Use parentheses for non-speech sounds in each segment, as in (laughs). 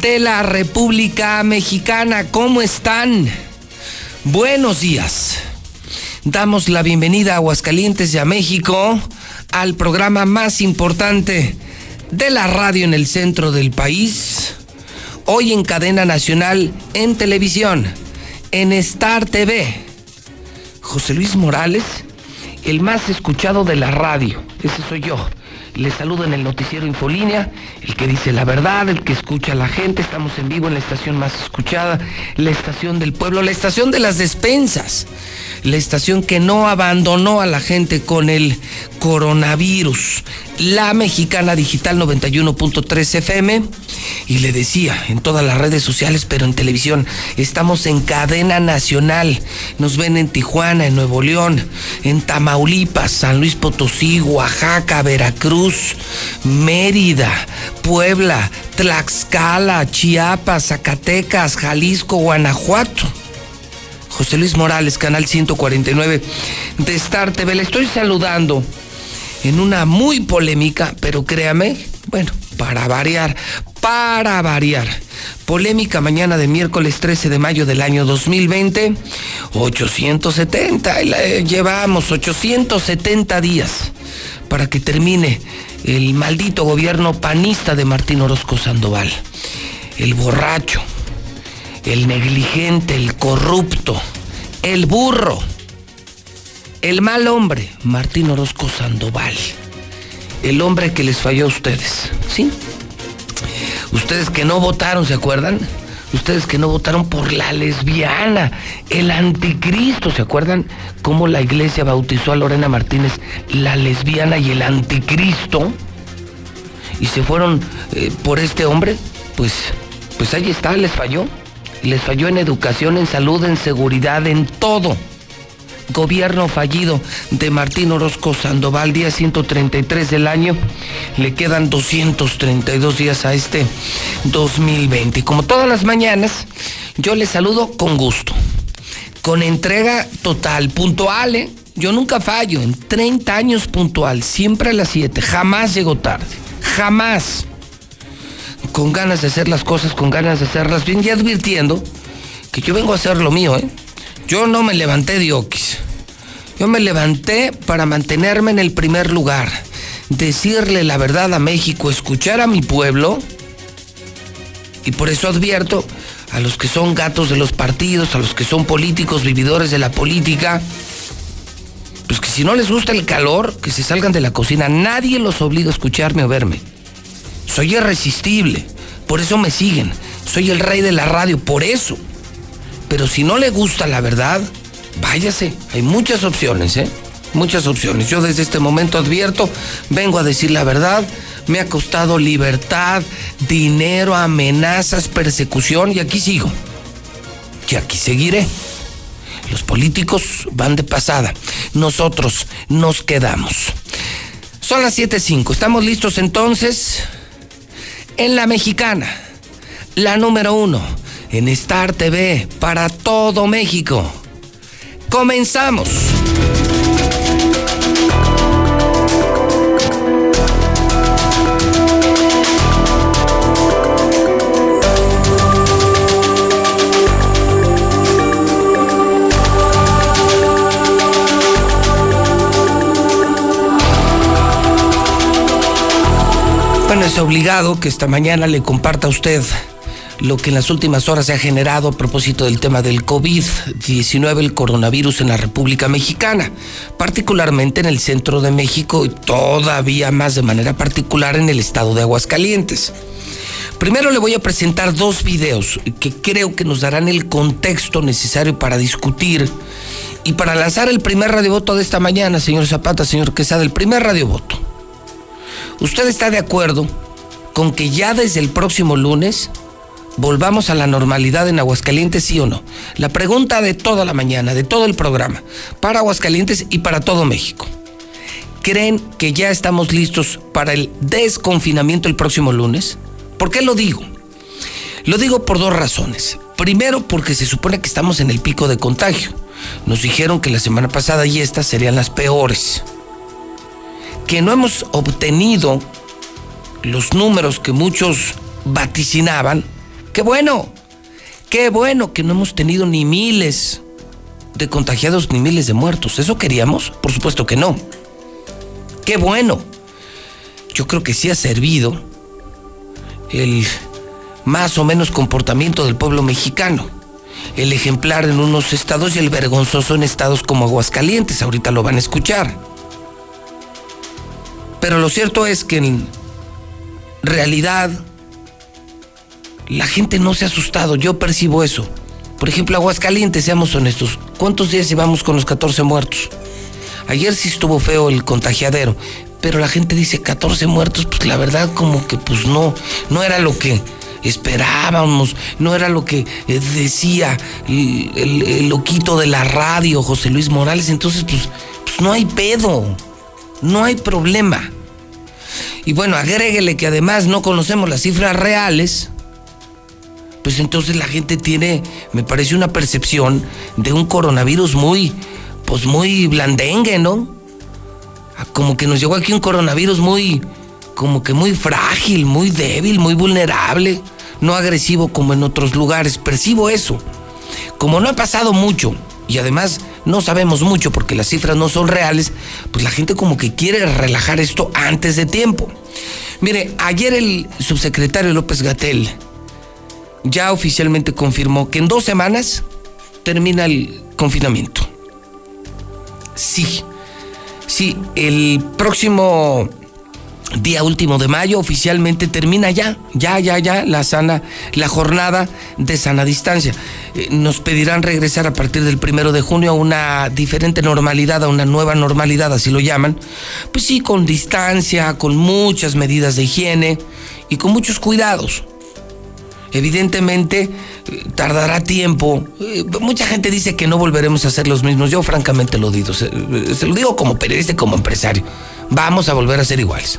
de la República Mexicana. ¿Cómo están? Buenos días. Damos la bienvenida a Aguascalientes y a México al programa más importante de la radio en el centro del país. Hoy en cadena nacional, en televisión, en Star TV. José Luis Morales, el más escuchado de la radio. Ese soy yo. Les saludo en el noticiero Infolínea, el que dice la verdad, el que escucha a la gente. Estamos en vivo en la estación más escuchada, la estación del pueblo, la estación de las despensas, la estación que no abandonó a la gente con el coronavirus, la mexicana digital 91.3 FM. Y le decía en todas las redes sociales, pero en televisión, estamos en cadena nacional. Nos ven en Tijuana, en Nuevo León, en Tamaulipas, San Luis Potosí, Oaxaca, Veracruz, Mérida, Puebla, Tlaxcala, Chiapas, Zacatecas, Jalisco, Guanajuato. José Luis Morales, Canal 149 de Star TV. Le estoy saludando en una muy polémica, pero créame, bueno, para variar, para variar. Polémica mañana de miércoles 13 de mayo del año 2020, 870, y la llevamos 870 días para que termine el maldito gobierno panista de Martín Orozco Sandoval. El borracho, el negligente, el corrupto, el burro, el mal hombre, Martín Orozco Sandoval. El hombre que les falló a ustedes, ¿sí? Ustedes que no votaron, ¿se acuerdan? Ustedes que no votaron por la lesbiana, el anticristo, ¿se acuerdan cómo la iglesia bautizó a Lorena Martínez, la lesbiana y el anticristo? Y se fueron eh, por este hombre, pues, pues ahí está, les falló. Les falló en educación, en salud, en seguridad, en todo. Gobierno fallido de Martín Orozco Sandoval, día 133 del año. Le quedan 232 días a este 2020. Y como todas las mañanas, yo les saludo con gusto, con entrega total, puntual, ¿eh? Yo nunca fallo, en 30 años puntual, siempre a las 7, jamás llego tarde, jamás con ganas de hacer las cosas, con ganas de hacerlas bien y advirtiendo que yo vengo a hacer lo mío, ¿eh? Yo no me levanté de oquis. Yo me levanté para mantenerme en el primer lugar, decirle la verdad a México, escuchar a mi pueblo. Y por eso advierto a los que son gatos de los partidos, a los que son políticos, vividores de la política, pues que si no les gusta el calor, que se salgan de la cocina. Nadie los obliga a escucharme o verme. Soy irresistible, por eso me siguen. Soy el rey de la radio, por eso. Pero si no le gusta la verdad, váyase. Hay muchas opciones, ¿eh? Muchas opciones. Yo desde este momento advierto, vengo a decir la verdad. Me ha costado libertad, dinero, amenazas, persecución y aquí sigo. Y aquí seguiré. Los políticos van de pasada. Nosotros nos quedamos. Son las 7.05. ¿Estamos listos entonces? En la mexicana, la número uno, en Star TV, para todo México. Comenzamos. Bueno, es obligado que esta mañana le comparta a usted lo que en las últimas horas se ha generado a propósito del tema del COVID-19, el coronavirus en la República Mexicana, particularmente en el centro de México y todavía más de manera particular en el estado de Aguascalientes. Primero le voy a presentar dos videos que creo que nos darán el contexto necesario para discutir y para lanzar el primer radiovoto de esta mañana, señor Zapata, señor Quesada, el primer radiovoto. ¿Usted está de acuerdo con que ya desde el próximo lunes volvamos a la normalidad en Aguascalientes, sí o no. La pregunta de toda la mañana, de todo el programa, para Aguascalientes y para todo México. ¿Creen que ya estamos listos para el desconfinamiento el próximo lunes? ¿Por qué lo digo? Lo digo por dos razones. Primero, porque se supone que estamos en el pico de contagio. Nos dijeron que la semana pasada y estas serían las peores. Que no hemos obtenido los números que muchos vaticinaban. Qué bueno, qué bueno que no hemos tenido ni miles de contagiados ni miles de muertos. ¿Eso queríamos? Por supuesto que no. Qué bueno. Yo creo que sí ha servido el más o menos comportamiento del pueblo mexicano. El ejemplar en unos estados y el vergonzoso en estados como Aguascalientes. Ahorita lo van a escuchar. Pero lo cierto es que en realidad la gente no se ha asustado. Yo percibo eso. Por ejemplo, Aguascalientes, seamos honestos. ¿Cuántos días llevamos con los 14 muertos? Ayer sí estuvo feo el contagiadero, pero la gente dice 14 muertos, pues la verdad como que pues no, no era lo que esperábamos, no era lo que eh, decía el, loquito de la radio, José Luis Morales, entonces pues, pues no hay pedo, no hay problema. Y bueno, agréguele que además no conocemos las cifras reales, pues entonces la gente tiene, me parece una percepción de un coronavirus muy, pues muy blandengue, ¿no? Como que nos llegó aquí un coronavirus muy, como que muy frágil, muy débil, muy vulnerable no agresivo como en otros lugares. Percibo eso. Como no ha pasado mucho y además no sabemos mucho porque las cifras no son reales, pues la gente como que quiere relajar esto antes de tiempo. Mire, ayer el subsecretario López Gatel ya oficialmente confirmó que en dos semanas termina el confinamiento. Sí, sí, el próximo día último de mayo oficialmente termina ya, ya, ya, ya la sana, la jornada de sana distancia. Eh, nos pedirán regresar a partir del primero de junio a una diferente normalidad, a una nueva normalidad, así lo llaman. Pues sí, con distancia, con muchas medidas de higiene y con muchos cuidados. Evidentemente eh, tardará tiempo. Eh, mucha gente dice que no volveremos a ser los mismos. Yo francamente lo digo. Se, se lo digo como periodista y como empresario. Vamos a volver a ser iguales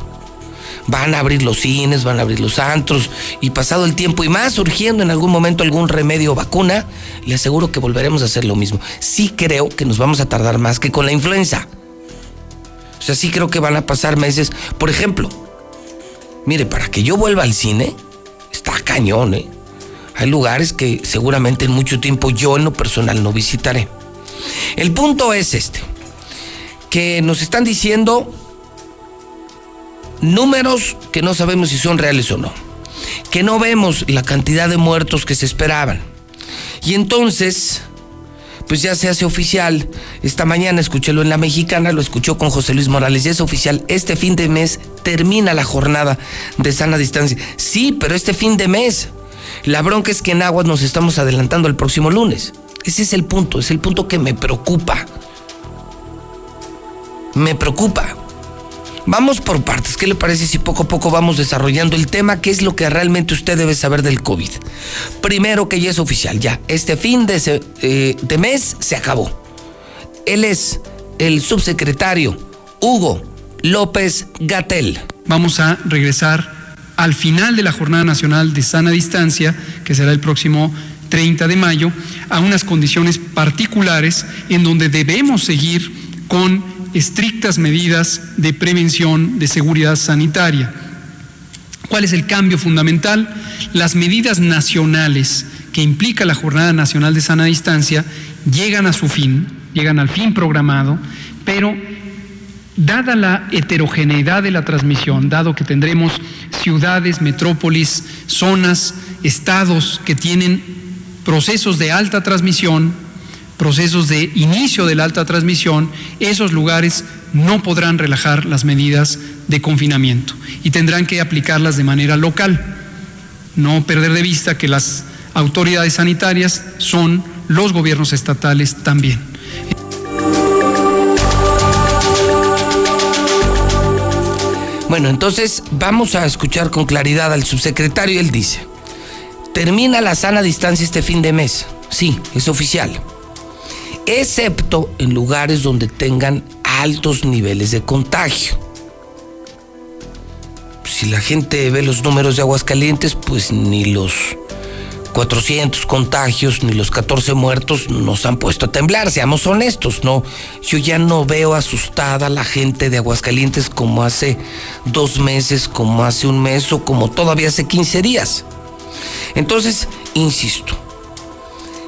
van a abrir los cines, van a abrir los antros y pasado el tiempo y más surgiendo en algún momento algún remedio o vacuna, le aseguro que volveremos a hacer lo mismo. Sí creo que nos vamos a tardar más que con la influenza. O sea, sí creo que van a pasar meses. Por ejemplo, mire, para que yo vuelva al cine, está cañón, ¿eh? Hay lugares que seguramente en mucho tiempo yo en lo personal no visitaré. El punto es este, que nos están diciendo números que no sabemos si son reales o no, que no vemos la cantidad de muertos que se esperaban. Y entonces, pues ya se hace oficial. Esta mañana escuchélo en la mexicana, lo escuchó con José Luis Morales, ya es oficial. Este fin de mes termina la jornada de sana distancia. Sí, pero este fin de mes. La bronca es que en Aguas nos estamos adelantando el próximo lunes. Ese es el punto, es el punto que me preocupa. Me preocupa. Vamos por partes. ¿Qué le parece si poco a poco vamos desarrollando el tema? ¿Qué es lo que realmente usted debe saber del COVID? Primero que ya es oficial, ya. Este fin de, eh, mes se acabó. Él es el subsecretario Hugo López Gatel. Vamos a regresar al final de la Jornada Nacional de Sana Distancia, que será el próximo 30 de mayo, a unas condiciones particulares en donde debemos seguir con estrictas medidas de prevención de seguridad sanitaria. ¿Cuál es el cambio fundamental? Las medidas nacionales que implica la Jornada Nacional de Sana Distancia llegan a su fin, llegan al fin programado, pero dada la heterogeneidad de la transmisión, dado que tendremos ciudades, metrópolis, zonas, estados que tienen procesos de alta transmisión, procesos de inicio de la alta transmisión, esos lugares no podrán relajar las medidas de confinamiento y tendrán que aplicarlas de manera local. No perder de vista que las autoridades sanitarias son los gobiernos estatales también. Bueno, entonces vamos a escuchar con claridad al subsecretario. Él dice, termina la sana distancia este fin de mes. Sí, es oficial. Excepto en lugares donde tengan altos niveles de contagio. Si la gente ve los números de Aguascalientes, pues ni los 400 contagios ni los 14 muertos nos han puesto a temblar, seamos honestos, ¿no? Yo ya no veo asustada a la gente de Aguascalientes como hace dos meses, como hace un mes o como todavía hace 15 días. Entonces, insisto,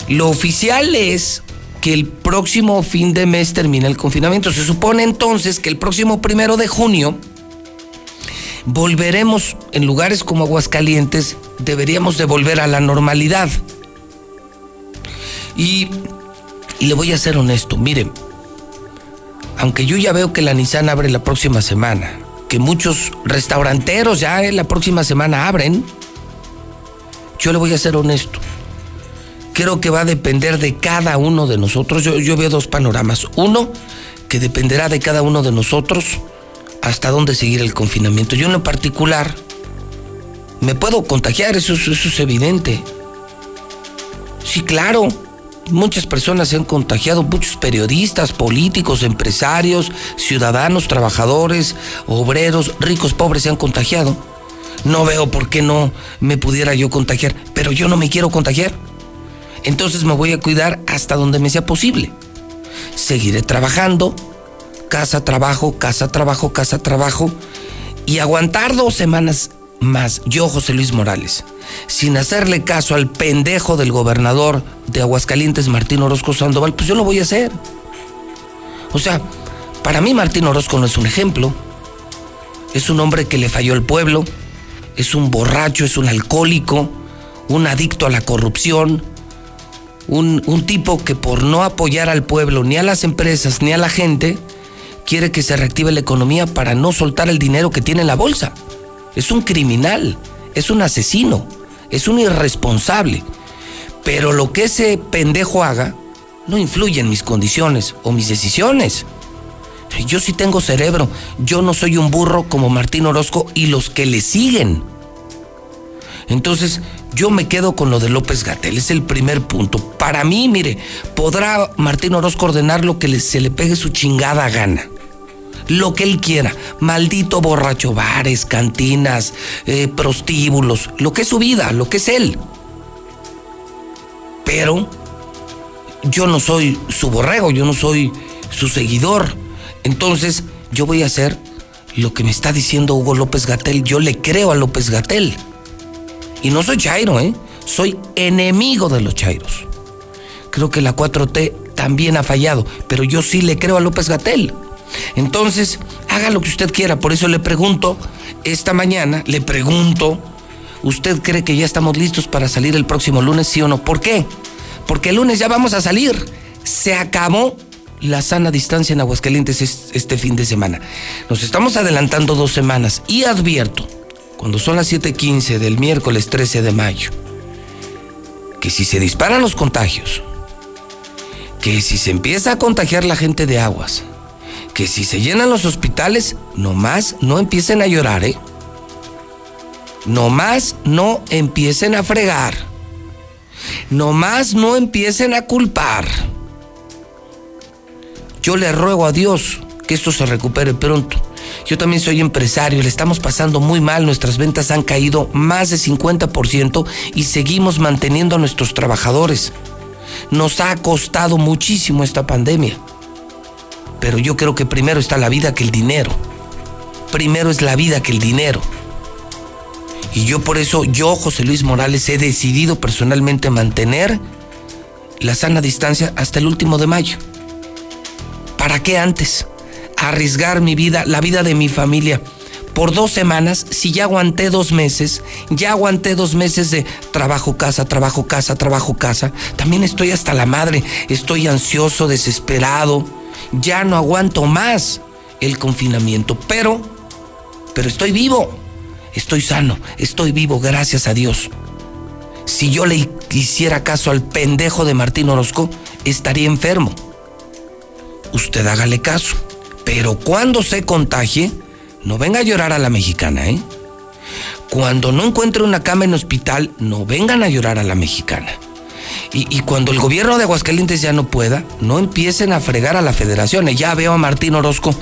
lo oficial es que el próximo fin de mes termina el confinamiento. Se supone entonces que el próximo primero de junio volveremos en lugares como Aguascalientes, deberíamos de volver a la normalidad. Y, le voy a ser honesto, miren, aunque yo ya veo que la Nissan abre la próxima semana, que muchos restauranteros ya en la próxima semana abren, yo le voy a ser honesto. Creo que va a depender de cada uno de nosotros. Yo, yo veo dos panoramas. Uno, que dependerá de cada uno de nosotros hasta dónde seguir el confinamiento. Yo en lo particular me puedo contagiar, eso, eso es evidente. Sí, claro. Muchas personas se han contagiado, muchos periodistas, políticos, empresarios, ciudadanos, trabajadores, obreros, ricos, pobres se han contagiado. No veo por qué no me pudiera yo contagiar, pero yo no me quiero contagiar. Entonces me voy a cuidar hasta donde me sea posible. Seguiré trabajando, casa, trabajo, casa, trabajo, casa, trabajo, y aguantar dos semanas más, yo, José Luis Morales, sin hacerle caso al pendejo del gobernador de Aguascalientes, Martín Orozco Sandoval, pues yo lo voy a hacer. O sea, para mí Martín Orozco no es un ejemplo. Es un hombre que le falló el pueblo, es un borracho, es un alcohólico, un adicto a la corrupción, un, un tipo que por no apoyar al pueblo, ni a las empresas, ni a la gente, quiere que se reactive la economía para no soltar el dinero que tiene en la bolsa. Es un criminal, es un asesino, es un irresponsable. Pero lo que ese pendejo haga no influye en mis condiciones o mis decisiones. Yo sí tengo cerebro, yo no soy un burro como Martín Orozco y los que le siguen. Entonces, yo me quedo con lo de López Gatel, es el primer punto. Para mí, mire, podrá Martín Orozco ordenar lo que se le pegue su chingada gana lo que él quiera. Maldito borracho, bares, cantinas, eh, prostíbulos, lo que es su vida, lo que es él. Pero yo no soy su borrego, yo no soy su seguidor. Entonces yo voy a hacer lo que me está diciendo Hugo López Gatel. Yo le creo a López Gatel. Y no soy Chairo, ¿eh? Soy enemigo de los Chairos. Creo que la 4T también ha fallado, pero yo sí le creo a López Gatel. Entonces, haga lo que usted quiera. Por eso le pregunto, esta mañana, le pregunto, ¿usted cree que ya estamos listos para salir el próximo lunes, sí o no? ¿Por qué? Porque el lunes ya vamos a salir. Se acabó la sana distancia en Aguascalientes este fin de semana. Nos estamos adelantando dos semanas y advierto, cuando son las 7:15 del miércoles 13 de mayo, que si se disparan los contagios, que si se empieza a contagiar la gente de aguas, que si se llenan los hospitales, nomás no empiecen a llorar, ¿eh? Nomás no empiecen a fregar. Nomás no empiecen a culpar. Yo le ruego a Dios que esto se recupere pronto. Yo también soy empresario, le estamos pasando muy mal, nuestras ventas han caído más de 50% y seguimos manteniendo a nuestros trabajadores. Nos ha costado muchísimo esta pandemia. Pero yo creo que primero está la vida que el dinero. Primero es la vida que el dinero. Y yo por eso, yo, José Luis Morales, he decidido personalmente mantener la sana distancia hasta el último de mayo. ¿Para qué antes? Arriesgar mi vida, la vida de mi familia, por dos semanas, si ya aguanté dos meses, ya aguanté dos meses de trabajo, casa, trabajo, casa, trabajo, casa, también estoy hasta la madre, estoy ansioso, desesperado. Ya no aguanto más el confinamiento, pero, pero estoy vivo, estoy sano, estoy vivo, gracias a Dios. Si yo le hiciera caso al pendejo de Martín Orozco, estaría enfermo. Usted hágale caso, pero cuando se contagie, no venga a llorar a la mexicana, ¿eh? cuando no encuentre una cama en hospital, no vengan a llorar a la mexicana. Y, cuando el gobierno de Aguascalientes ya no pueda, no empiecen a fregar a la federación. Ya veo a Martín Orozco.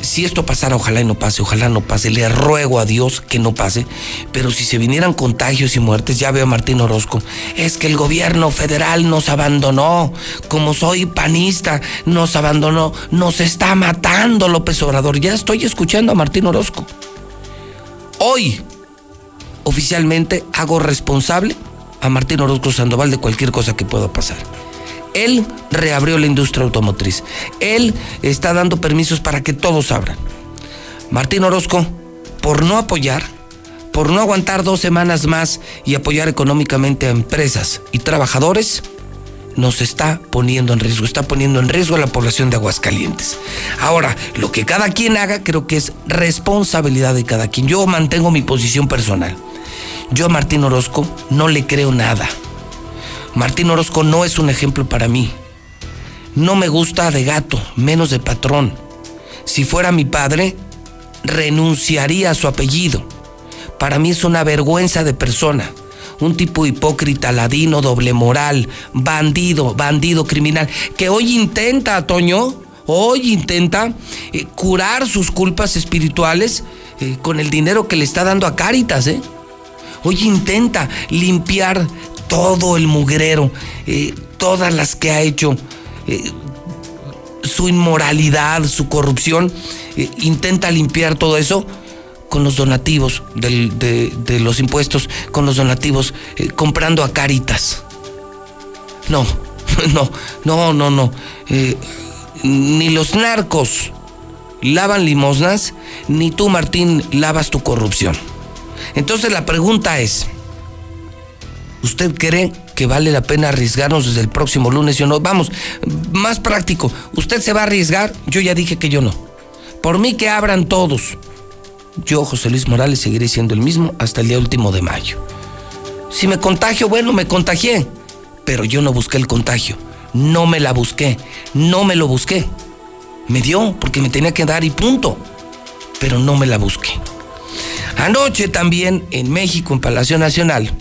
Si esto pasara, ojalá y no pase, ojalá no pase. Le ruego a Dios que no pase. Pero si se vinieran contagios y muertes, ya veo a Martín Orozco. Es que el gobierno federal nos abandonó. Como soy panista, nos abandonó. Nos está matando López Obrador. Ya estoy escuchando a Martín Orozco. Hoy, oficialmente, hago responsable a Martín Orozco Sandoval de cualquier cosa que pueda pasar. Él reabrió la industria automotriz. Él está dando permisos para que todos abran. Martín Orozco, por no apoyar, por no aguantar dos semanas más y apoyar económicamente a empresas y trabajadores, nos está poniendo en riesgo, está poniendo en riesgo a la población de Aguascalientes. Ahora, lo que cada quien haga creo que es responsabilidad de cada quien. Yo mantengo mi posición personal. Yo a Martín Orozco no le creo nada. Martín Orozco no es un ejemplo para mí. No me gusta de gato, menos de patrón. Si fuera mi padre, renunciaría a su apellido. Para mí es una vergüenza de persona. Un tipo hipócrita, ladino, doble moral, bandido, bandido criminal, que hoy intenta, Toño, hoy intenta eh, curar sus culpas espirituales eh, con el dinero que le está dando a Cáritas, ¿eh? Hoy intenta limpiar todo el mugrero, eh, todas las que ha hecho, eh, su inmoralidad, su corrupción, eh, intenta limpiar todo eso con los donativos de, los impuestos, con los donativos, comprando a caritas. No, (laughs) no, no, no, no. ni los narcos lavan limosnas, ni tú, Martín, lavas tu corrupción. Entonces la pregunta es, ¿usted cree que vale la pena arriesgarnos desde el próximo lunes o no? Vamos, más práctico, ¿usted se va a arriesgar? Yo ya dije que yo no. Por mí que abran todos. Yo, José Luis Morales, seguiré siendo el mismo hasta el día último de mayo. Si me contagio, bueno, me contagié. Pero yo no busqué el contagio. No me la busqué. No me lo busqué. Me dio porque me tenía que dar y punto. Pero no me la busqué. Anoche también en México, en Palacio Nacional,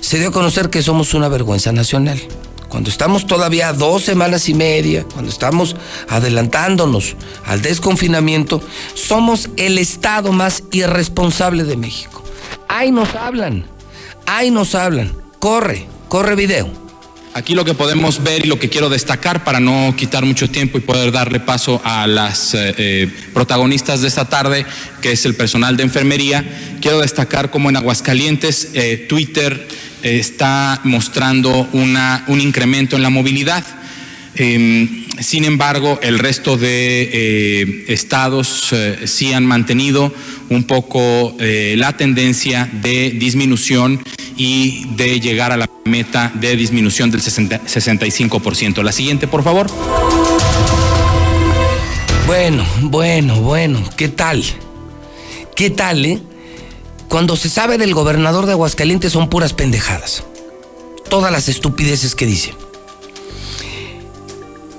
se dio a conocer que somos una vergüenza nacional. Cuando estamos todavía dos semanas y media, cuando estamos adelantándonos al desconfinamiento, somos el Estado más irresponsable de México. Ahí nos hablan, ahí nos hablan. Corre, corre video. Aquí lo que podemos ver y lo que quiero destacar para no quitar mucho tiempo y poder darle paso a las eh, eh, protagonistas de esta tarde, que es el personal de enfermería, quiero destacar cómo en Aguascalientes eh, Twitter está mostrando una, un incremento en la movilidad. Em, sin embargo, el resto de estados sí han mantenido un poco la tendencia de disminución y de llegar a la meta de disminución del 65%. La siguiente, por favor. Bueno, bueno, bueno, ¿qué tal? ¿Qué tal, eh? Cuando se sabe del gobernador de Aguascalientes son puras pendejadas. Todas las estupideces que dice.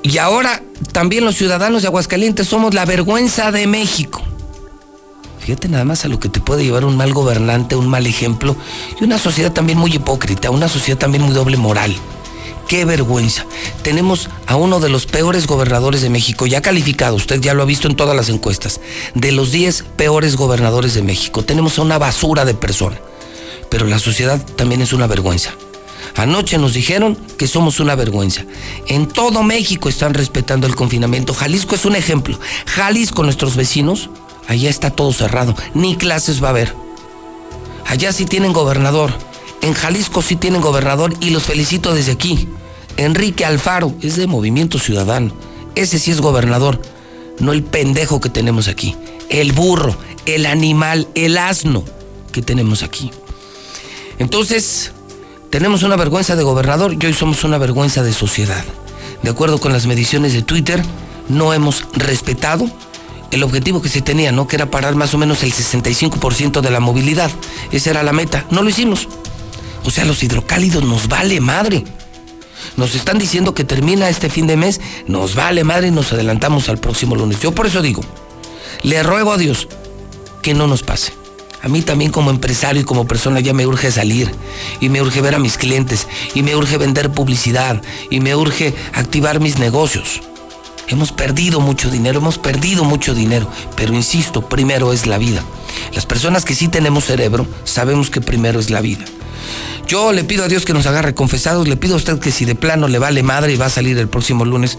Y ahora también los ciudadanos de Aguascalientes somos la vergüenza de México. Fíjate nada más a lo que te puede llevar un mal gobernante, un mal ejemplo y una sociedad también muy hipócrita, una sociedad también muy doble moral. Qué vergüenza. Tenemos a uno de los peores gobernadores de México, ya calificado, usted ya lo ha visto en todas las encuestas, de los 10 peores gobernadores de México. Tenemos a una basura de persona. Pero la sociedad también es una vergüenza. Anoche nos dijeron que somos una vergüenza. En todo México están respetando el confinamiento. Jalisco es un ejemplo. Jalisco, nuestros vecinos, Allá está todo cerrado, ni clases va a haber. Allá sí tienen gobernador. En Jalisco sí tienen gobernador y los felicito desde aquí. Enrique Alfaro es de Movimiento Ciudadano. Ese sí es gobernador, no el pendejo que tenemos aquí. El burro, el animal, el asno que tenemos aquí. Entonces, tenemos una vergüenza de gobernador y hoy somos una vergüenza de sociedad. De acuerdo con las mediciones de Twitter, no hemos respetado el objetivo que se tenía, ¿no? Que era parar más o menos el 65% de la movilidad. Esa era la meta. No lo hicimos. O sea, los hidrocálidos nos vale madre. Nos están diciendo que termina este fin de mes, nos vale madre y nos adelantamos al próximo lunes. Yo por eso digo, le ruego a Dios que no nos pase. A mí también como empresario y como persona ya me urge salir y me urge ver a mis clientes y me urge vender publicidad y me urge activar mis negocios. Hemos perdido mucho dinero, hemos perdido mucho dinero, pero insisto, primero es la vida. Las personas que sí tenemos cerebro sabemos que primero es la vida. Yo le pido a Dios que nos agarre confesados, le pido a usted que si de plano le vale madre y va a salir el próximo lunes,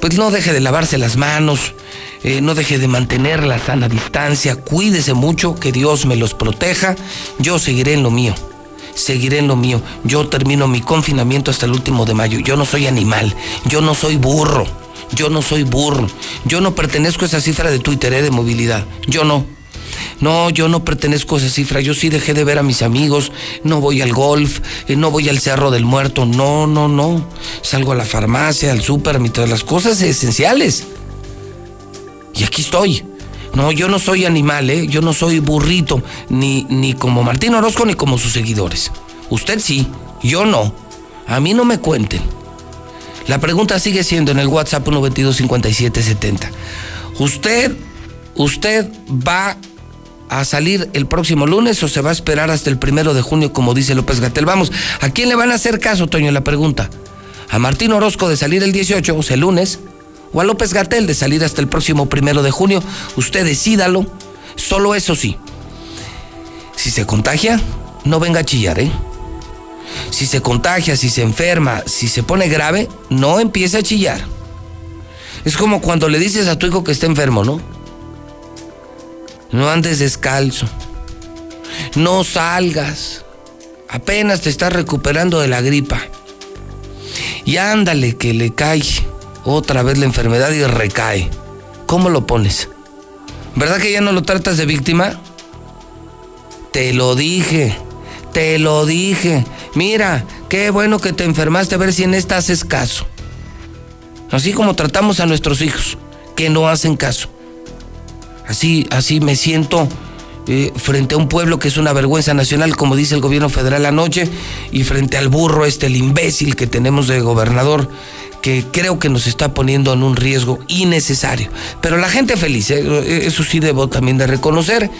pues no deje de lavarse las manos, eh, no deje de mantener la sana distancia, cuídese mucho, que Dios me los proteja, yo seguiré en lo mío. Seguiré en lo mío. Yo termino mi confinamiento hasta el último de mayo. Yo no soy animal. Yo no soy burro. Yo no soy burro. Yo no pertenezco a esa cifra de Twitter ¿eh? de movilidad. Yo no. No, yo no pertenezco a esa cifra. Yo sí dejé de ver a mis amigos. No voy al golf. Eh, no voy al Cerro del Muerto. No, no, no. Salgo a la farmacia, al súper, a todas las cosas esenciales. Y aquí estoy. No, yo no soy animal, ¿eh? Yo no soy burrito, ni, ni como Martín Orozco, ni como sus seguidores. Usted sí, yo no. A mí no me cuenten. La pregunta sigue siendo en el WhatsApp 1225770. ¿Usted, usted va a salir el próximo lunes o se va a esperar hasta el primero de junio, como dice López Gatel? Vamos, ¿a quién le van a hacer caso, Toño, la pregunta? ¿A Martín Orozco de salir el 18, o sea, el lunes? o a López Gatel de salir hasta el próximo primero de junio. Usted decídalo. Solo eso sí. Si se contagia, no venga a chillar, ¿eh? Si se contagia, si se enferma, si se pone grave, no empiece a chillar. Es como cuando le dices a tu hijo que está enfermo, ¿no? No andes descalzo. No salgas. Apenas te estás recuperando de la gripa. Y ándale que le cae otra vez la enfermedad y recae. ¿Cómo lo pones? ¿Verdad que ya no lo tratas de víctima? Te lo dije, te lo dije. Mira, qué bueno que te enfermaste a ver si en esta haces caso. Así como tratamos a nuestros hijos, que no hacen caso. Así, así me siento eh, frente a un pueblo que es una vergüenza nacional, como dice el gobierno federal anoche, y frente al burro este, el imbécil que tenemos de gobernador, que creo que nos está poniendo en un riesgo innecesario. Pero la gente feliz, ¿eh? eso sí debo también de reconocer,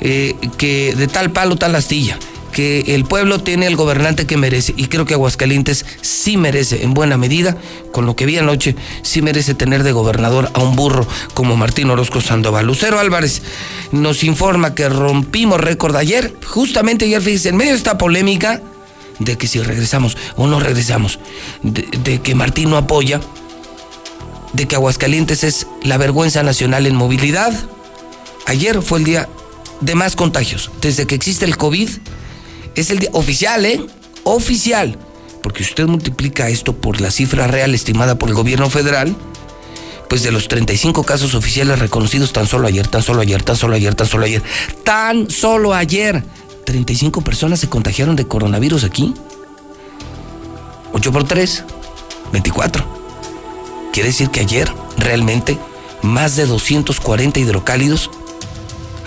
eh, que de tal palo, tal astilla que el pueblo tiene el gobernante que merece y creo que Aguascalientes sí merece en buena medida, con lo que vi anoche, sí merece tener de gobernador a un burro como Martín Orozco Sandoval. Lucero Álvarez nos informa que rompimos récord ayer, justamente ayer, fíjense, en medio de esta polémica, de que si regresamos o no regresamos, de, que Martín no apoya, de que Aguascalientes es la vergüenza nacional en movilidad. Ayer fue el día de más contagios. Desde que existe el COVID, es el día oficial, ¿eh? Oficial. Porque usted multiplica esto por la cifra real estimada por el gobierno federal, pues de los 35 casos oficiales reconocidos tan solo ayer, tan solo ayer, tan solo ayer, tan solo ayer, tan solo ayer 35 personas se contagiaron de coronavirus aquí. 8 por 3, 24. Quiere decir que ayer realmente más de 240 hidrocálidos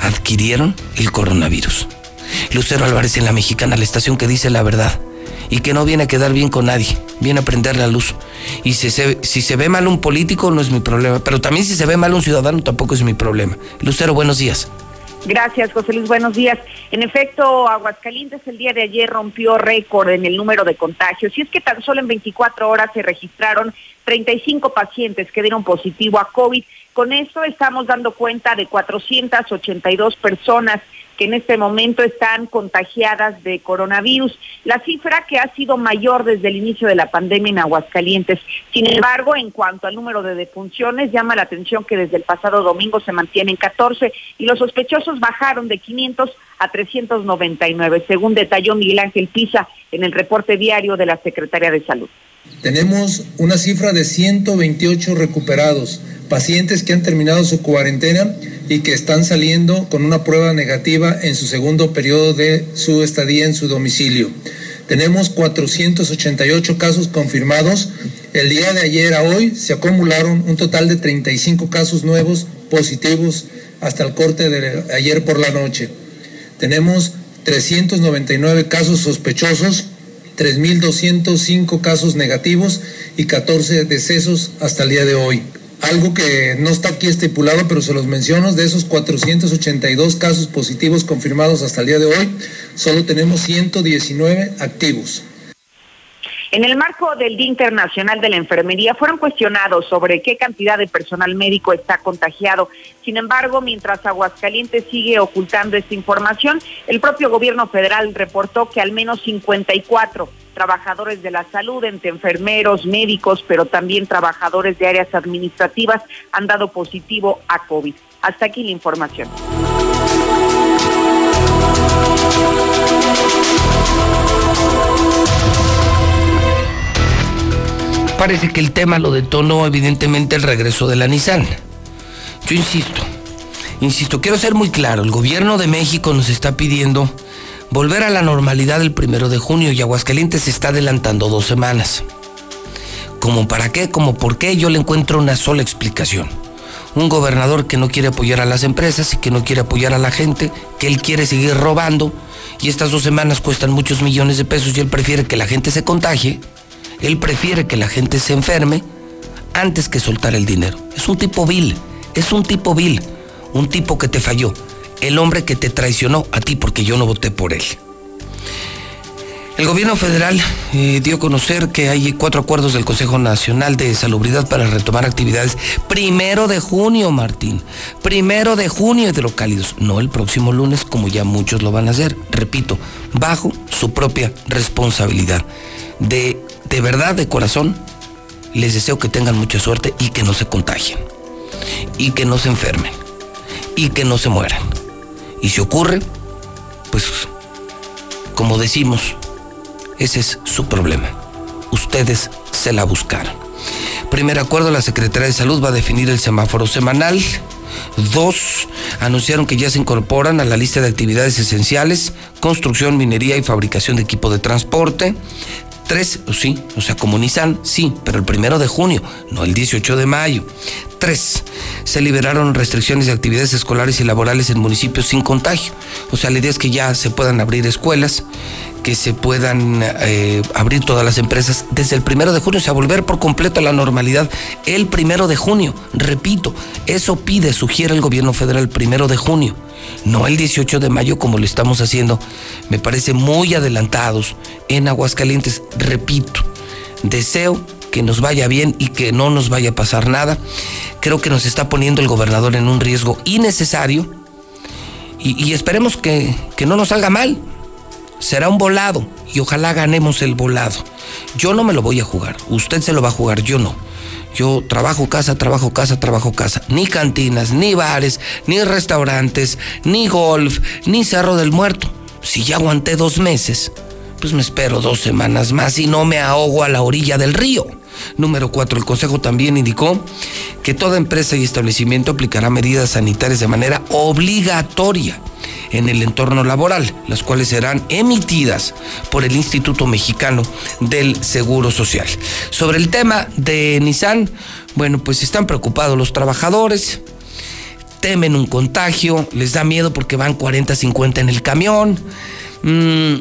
adquirieron el coronavirus. Lucero Álvarez en la mexicana, la estación que dice la verdad y que no viene a quedar bien con nadie, viene a prender la luz. Y si se, si se ve mal un político no es mi problema, pero también si se ve mal un ciudadano tampoco es mi problema. Lucero, buenos días. Gracias, José Luis. Buenos días. En efecto, Aguascalientes el día de ayer rompió récord en el número de contagios y es que tan solo en 24 horas se registraron 35 pacientes que dieron positivo a COVID. Con esto estamos dando cuenta de 482 personas que en este momento están contagiadas de coronavirus, la cifra que ha sido mayor desde el inicio de la pandemia en Aguascalientes. Sin embargo, en cuanto al número de defunciones, llama la atención que desde el pasado domingo se mantienen 14 y los sospechosos bajaron de 500 a 399, según detalló Miguel Ángel Pisa en el reporte diario de la Secretaría de Salud. Tenemos una cifra de 128 recuperados, pacientes que han terminado su cuarentena y que están saliendo con una prueba negativa en su segundo periodo de su estadía en su domicilio. Tenemos 488 casos confirmados. El día de ayer a hoy se acumularon un total de 35 casos nuevos positivos hasta el corte de ayer por la noche. Tenemos 399 casos sospechosos 3.205 casos negativos y 14 decesos hasta el día de hoy. Algo que no está aquí estipulado, pero se los menciono, de esos 482 casos positivos confirmados hasta el día de hoy, solo tenemos 119 activos. En el marco del Día Internacional de la Enfermería fueron cuestionados sobre qué cantidad de personal médico está contagiado. Sin embargo, mientras Aguascalientes sigue ocultando esta información, el propio gobierno federal reportó que al menos 54 trabajadores de la salud, entre enfermeros, médicos, pero también trabajadores de áreas administrativas han dado positivo a COVID. Hasta aquí la información. Parece que el tema lo detonó evidentemente el regreso de la Nissan. Yo insisto, insisto, quiero ser muy claro, el gobierno de México nos está pidiendo volver a la normalidad el primero de junio y Aguascalientes se está adelantando dos semanas. ¿Cómo para qué? ¿Cómo por qué? Yo le encuentro una sola explicación. Un gobernador que no quiere apoyar a las empresas y que no quiere apoyar a la gente, que él quiere seguir robando y estas dos semanas cuestan muchos millones de pesos y él prefiere que la gente se contagie él prefiere que la gente se enferme antes que soltar el dinero. Es un tipo vil, es un tipo vil, un tipo que te falló, el hombre que te traicionó a ti porque yo no voté por él. El gobierno federal eh, dio a conocer que hay cuatro acuerdos del Consejo Nacional de Salubridad para retomar actividades primero de junio, Martín. Primero de junio de locálidos, no el próximo lunes como ya muchos lo van a hacer. Repito, bajo su propia responsabilidad. De de verdad, de corazón, les deseo que tengan mucha suerte y que no se contagien. Y que no se enfermen. Y que no se mueran. Y si ocurre, pues, como decimos, ese es su problema. Ustedes se la buscaron. Primer acuerdo, la Secretaría de Salud va a definir el semáforo semanal. Dos, anunciaron que ya se incorporan a la lista de actividades esenciales, construcción, minería y fabricación de equipo de transporte. Tres, sí, o sea, como sí, pero el primero de junio, no el 18 de mayo. Tres, se liberaron restricciones de actividades escolares y laborales en municipios sin contagio. O sea, la idea es que ya se puedan abrir escuelas, que se puedan eh, abrir todas las empresas desde el primero de junio, o sea, volver por completo a la normalidad el primero de junio. Repito, eso pide, sugiere el gobierno federal el primero de junio no el 18 de mayo como lo estamos haciendo. Me parece muy adelantados en Aguascalientes. Repito, deseo que nos vaya bien y que no nos vaya a pasar nada. Creo que nos está poniendo el gobernador en un riesgo innecesario y, esperemos que, que no nos salga mal. Será un volado y ojalá ganemos el volado. Yo no me lo voy a jugar, usted se lo va a jugar, yo no. Yo trabajo casa, trabajo casa, trabajo casa. Ni cantinas, ni bares, ni restaurantes, ni golf, ni Cerro del Muerto. Si ya aguanté dos meses, pues me espero dos semanas más y no me ahogo a la orilla del río. Número cuatro, el Consejo también indicó que toda empresa y establecimiento aplicará medidas sanitarias de manera obligatoria en el entorno laboral, las cuales serán emitidas por el Instituto Mexicano del Seguro Social. Sobre el tema de Nissan, bueno, pues están preocupados los trabajadores, temen un contagio, les da miedo porque van 40, 50 en el camión. Mm,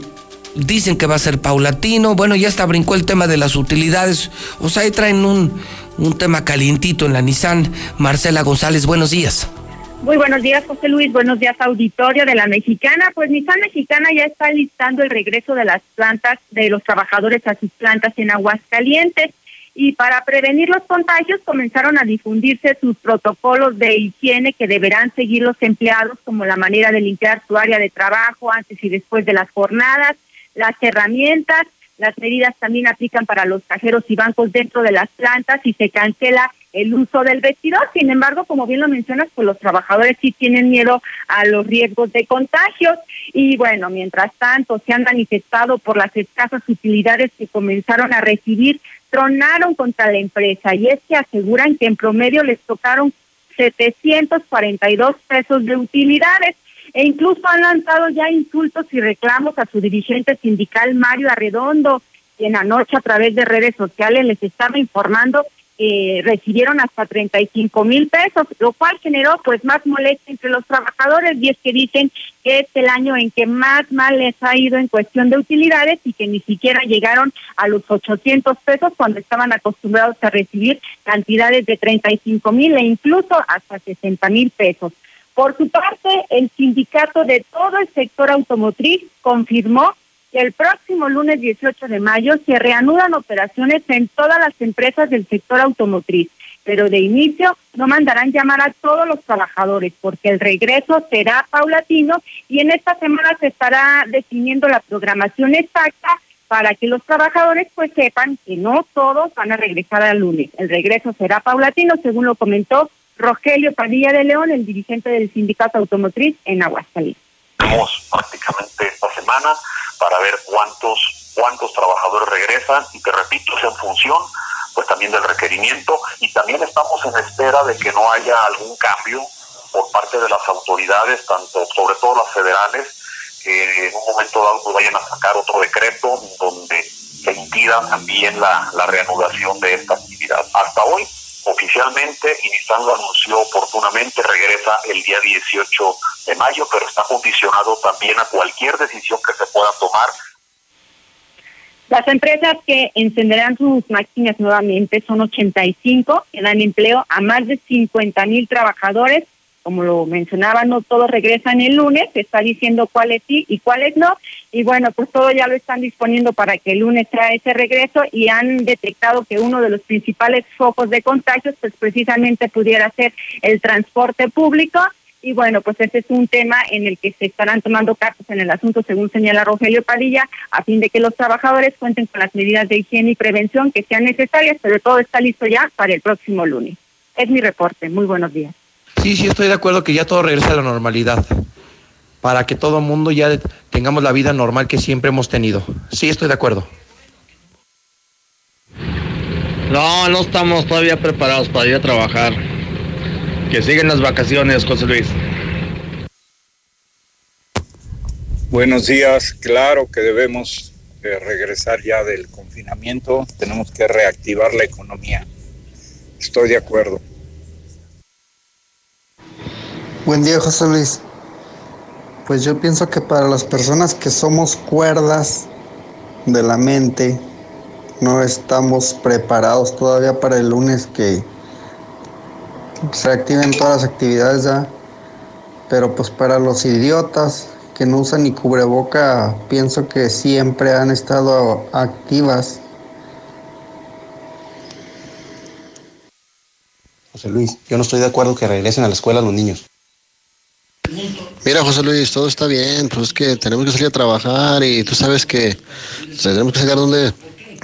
dicen que va a ser paulatino. Bueno, ya hasta brincó el tema de las utilidades. O sea, ahí traen un, un tema calientito en la Nissan. Marcela González, buenos días. Muy buenos días, José Luis. Buenos días, auditorio de la Mexicana. Pues Nissan Mexicana ya está listando el regreso de las plantas, de los trabajadores a sus plantas en Aguascalientes. Y para prevenir los contagios comenzaron a difundirse sus protocolos de higiene que deberán seguir los empleados, como la manera de limpiar su área de trabajo antes y después de las jornadas, las herramientas, las medidas también aplican para los cajeros y bancos dentro de las plantas y se cancela el uso del vestidor. Sin embargo, como bien lo mencionas, pues los trabajadores sí tienen miedo a los riesgos de contagios. Y bueno, mientras tanto, se han manifestado por las escasas utilidades que comenzaron a recibir, tronaron contra la empresa. Y es que aseguran que en promedio les tocaron 742 pesos de utilidades e incluso han lanzado ya insultos y reclamos a su dirigente sindical Mario Arredondo, quien anoche a través de redes sociales les estaba informando eh, recibieron hasta 35 mil pesos, lo cual generó pues más molestia entre los trabajadores y es que dicen que es el año en que más mal les ha ido en cuestión de utilidades y que ni siquiera llegaron a los 800 pesos cuando estaban acostumbrados a recibir cantidades de 35 mil e incluso hasta 60 mil pesos. Por su parte, el sindicato de todo el sector automotriz confirmó que el próximo lunes 18 de mayo se reanudan operaciones en todas las empresas del sector automotriz, pero de inicio no mandarán llamar a todos los trabajadores porque el regreso será paulatino y en esta semana se estará definiendo la programación exacta para que los trabajadores pues sepan que no todos van a regresar al lunes. El regreso será paulatino, según lo comentó Rogelio Padilla de León, el dirigente del sindicato automotriz en Aguascalientes. Tenemos prácticamente esta semana para ver cuántos cuántos trabajadores regresan y te repito es en función pues también del requerimiento y también estamos en espera de que no haya algún cambio por parte de las autoridades tanto sobre todo las federales que en un momento dado pues vayan a sacar otro decreto donde se impida también la, la reanudación de esta actividad hasta hoy oficialmente y lo anunció oportunamente, regresa el día 18 de mayo, pero está condicionado también a cualquier decisión que se pueda tomar. Las empresas que encenderán sus máquinas nuevamente son 85, que dan empleo a más de 50 mil trabajadores como lo mencionaba, no todos regresan el lunes, se está diciendo cuáles sí y cuáles no, y bueno, pues todo ya lo están disponiendo para que el lunes sea ese regreso y han detectado que uno de los principales focos de contagios pues precisamente pudiera ser el transporte público y bueno, pues ese es un tema en el que se estarán tomando cartas en el asunto, según señala Rogelio Padilla, a fin de que los trabajadores cuenten con las medidas de higiene y prevención que sean necesarias, pero todo está listo ya para el próximo lunes. Es mi reporte. Muy buenos días. Sí, sí, estoy de acuerdo que ya todo regrese a la normalidad. Para que todo el mundo ya tengamos la vida normal que siempre hemos tenido. Sí, estoy de acuerdo. No, no estamos todavía preparados para ir a trabajar. Que siguen las vacaciones, José Luis. Buenos días, claro que debemos eh, regresar ya del confinamiento, tenemos que reactivar la economía. Estoy de acuerdo. Buen día, José Luis. Pues yo pienso que para las personas que somos cuerdas de la mente, no estamos preparados todavía para el lunes que se activen todas las actividades ya. Pero pues para los idiotas que no usan ni cubreboca, pienso que siempre han estado activas. José Luis, yo no estoy de acuerdo que regresen a la escuela los niños. Mira, José Luis, todo está bien, pues es que tenemos que salir a trabajar y tú sabes que tenemos que sacar dónde,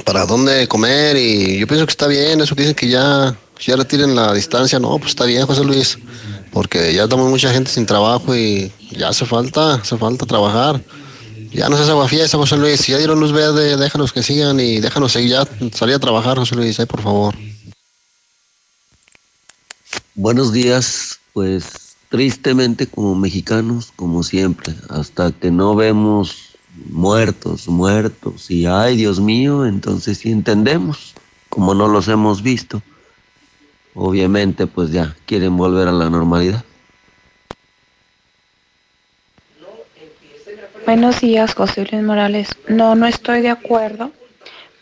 para dónde comer y yo pienso que está bien eso dicen que ya, ya retiren la distancia, no, pues está bien, José Luis, porque ya estamos mucha gente sin trabajo y ya hace falta, hace falta trabajar. Ya no se hace fiesta, José Luis, si ya dieron luz verde, déjanos que sigan y déjanos seguir ya, salir a trabajar, José Luis, ahí por favor. Buenos días, pues tristemente como mexicanos, como siempre, hasta que no vemos muertos, muertos, y ay Dios mío, entonces sí entendemos, como no los hemos visto, obviamente pues ya quieren volver a la normalidad. Buenos días, José Luis Morales. No, no estoy de acuerdo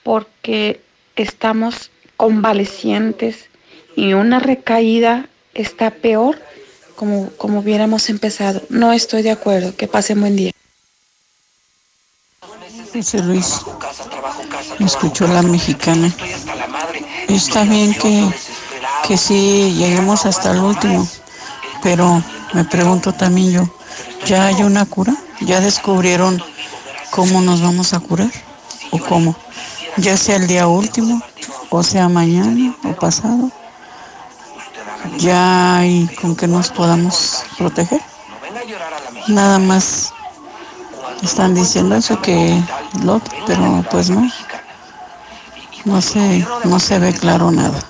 porque estamos convalecientes y una recaída está peor como, como hubiéramos empezado. No estoy de acuerdo. Que pasen buen día. José Luis, me escuchó la mexicana. Está bien que, que sí lleguemos hasta el último, pero me pregunto también yo, ¿ya hay una cura? ¿Ya descubrieron cómo nos vamos a curar? ¿O cómo? Ya sea el día último, o sea mañana o pasado ya hay con que nos podamos proteger. Nada más están diciendo eso que lo pero pues no. No se, no se ve claro nada.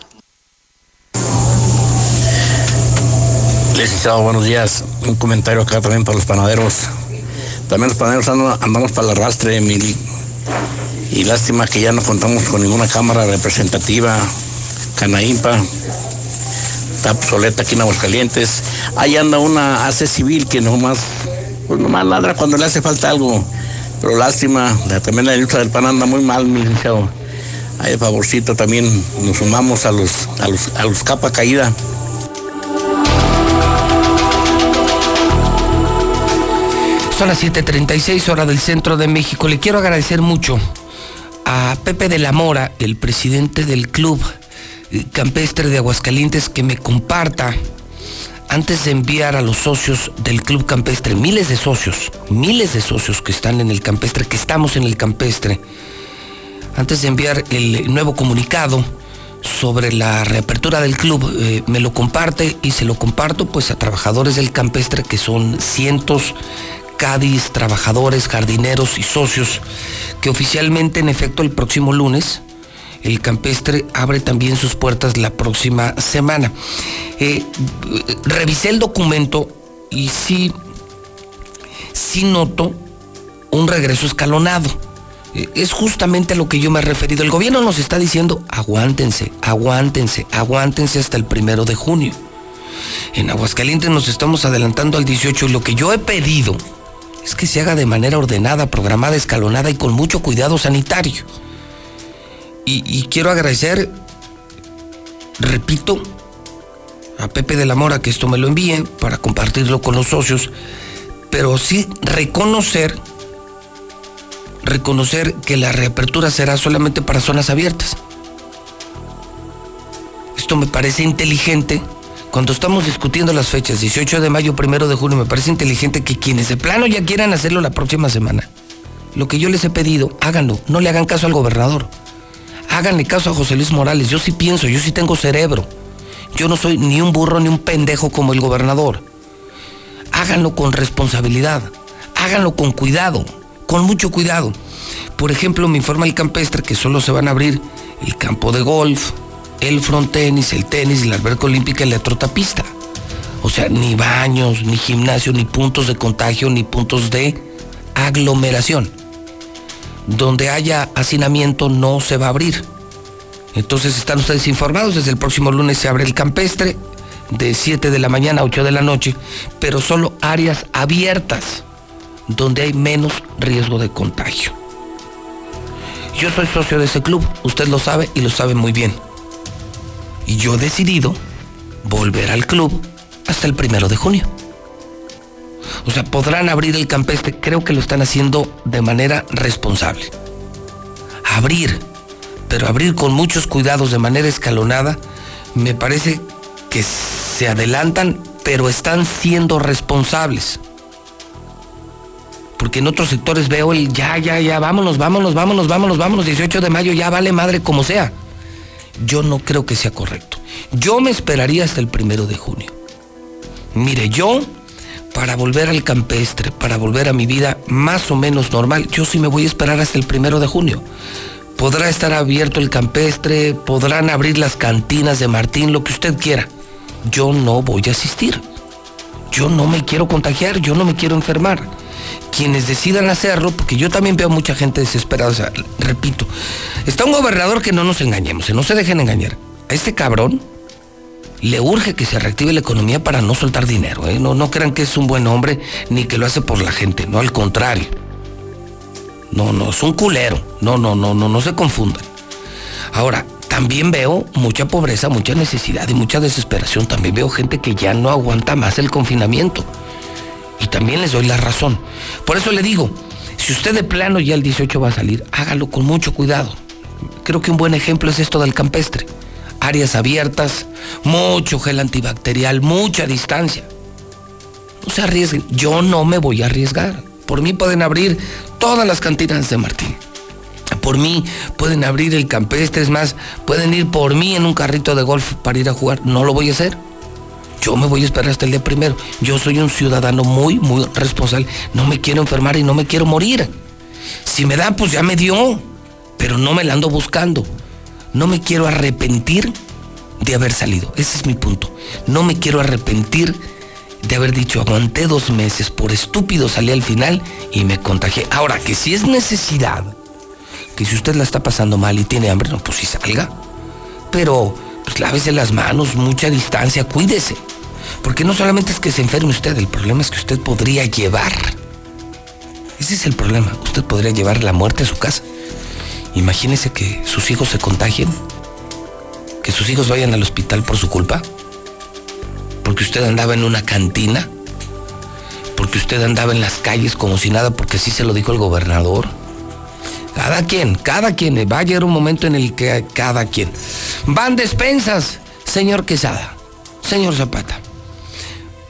Licenciado, buenos días. Un comentario acá también para los panaderos. También los panaderos andamos para el arrastre, y lástima que ya no contamos con ninguna cámara representativa Canaimpa, está obsoleta aquí en Aguascalientes. Ahí anda una AC civil que nomás, pues nomás ladra cuando le hace falta algo. Pero lástima, también la industria del pan anda muy mal, mi licenciado. Ahí favorcito también nos sumamos a los, a los, a los capa caída. Son las 7:36 hora del centro de México. Le quiero agradecer mucho a Pepe de la Mora, el presidente del club campestre de Aguascalientes, que me comparta antes de enviar a los socios del club campestre, miles de socios, miles de socios que están en el campestre, que estamos en el campestre, antes de enviar el nuevo comunicado sobre la reapertura del club, eh, me lo comparte y se lo comparto pues a trabajadores del campestre que son cientos, Cádiz, trabajadores, jardineros y socios, que oficialmente en efecto el próximo lunes, el campestre abre también sus puertas la próxima semana. Eh, revisé el documento y sí, sí noto un regreso escalonado. Eh, es justamente a lo que yo me he referido. El gobierno nos está diciendo, aguántense, aguántense, aguántense hasta el primero de junio. En Aguascalientes nos estamos adelantando al 18 y lo que yo he pedido es que se haga de manera ordenada, programada, escalonada y con mucho cuidado sanitario. Y, quiero agradecer, repito, a Pepe de la Mora que esto me lo envíe para compartirlo con los socios, pero sí reconocer, reconocer que la reapertura será solamente para zonas abiertas. Esto me parece inteligente cuando estamos discutiendo las fechas, 18 de mayo, 1 de junio, me parece inteligente que quienes de plano ya quieran hacerlo la próxima semana, lo que yo les he pedido, háganlo, no le hagan caso al gobernador. Háganle caso a José Luis Morales, yo sí pienso, yo sí tengo cerebro. Yo no soy ni un burro ni un pendejo como el gobernador. Háganlo con responsabilidad, háganlo con cuidado, con mucho cuidado. Por ejemplo, me informa el campestre que solo se van a abrir el campo de golf, el frontenis, el tenis, la alberca olímpica y la trotapista. O sea, ni baños, ni gimnasio, ni puntos de contagio, ni puntos de aglomeración. Donde haya hacinamiento no se va a abrir. Entonces están ustedes informados, desde el próximo lunes se abre el campestre de 7 de la mañana a 8 de la noche, pero solo áreas abiertas donde hay menos riesgo de contagio. Yo soy socio de ese club, usted lo sabe y lo sabe muy bien. Y yo he decidido volver al club hasta el primero de junio. O sea, podrán abrir el campestre, creo que lo están haciendo de manera responsable. Abrir, pero abrir con muchos cuidados de manera escalonada, me parece que se adelantan, pero están siendo responsables. Porque en otros sectores veo el ya, ya, ya, vámonos, vámonos, vámonos, vámonos, vámonos, 18 de mayo, ya vale madre como sea yo no creo que sea correcto. Yo me esperaría hasta el primero de junio. Mire, yo, para volver al campestre, para volver a mi vida más o menos normal, yo sí me voy a esperar hasta el primero de junio. Podrá estar abierto el campestre, podrán abrir las cantinas de Martín, lo que usted quiera. Yo no voy a asistir. Yo no me quiero contagiar, yo no me quiero enfermar quienes decidan hacerlo, porque yo también veo mucha gente desesperada. O sea, repito, está un gobernador que no nos engañemos, no se dejen engañar. A este cabrón le urge que se reactive la economía para no soltar dinero. ¿eh? No, no crean que es un buen hombre ni que lo hace por la gente, no, al contrario. No, no, es un culero. No, no, no, no, no se confundan. Ahora, también veo mucha pobreza, mucha necesidad y mucha desesperación. También veo gente que ya no aguanta más el confinamiento y también les doy la razón. Por eso le digo, si usted de plano ya el 18 va a salir, hágalo con mucho cuidado. Creo que un buen ejemplo es esto del campestre. Áreas abiertas, mucho gel antibacterial, mucha distancia. No se arriesguen. Yo no me voy a arriesgar. Por mí pueden abrir todas las cantinas de Martín. Por mí pueden abrir el campestre, es más, pueden ir por mí en un carrito de golf para ir a jugar. No lo voy a hacer. Yo me voy a esperar hasta el día primero. Yo soy un ciudadano muy, muy responsable. No me quiero enfermar y no me quiero morir. Si me da, pues ya me dio. Pero no me la ando buscando. No me quiero arrepentir de haber salido. Ese es mi punto. No me quiero arrepentir de haber dicho, aguanté dos meses, por estúpido salí al final y me contagié. Ahora, que si es necesidad, que si usted la está pasando mal y tiene hambre, no, pues si salga. Pero pues lávese las manos, mucha distancia, cuídese. Porque no solamente es que se enferme usted, el problema es que usted podría llevar. Ese es el problema. Usted podría llevar la muerte a su casa. Imagínese que sus hijos se contagien, que sus hijos vayan al hospital por su culpa, porque usted andaba en una cantina, porque usted andaba en las calles como si nada, porque así se lo dijo el gobernador. Cada quien, cada quien, va a llegar un momento en el que cada quien. Van despensas, señor Quesada, señor Zapata.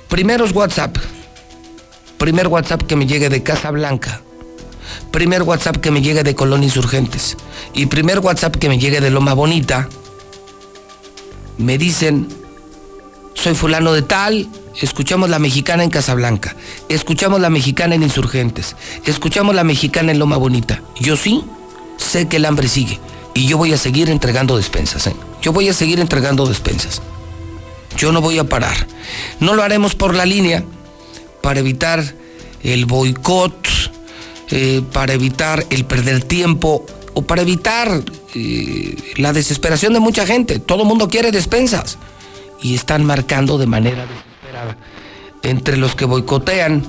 Primeros WhatsApp. Primer WhatsApp que me llegue de Casa Blanca. Primer WhatsApp que me llegue de Colón Insurgentes. Y primer WhatsApp que me llegue de Loma Bonita. Me dicen, soy fulano de tal, escuchamos la mexicana en Casablanca, escuchamos la mexicana en Insurgentes, escuchamos la mexicana en Loma Bonita. Yo sí sé que el hambre sigue y yo voy a seguir entregando despensas. ¿eh? Yo voy a seguir entregando despensas. Yo no voy a parar. No lo haremos por la línea para evitar el boicot, eh, para evitar el perder tiempo o para evitar eh, la desesperación de mucha gente. Todo el mundo quiere despensas y están marcando de manera desesperada. Entre los que boicotean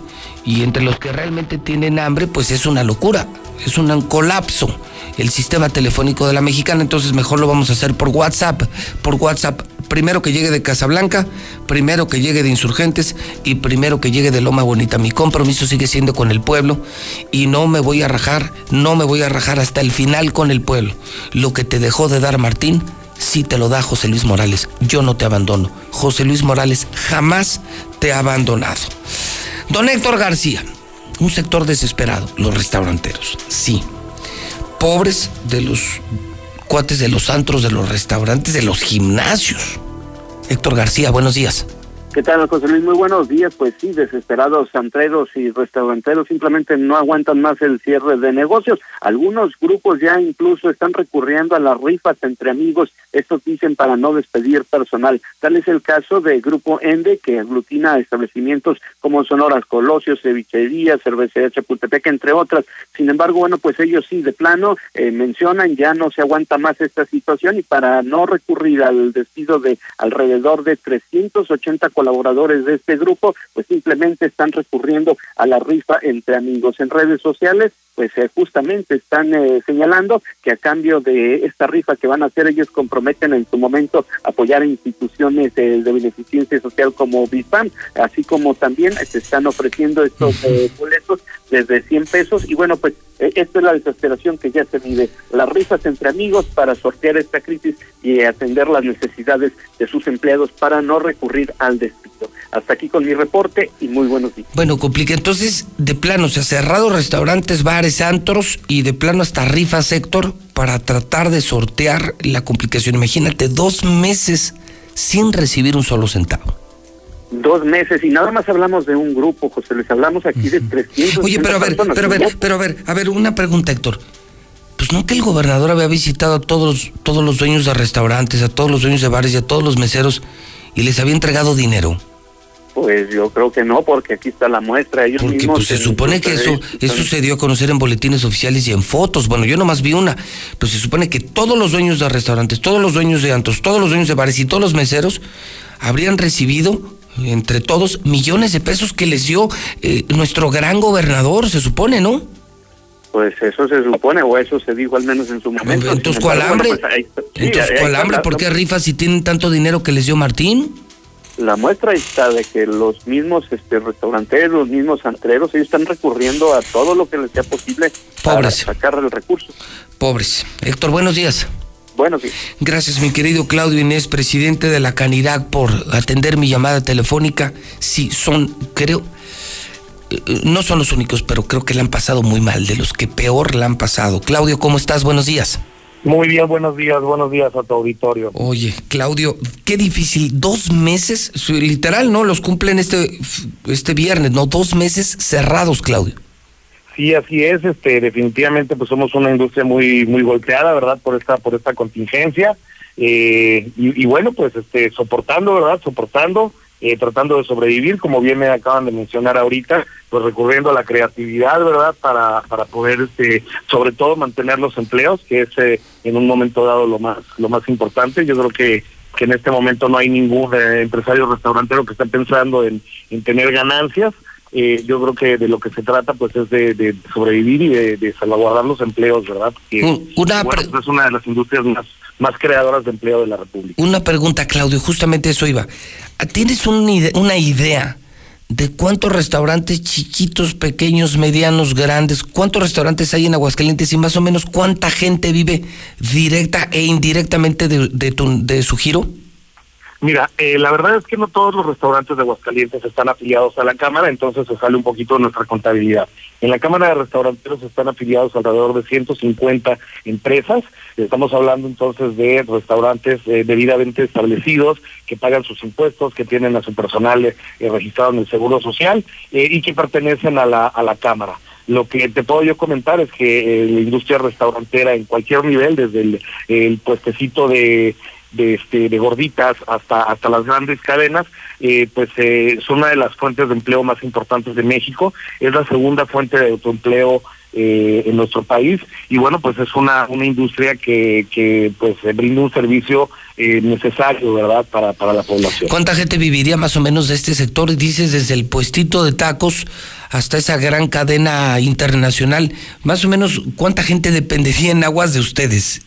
y entre los que realmente tienen hambre, pues es una locura, es un colapso el sistema telefónico de la mexicana, entonces mejor lo vamos a hacer por WhatsApp, por WhatsApp primero que llegue de Casablanca, primero que llegue de Insurgentes y primero que llegue de Loma Bonita. Mi compromiso sigue siendo con el pueblo y no me voy a rajar, no me voy a rajar hasta el final con el pueblo. Lo que te dejó de dar Martín, sí te lo da José Luis Morales. Yo no te abandono. José Luis Morales jamás te ha abandonado. Don Héctor García, un sector desesperado, los restauranteros, sí. Pobres de los cuates de los antros, de los restaurantes, de los gimnasios. Héctor García, buenos días. ¿Qué tal, José Luis? Muy buenos días. Pues sí, desesperados antreros y restauranteros simplemente no aguantan más el cierre de negocios. Algunos grupos ya incluso están recurriendo a las rifas entre amigos, estos dicen para no despedir personal. Tal es el caso del Grupo Ende, que aglutina establecimientos como Sonoras Colosios, Cevichería, Cervecería Chapultepec, entre otras. Sin embargo, bueno, pues ellos sí, de plano, eh, mencionan ya no se aguanta más esta situación y para no recurrir al despido de alrededor de 380 colaboradores de este grupo, pues simplemente están recurriendo a la rifa entre amigos en redes sociales pues eh, justamente están eh, señalando que a cambio de esta rifa que van a hacer ellos comprometen en su momento apoyar a instituciones de beneficencia social como BISPAM, así como también se están ofreciendo estos eh, boletos desde 100 pesos y bueno pues esta es la desesperación que ya se vive, las rifas entre amigos para sortear esta crisis y atender las necesidades de sus empleados para no recurrir al despido. Hasta aquí con mi reporte y muy buenos días. Bueno, complica. Entonces, de plano, se ha cerrado restaurantes, bares, antros y de plano hasta rifa sector para tratar de sortear la complicación. Imagínate, dos meses sin recibir un solo centavo. Dos meses y nada más hablamos de un grupo, José, les hablamos aquí de 300. Oye, pero a ver, pero a ver, pero a ver, a ver, una pregunta, Héctor. Pues no que el gobernador había visitado a todos, todos los dueños de restaurantes, a todos los dueños de bares y a todos los meseros y les había entregado dinero. Pues yo creo que no, porque aquí está la muestra. Ellos porque mismos pues, se supone que eso, eso se dio a conocer en boletines oficiales y en fotos. Bueno, yo nomás vi una. Pero se supone que todos los dueños de restaurantes, todos los dueños de antros, todos los dueños de bares y todos los meseros habrían recibido entre todos millones de pesos que les dio eh, nuestro gran gobernador, se supone, ¿no? Pues eso se supone, o eso se dijo al menos en su momento. Entonces, ¿cuál hambre? Pues, Entonces, ¿cuál hambre? ¿Por qué rifas si tienen tanto dinero que les dio Martín? La muestra está de que los mismos este, restauranteros, los mismos antreros, ellos están recurriendo a todo lo que les sea posible para sacar el recurso. Pobres. Héctor, buenos días. Buenos días. Gracias, mi querido Claudio Inés, presidente de la Canidad, por atender mi llamada telefónica. Sí, son, creo, eh, no son los únicos, pero creo que le han pasado muy mal, de los que peor le han pasado. Claudio, ¿cómo estás? Buenos días. Muy bien, buenos días, buenos días a tu auditorio. Oye, Claudio, qué difícil, dos meses, literal, ¿no? Los cumplen este, este viernes, ¿no? Dos meses cerrados, Claudio. Sí, así es, este, definitivamente pues somos una industria muy, muy golpeada, ¿verdad? Por esta, por esta contingencia. Eh, y, y, bueno, pues este, soportando, ¿verdad? Soportando, eh, tratando de sobrevivir, como bien me acaban de mencionar ahorita, pues recurriendo a la creatividad, ¿verdad? Para, para poder, este, sobre todo, mantener los empleos, que es eh, en un momento dado lo más, lo más importante. Yo creo que que en este momento no hay ningún eh, empresario restaurantero que esté pensando en, en tener ganancias. Eh, yo creo que de lo que se trata pues es de, de sobrevivir y de, de salvaguardar los empleos, ¿verdad? Que, una bueno, pues, es una de las industrias más, más creadoras de empleo de la República. Una pregunta, Claudio, justamente eso iba. ¿Tienes un ide- una idea de cuántos restaurantes chiquitos, pequeños, medianos, grandes, cuántos restaurantes hay en Aguascalientes y más o menos cuánta gente vive directa e indirectamente de, de tu- de su giro? Mira, eh, la verdad es que no todos los restaurantes de Aguascalientes están afiliados a la Cámara, entonces se sale un poquito de nuestra contabilidad. En la Cámara de Restauranteros están afiliados alrededor de 150 empresas. Estamos hablando entonces de restaurantes eh, debidamente establecidos, que pagan sus impuestos, que tienen a su personal eh, registrado en el Seguro Social eh, y que pertenecen a la, a la Cámara. Lo que te puedo yo comentar es que la industria restaurantera en cualquier nivel, desde el, el puestecito de de este de gorditas hasta hasta las grandes cadenas eh, pues eh, son una de las fuentes de empleo más importantes de México es la segunda fuente de autoempleo eh, en nuestro país y bueno pues es una una industria que que pues eh, brinda un servicio eh, necesario verdad para para la población ¿Cuánta gente viviría más o menos de este sector? Dices desde el puestito de tacos hasta esa gran cadena internacional. Más o menos, ¿cuánta gente dependería en aguas de ustedes?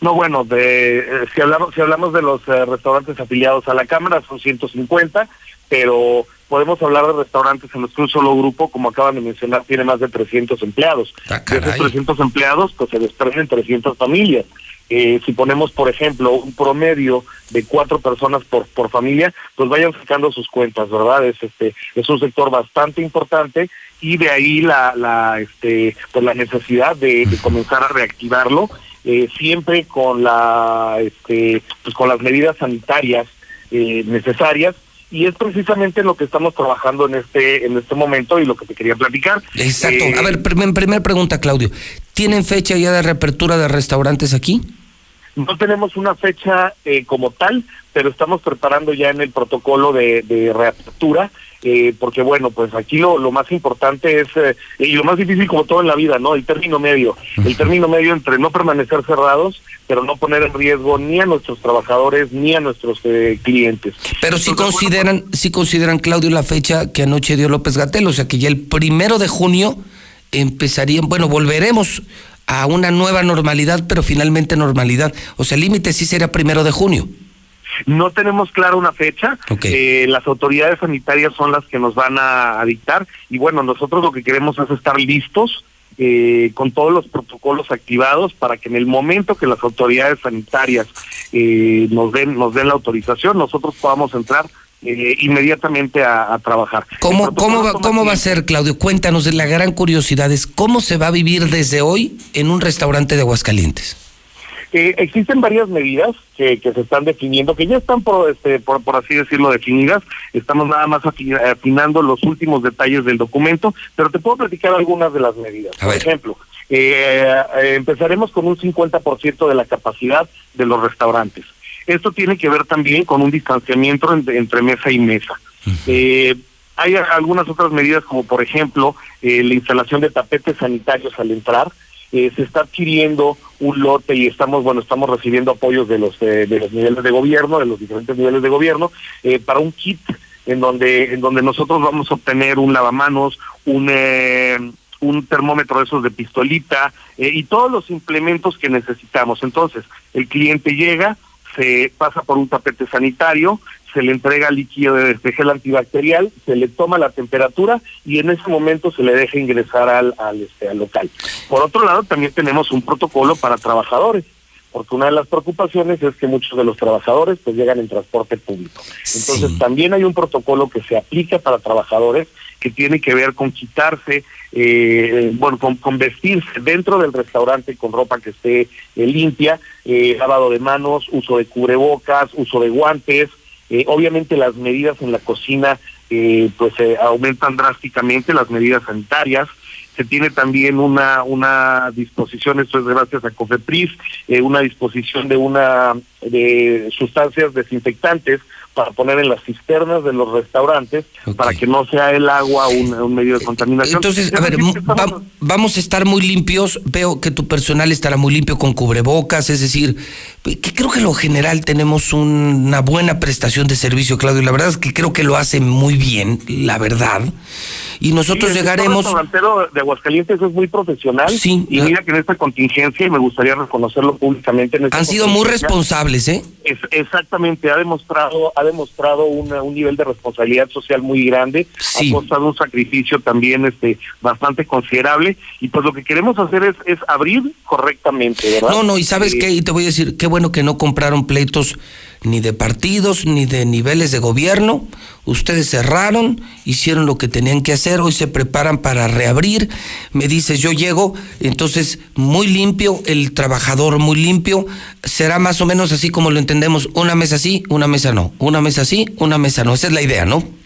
No, bueno, de, eh, si hablamos si hablamos de los eh, restaurantes afiliados a la Cámara son 150, pero podemos hablar de restaurantes en los que un solo grupo, como acaban de mencionar, tiene más de 300 empleados. de esos 300 empleados, pues se desprenden 300 familias. Eh, si ponemos, por ejemplo, un promedio de cuatro personas por por familia, pues vayan sacando sus cuentas, ¿verdad? Es este es un sector bastante importante y de ahí la la este pues la necesidad de, de comenzar a reactivarlo eh, siempre con la este pues con las medidas sanitarias eh, necesarias y es precisamente lo que estamos trabajando en este en este momento y lo que te quería platicar. Exacto. Eh, A ver, prim- primera pregunta, Claudio. ¿Tienen fecha ya de reapertura de restaurantes aquí? No tenemos una fecha eh, como tal, pero estamos preparando ya en el protocolo de, de reapertura, eh, porque bueno, pues aquí lo, lo más importante es, eh, y lo más difícil como todo en la vida, ¿no? El término medio. El término medio entre no permanecer cerrados, pero no poner en riesgo ni a nuestros trabajadores ni a nuestros eh, clientes. Pero sí consideran, sí consideran, Claudio, la fecha que anoche dio López Gatel, o sea que ya el primero de junio empezarían, bueno, volveremos a una nueva normalidad, pero finalmente normalidad. O sea, el límite sí será primero de junio. No tenemos clara una fecha. Eh, las autoridades sanitarias son las que nos van a, a dictar. Y bueno, nosotros lo que queremos es estar listos eh, con todos los protocolos activados para que en el momento que las autoridades sanitarias eh, nos den nos den la autorización, nosotros podamos entrar eh, inmediatamente a, a trabajar. ¿Cómo, cómo, va, ¿Cómo va a ser, Claudio? Cuéntanos de la gran curiosidad, es cómo se va a vivir desde hoy en un restaurante de Aguascalientes. Eh, existen varias medidas que, que se están definiendo, que ya están por, este, por, por así decirlo definidas. Estamos nada más afi- afinando los últimos detalles del documento, pero te puedo platicar algunas de las medidas. Por ejemplo, eh, eh, empezaremos con un 50% de la capacidad de los restaurantes. Esto tiene que ver también con un distanciamiento entre, entre mesa y mesa. Eh, hay algunas otras medidas como por ejemplo eh, la instalación de tapetes sanitarios al entrar. Eh, se está adquiriendo un lote y estamos bueno estamos recibiendo apoyos de los eh, de los niveles de gobierno de los diferentes niveles de gobierno eh, para un kit en donde en donde nosotros vamos a obtener un lavamanos un eh, un termómetro de esos de pistolita eh, y todos los implementos que necesitamos. Entonces el cliente llega se pasa por un tapete sanitario, se le entrega líquido de gel antibacterial, se le toma la temperatura y en ese momento se le deja ingresar al, al, este, al local. Por otro lado, también tenemos un protocolo para trabajadores, porque una de las preocupaciones es que muchos de los trabajadores pues llegan en transporte público. Entonces también hay un protocolo que se aplica para trabajadores que tiene que ver con quitarse, eh, bueno, con, con vestirse dentro del restaurante con ropa que esté eh, limpia, eh, lavado de manos, uso de cubrebocas, uso de guantes. Eh, obviamente las medidas en la cocina eh, pues eh, aumentan drásticamente las medidas sanitarias. Se tiene también una una disposición, esto es gracias a COFEPRIS, eh, una disposición de una de sustancias desinfectantes para poner en las cisternas de los restaurantes para que no sea el agua un, un medio de contaminación. Entonces, a ver, va- vamos a estar muy limpios. Veo que tu personal estará muy limpio con cubrebocas, es decir, que creo que en lo general tenemos una buena prestación de servicio, Claudio. La verdad es que creo que lo hace muy bien, la verdad. Y nosotros Sí, el llegaremos. restaurantero de Aguascalientes es muy profesional Sí. y mira que en esta contingencia, y me gustaría reconocerlo públicamente, en esta Han sido muy responsables, ¿eh? es- exactamente, ha demostrado, ha demostrado una- un nivel de responsabilidad social muy grande, ha costado un sacrificio también este bastante considerable, y pues lo que queremos hacer es, es abrir correctamente, ¿verdad? No, no, y sabes Eh, qué, y te voy a decir, qué bueno que no compraron pleitos ni de partidos, ni de niveles de gobierno. Ustedes cerraron, hicieron lo que tenían que hacer, hoy se preparan para reabrir. Me dices, yo llego, entonces muy limpio, el trabajador muy limpio. Será más o menos así como lo entendemos, una mesa sí, una mesa no, una mesa sí, una mesa no. Esa es la idea, ¿no?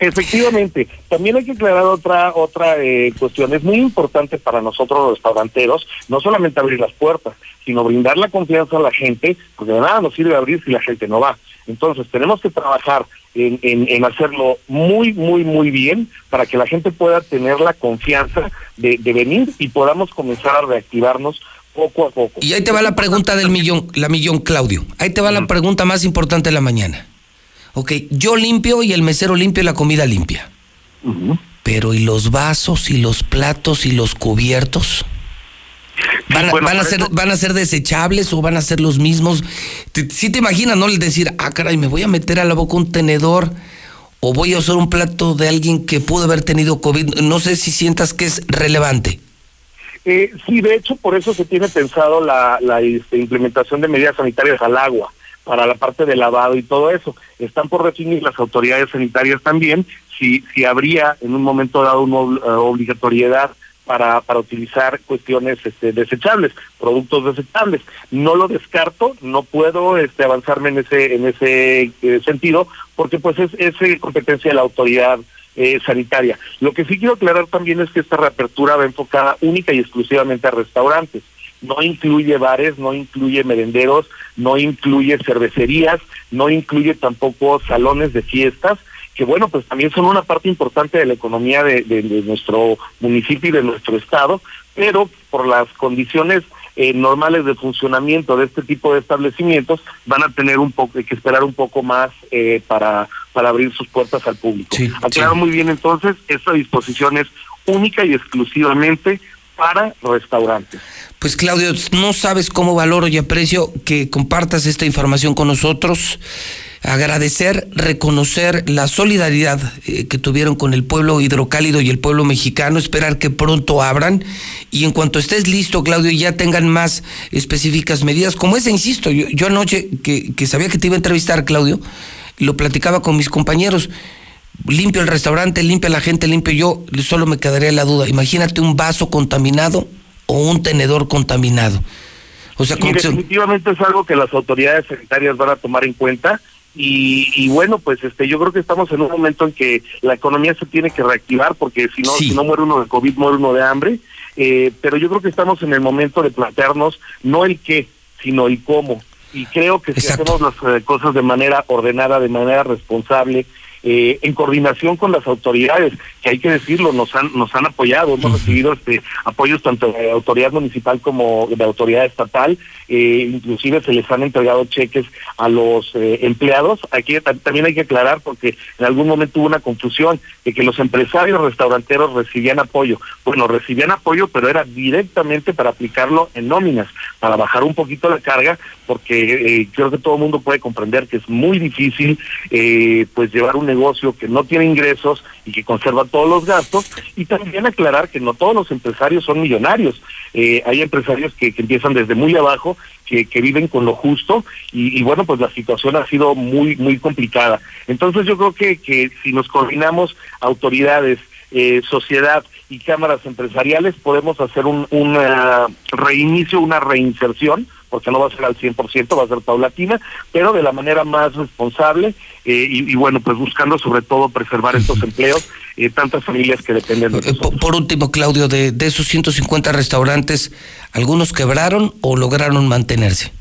Efectivamente, también hay que aclarar otra otra eh, cuestión. Es muy importante para nosotros los restauranteros no solamente abrir las puertas, sino brindar la confianza a la gente, porque de nada nos sirve abrir si la gente no va. Entonces tenemos que trabajar en, en, en hacerlo muy, muy, muy bien para que la gente pueda tener la confianza de, de venir y podamos comenzar a reactivarnos poco a poco. Y ahí te va la pregunta del millón, la millón, Claudio. Ahí te va la pregunta más importante de la mañana. Ok, yo limpio y el mesero limpio y la comida limpia. Pero ¿y los vasos y los platos y los cubiertos? ¿Van a, bueno, van a por ser, eso- ¿Van a ser desechables o van a ser los mismos? Si te imaginas, ¿no? El decir, ah, caray, me voy a meter a la boca un tenedor o voy a usar un plato de alguien que pudo haber tenido COVID. No sé si sientas que es relevante. Eh, sí, de hecho, por eso se tiene pensado la, la este, implementación de medidas sanitarias al agua, para la parte de lavado y todo eso. Están por definir las autoridades sanitarias también si, si habría en un momento dado una eh, obligatoriedad para, para utilizar cuestiones este, desechables, productos desechables. No lo descarto, no puedo este, avanzarme en ese, en ese eh, sentido, porque pues es, es eh, competencia de la autoridad eh, sanitaria. Lo que sí quiero aclarar también es que esta reapertura va enfocada única y exclusivamente a restaurantes. No incluye bares, no incluye merenderos, no incluye cervecerías, no incluye tampoco salones de fiestas, que bueno, pues también son una parte importante de la economía de, de- de nuestro municipio y de nuestro estado, pero por las condiciones eh, normales de funcionamiento de este tipo de establecimientos van a tener un poco que esperar un poco más eh, para para abrir sus puertas al público. Aclaro muy bien entonces, esta disposición es única y exclusivamente para restaurantes. Pues Claudio, no sabes cómo valoro y aprecio que compartas esta información con nosotros. Agradecer, reconocer la solidaridad eh, que tuvieron con el pueblo hidrocálido y el pueblo mexicano, esperar que pronto abran y en cuanto estés listo, Claudio, ya tengan más específicas medidas, como esa, insisto, yo, yo anoche que, que sabía que te iba a entrevistar, Claudio, lo platicaba con mis compañeros, limpio el restaurante, limpia la gente, limpio yo, solo me quedaría la duda, imagínate un vaso contaminado o un tenedor contaminado. O sea, Y definitivamente es algo que las autoridades sanitarias van a tomar en cuenta y, y bueno, pues este yo creo que estamos en un momento en que la economía se tiene que reactivar porque si no, si no muere uno de COVID, muere uno de hambre, eh, pero yo creo que estamos en el momento de plantearnos no el qué, sino el cómo. Y creo que si hacemos las eh, cosas de manera ordenada, de manera responsable, eh, en coordinación con las autoridades, que hay que decirlo, nos han nos han apoyado, hemos recibido este apoyos tanto de autoridad municipal como de autoridad estatal, eh, inclusive se les han entregado cheques a los eh, empleados. Aquí ta- también hay que aclarar porque en algún momento hubo una confusión de que los empresarios restauranteros recibían apoyo. Bueno, recibían apoyo, pero era directamente para aplicarlo en nóminas, para bajar un poquito la carga, porque eh, creo que todo el mundo puede comprender que es muy difícil eh, pues llevar un negocio que no tiene ingresos y que conserva todos los gastos y también aclarar que no todos los empresarios son millonarios. Eh, hay empresarios que, empiezan desde muy abajo, que, que viven con lo justo y, y bueno, pues la situación ha sido muy, muy complicada. Entonces yo creo que, que si nos coordinamos autoridades, eh, sociedad y cámaras empresariales, podemos hacer un, un reinicio, una reinserción, porque no va a ser al 100%, va a ser paulatina, pero de la manera más responsable eh, y, y bueno, pues buscando sobre todo preservar estos empleos, eh, tantas familias que dependen de nosotros. Por último, Claudio, de, de esos 150 restaurantes, ¿algunos quebraron o lograron mantenerse?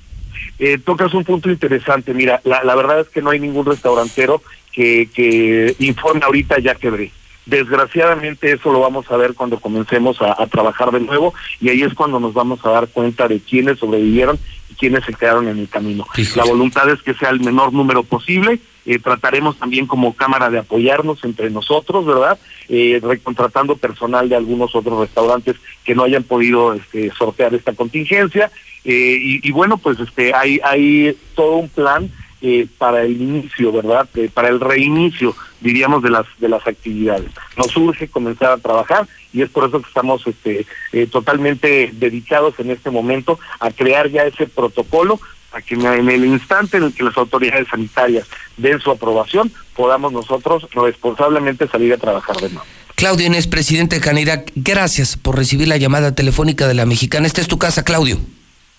eh, tocas un punto interesante. Mira, la, la verdad es que no hay ningún restaurantero que, que informe ahorita ya quebré. Desgraciadamente eso lo vamos a ver cuando comencemos a, a, trabajar de nuevo y ahí es cuando nos vamos a dar cuenta de quiénes sobrevivieron y quiénes se quedaron en el camino. La voluntad es que sea el menor número posible. Eh, trataremos también como Cámara de apoyarnos entre nosotros, ¿verdad? Eh, recontratando personal de algunos otros restaurantes que no hayan podido este, sortear esta contingencia. Eh, y, y, bueno, pues este hay, hay todo un plan eh, para el inicio, ¿verdad? Eh, para el reinicio, diríamos, de las de las actividades. Nos urge comenzar a trabajar y es por eso que estamos este, eh, totalmente dedicados en este momento a crear ya ese protocolo para que en el instante en el que las autoridades sanitarias den su aprobación, podamos nosotros responsablemente salir a trabajar de nuevo. Claudio Inés, presidente de Canirac, gracias por recibir la llamada telefónica de la mexicana. Esta es tu casa, Claudio.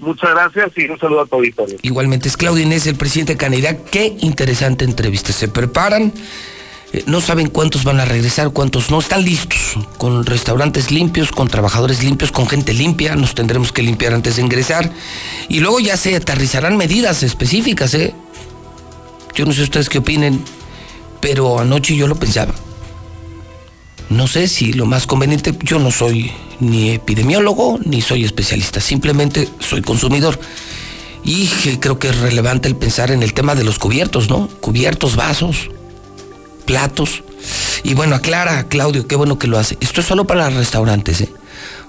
Muchas gracias y un saludo a tu auditorio. Igualmente es Claudio Inés, el presidente de Canirac. Qué interesante entrevista. Se preparan, eh, no saben cuántos van a regresar, cuántos no. Están listos, con restaurantes limpios, con trabajadores limpios, con gente limpia. Nos tendremos que limpiar antes de ingresar. Y luego ya se aterrizarán medidas específicas, ¿eh? Yo no sé ustedes qué opinen, pero anoche yo lo pensaba. No sé si lo más conveniente, yo no soy ni epidemiólogo ni soy especialista, simplemente soy consumidor. Y creo que es relevante el pensar en el tema de los cubiertos, ¿no? Cubiertos, vasos, platos. Y bueno, aclara, Claudio, qué bueno que lo hace. Esto es solo para restaurantes, ¿eh?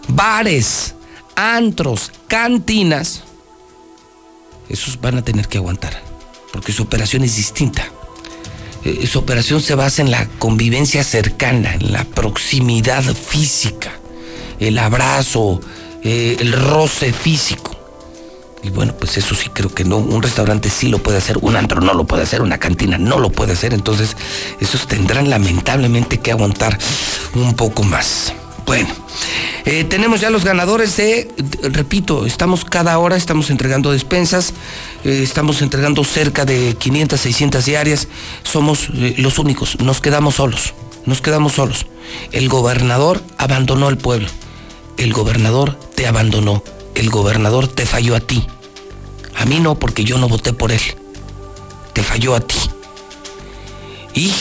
Bares, antros, cantinas. Esos van a tener que aguantar, porque su operación es distinta. Eh, su operación se basa en la convivencia cercana, en la proximidad física, el abrazo, eh, el roce físico. Y bueno, pues eso sí creo que no. Un restaurante sí lo puede hacer, un antro no lo puede hacer, una cantina no lo puede hacer. Entonces, esos tendrán lamentablemente que aguantar un poco más. Bueno, eh, tenemos ya los ganadores de, repito, estamos cada hora, estamos entregando despensas, eh, estamos entregando cerca de 500, 600 diarias, somos eh, los únicos, nos quedamos solos, nos quedamos solos. El gobernador abandonó el pueblo, el gobernador te abandonó, el gobernador te falló a ti. A mí no, porque yo no voté por él, te falló a ti. Y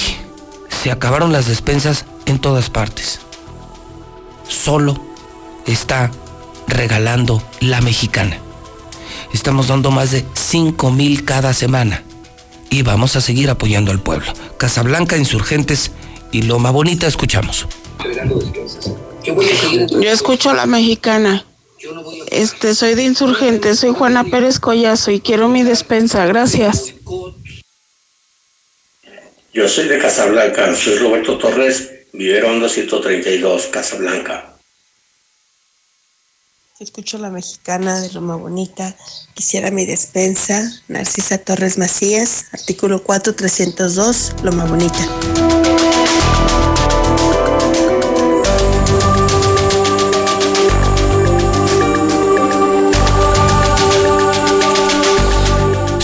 se acabaron las despensas en todas partes solo está regalando la mexicana. Estamos dando más de 5 mil cada semana y vamos a seguir apoyando al pueblo. Casablanca, Insurgentes y Loma Bonita, escuchamos. Yo escucho a la mexicana. Este, soy de Insurgentes, soy Juana Pérez Collazo y quiero mi despensa. Gracias. Yo soy de Casablanca, soy Roberto Torres Vivero 232, Casablanca. Escucho la mexicana de Roma Bonita. Quisiera mi despensa. Narcisa Torres Macías, artículo 4302, Loma Bonita.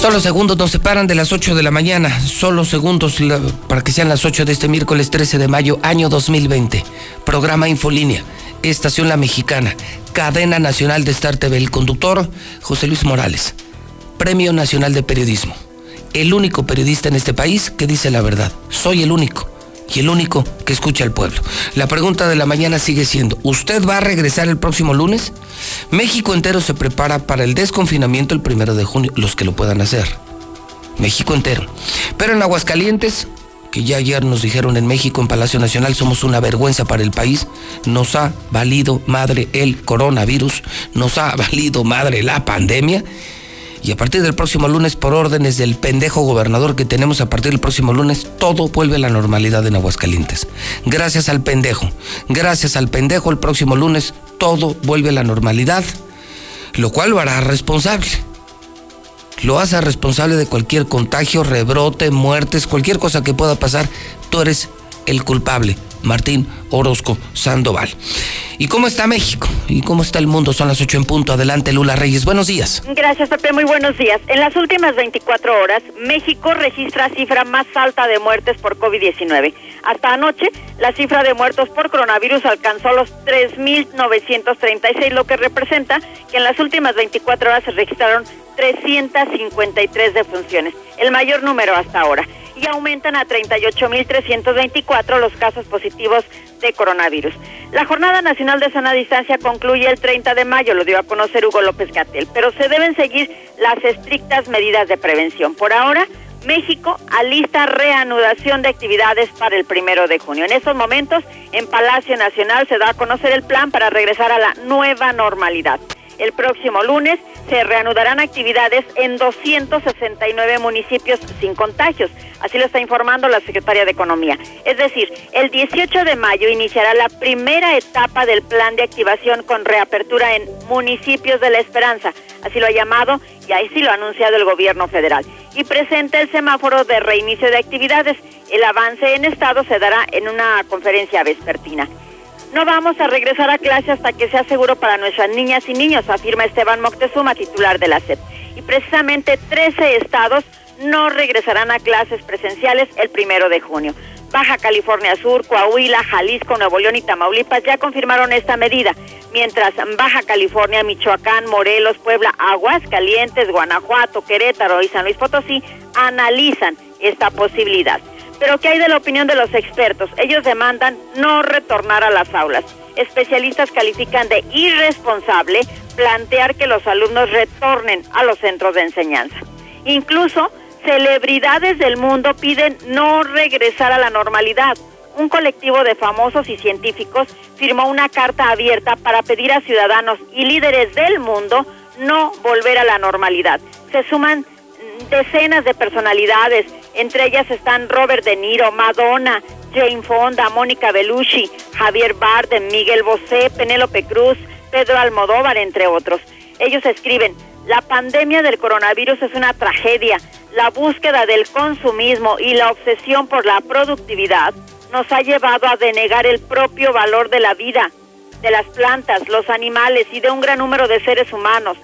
Solo segundos nos separan de las 8 de la mañana. Solo segundos para que sean las 8 de este miércoles 13 de mayo, año 2020. Programa Infolínea. Estación La Mexicana. Cadena Nacional de Star TV. El conductor, José Luis Morales. Premio Nacional de Periodismo. El único periodista en este país que dice la verdad. Soy el único y el único que escucha al pueblo. La pregunta de la mañana sigue siendo, ¿usted va a regresar el próximo lunes? México entero se prepara para el desconfinamiento el primero de junio, los que lo puedan hacer. México entero. Pero en Aguascalientes, que ya ayer nos dijeron en México, en Palacio Nacional, somos una vergüenza para el país, nos ha valido madre el coronavirus, nos ha (laughs) valido madre la pandemia y a partir del próximo lunes, por órdenes del pendejo gobernador que tenemos a partir del próximo lunes, todo vuelve a la normalidad en Aguascalientes. Gracias al pendejo. Gracias al pendejo, el próximo lunes todo vuelve a la normalidad, lo cual lo hará responsable. Lo hace responsable de cualquier contagio, rebrote, muertes, cualquier cosa que pueda pasar. Tú eres el culpable, Martín Orozco Sandoval. ¿Y cómo está México? ¿Y cómo está el mundo? Son las ocho en punto. Adelante, Lula Reyes. Buenos días. Gracias, Pepe. Muy buenos días. En las últimas 24 horas, México registra cifra más alta de muertes por COVID-19. Hasta anoche, la cifra de muertos por coronavirus alcanzó los 3.936, lo que representa que en las últimas 24 horas se registraron 353 defunciones, el mayor número hasta ahora y aumentan a 38.324 los casos positivos de coronavirus. La Jornada Nacional de Sana Distancia concluye el 30 de mayo, lo dio a conocer Hugo López Gatel, pero se deben seguir las estrictas medidas de prevención. Por ahora, México alista reanudación de actividades para el primero de junio. En estos momentos, en Palacio Nacional se da a conocer el plan para regresar a la nueva normalidad. El próximo lunes se reanudarán actividades en 269 municipios sin contagios. Así lo está informando la Secretaria de Economía. Es decir, el 18 de mayo iniciará la primera etapa del plan de activación con reapertura en municipios de la Esperanza. Así lo ha llamado y así lo ha anunciado el gobierno federal. Y presenta el semáforo de reinicio de actividades. El avance en estado se dará en una conferencia vespertina. No vamos a regresar a clase hasta que sea seguro para nuestras niñas y niños, afirma Esteban Moctezuma, titular de la SEP. Y precisamente 13 estados no regresarán a clases presenciales el primero de junio. Baja California Sur, Coahuila, Jalisco, Nuevo León y Tamaulipas ya confirmaron esta medida, mientras Baja California, Michoacán, Morelos, Puebla, Aguascalientes, Guanajuato, Querétaro y San Luis Potosí analizan esta posibilidad. Pero ¿qué hay de la opinión de los expertos? Ellos demandan no retornar a las aulas. Especialistas califican de irresponsable plantear que los alumnos retornen a los centros de enseñanza. Incluso celebridades del mundo piden no regresar a la normalidad. Un colectivo de famosos y científicos firmó una carta abierta para pedir a ciudadanos y líderes del mundo no volver a la normalidad. Se suman decenas de personalidades, entre ellas están Robert De Niro, Madonna, Jane Fonda, Mónica Bellucci, Javier Bardem, Miguel Bosé, Penélope Cruz, Pedro Almodóvar, entre otros. Ellos escriben, la pandemia del coronavirus es una tragedia. La búsqueda del consumismo y la obsesión por la productividad nos ha llevado a denegar el propio valor de la vida, de las plantas, los animales y de un gran número de seres humanos.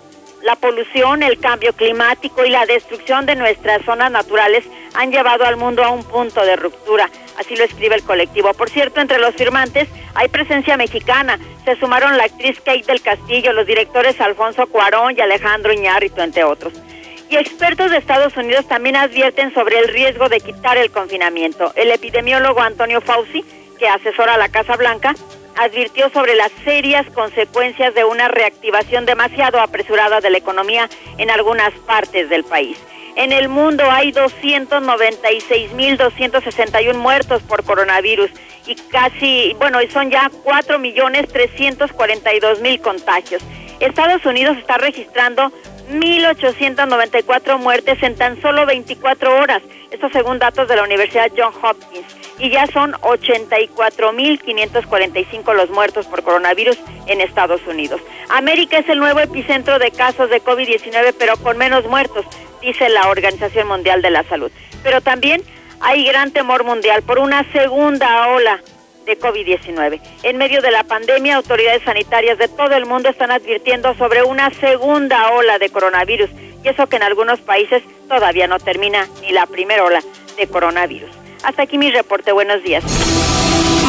La polución, el cambio climático y la destrucción de nuestras zonas naturales han llevado al mundo a un punto de ruptura. Así lo escribe el colectivo. Por cierto, entre los firmantes hay presencia mexicana. Se sumaron la actriz Kate del Castillo, los directores Alfonso Cuarón y Alejandro Iñárritu, entre otros. Y expertos de Estados Unidos también advierten sobre el riesgo de quitar el confinamiento. El epidemiólogo Antonio Fauci, que asesora a la Casa Blanca, advirtió sobre las serias consecuencias de una reactivación demasiado apresurada de la economía en algunas partes del país. En el mundo hay 296.261 muertos por coronavirus y casi, bueno, son ya 4.342.000 contagios. Estados Unidos está registrando 1.894 muertes en tan solo 24 horas, esto según datos de la Universidad John Hopkins y ya son 84.545 los muertos por coronavirus en Estados Unidos. América es el nuevo epicentro de casos de COVID-19, pero con menos muertos, dice la Organización Mundial de la Salud. Pero también hay gran temor mundial por una segunda ola de COVID-19. En medio de la pandemia, autoridades sanitarias de todo el mundo están advirtiendo sobre una segunda ola de coronavirus, y eso que en algunos países todavía no termina ni la primera ola de coronavirus. Hasta aquí mi reporte. Buenos días.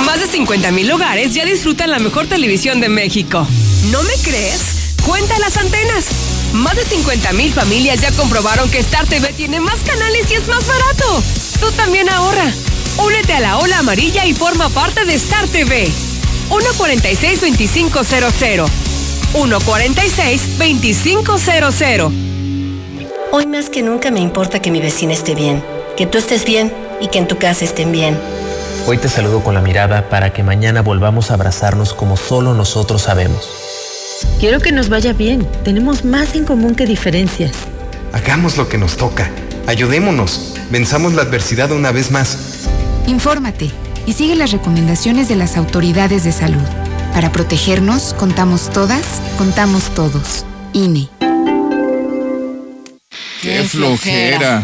Más de 50 mil hogares ya disfrutan la mejor televisión de México. ¿No me crees? Cuenta las antenas. Más de 50 mil familias ya comprobaron que Star TV tiene más canales y es más barato. Tú también ahorra. Únete a la ola amarilla y forma parte de Star TV. 146-2500. 146-2500. Hoy más que nunca me importa que mi vecina esté bien, que tú estés bien y que en tu casa estén bien. Hoy te saludo con la mirada para que mañana volvamos a abrazarnos como solo nosotros sabemos. Quiero que nos vaya bien. Tenemos más en común que diferencias. Hagamos lo que nos toca. Ayudémonos. Venzamos la adversidad una vez más. Infórmate y sigue las recomendaciones de las autoridades de salud. Para protegernos, contamos todas, contamos todos. INE. ¡Qué flojera!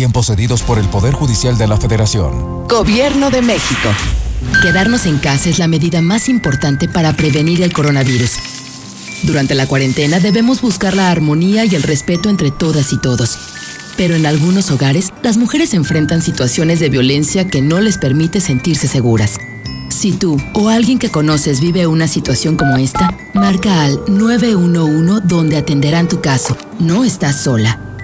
Tiempos cedidos por el Poder Judicial de la Federación. Gobierno de México. Quedarnos en casa es la medida más importante para prevenir el coronavirus. Durante la cuarentena debemos buscar la armonía y el respeto entre todas y todos. Pero en algunos hogares, las mujeres enfrentan situaciones de violencia que no les permite sentirse seguras. Si tú o alguien que conoces vive una situación como esta, marca al 911 donde atenderán tu caso. No estás sola.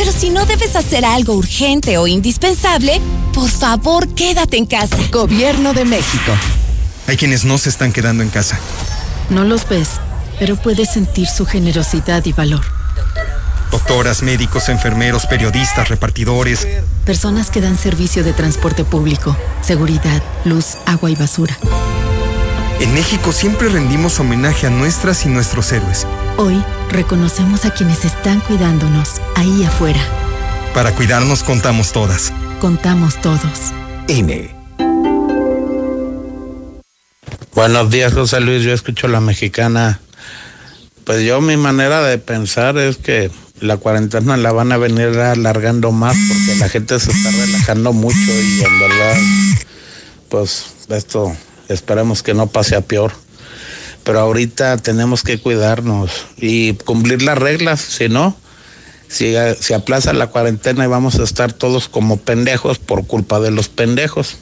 Pero si no debes hacer algo urgente o indispensable, por favor quédate en casa. Gobierno de México. Hay quienes no se están quedando en casa. No los ves, pero puedes sentir su generosidad y valor. Doctoras, médicos, enfermeros, periodistas, repartidores. Personas que dan servicio de transporte público, seguridad, luz, agua y basura. En México siempre rendimos homenaje a nuestras y nuestros héroes. Hoy reconocemos a quienes están cuidándonos ahí afuera. Para cuidarnos contamos todas. Contamos todos. INE. Buenos días, José Luis. Yo escucho la mexicana. Pues yo mi manera de pensar es que la cuarentena la van a venir alargando más porque la gente se está relajando mucho y en verdad, pues esto esperemos que no pase a peor. Pero ahorita tenemos que cuidarnos y cumplir las reglas, si no, si, si aplaza la cuarentena y vamos a estar todos como pendejos por culpa de los pendejos.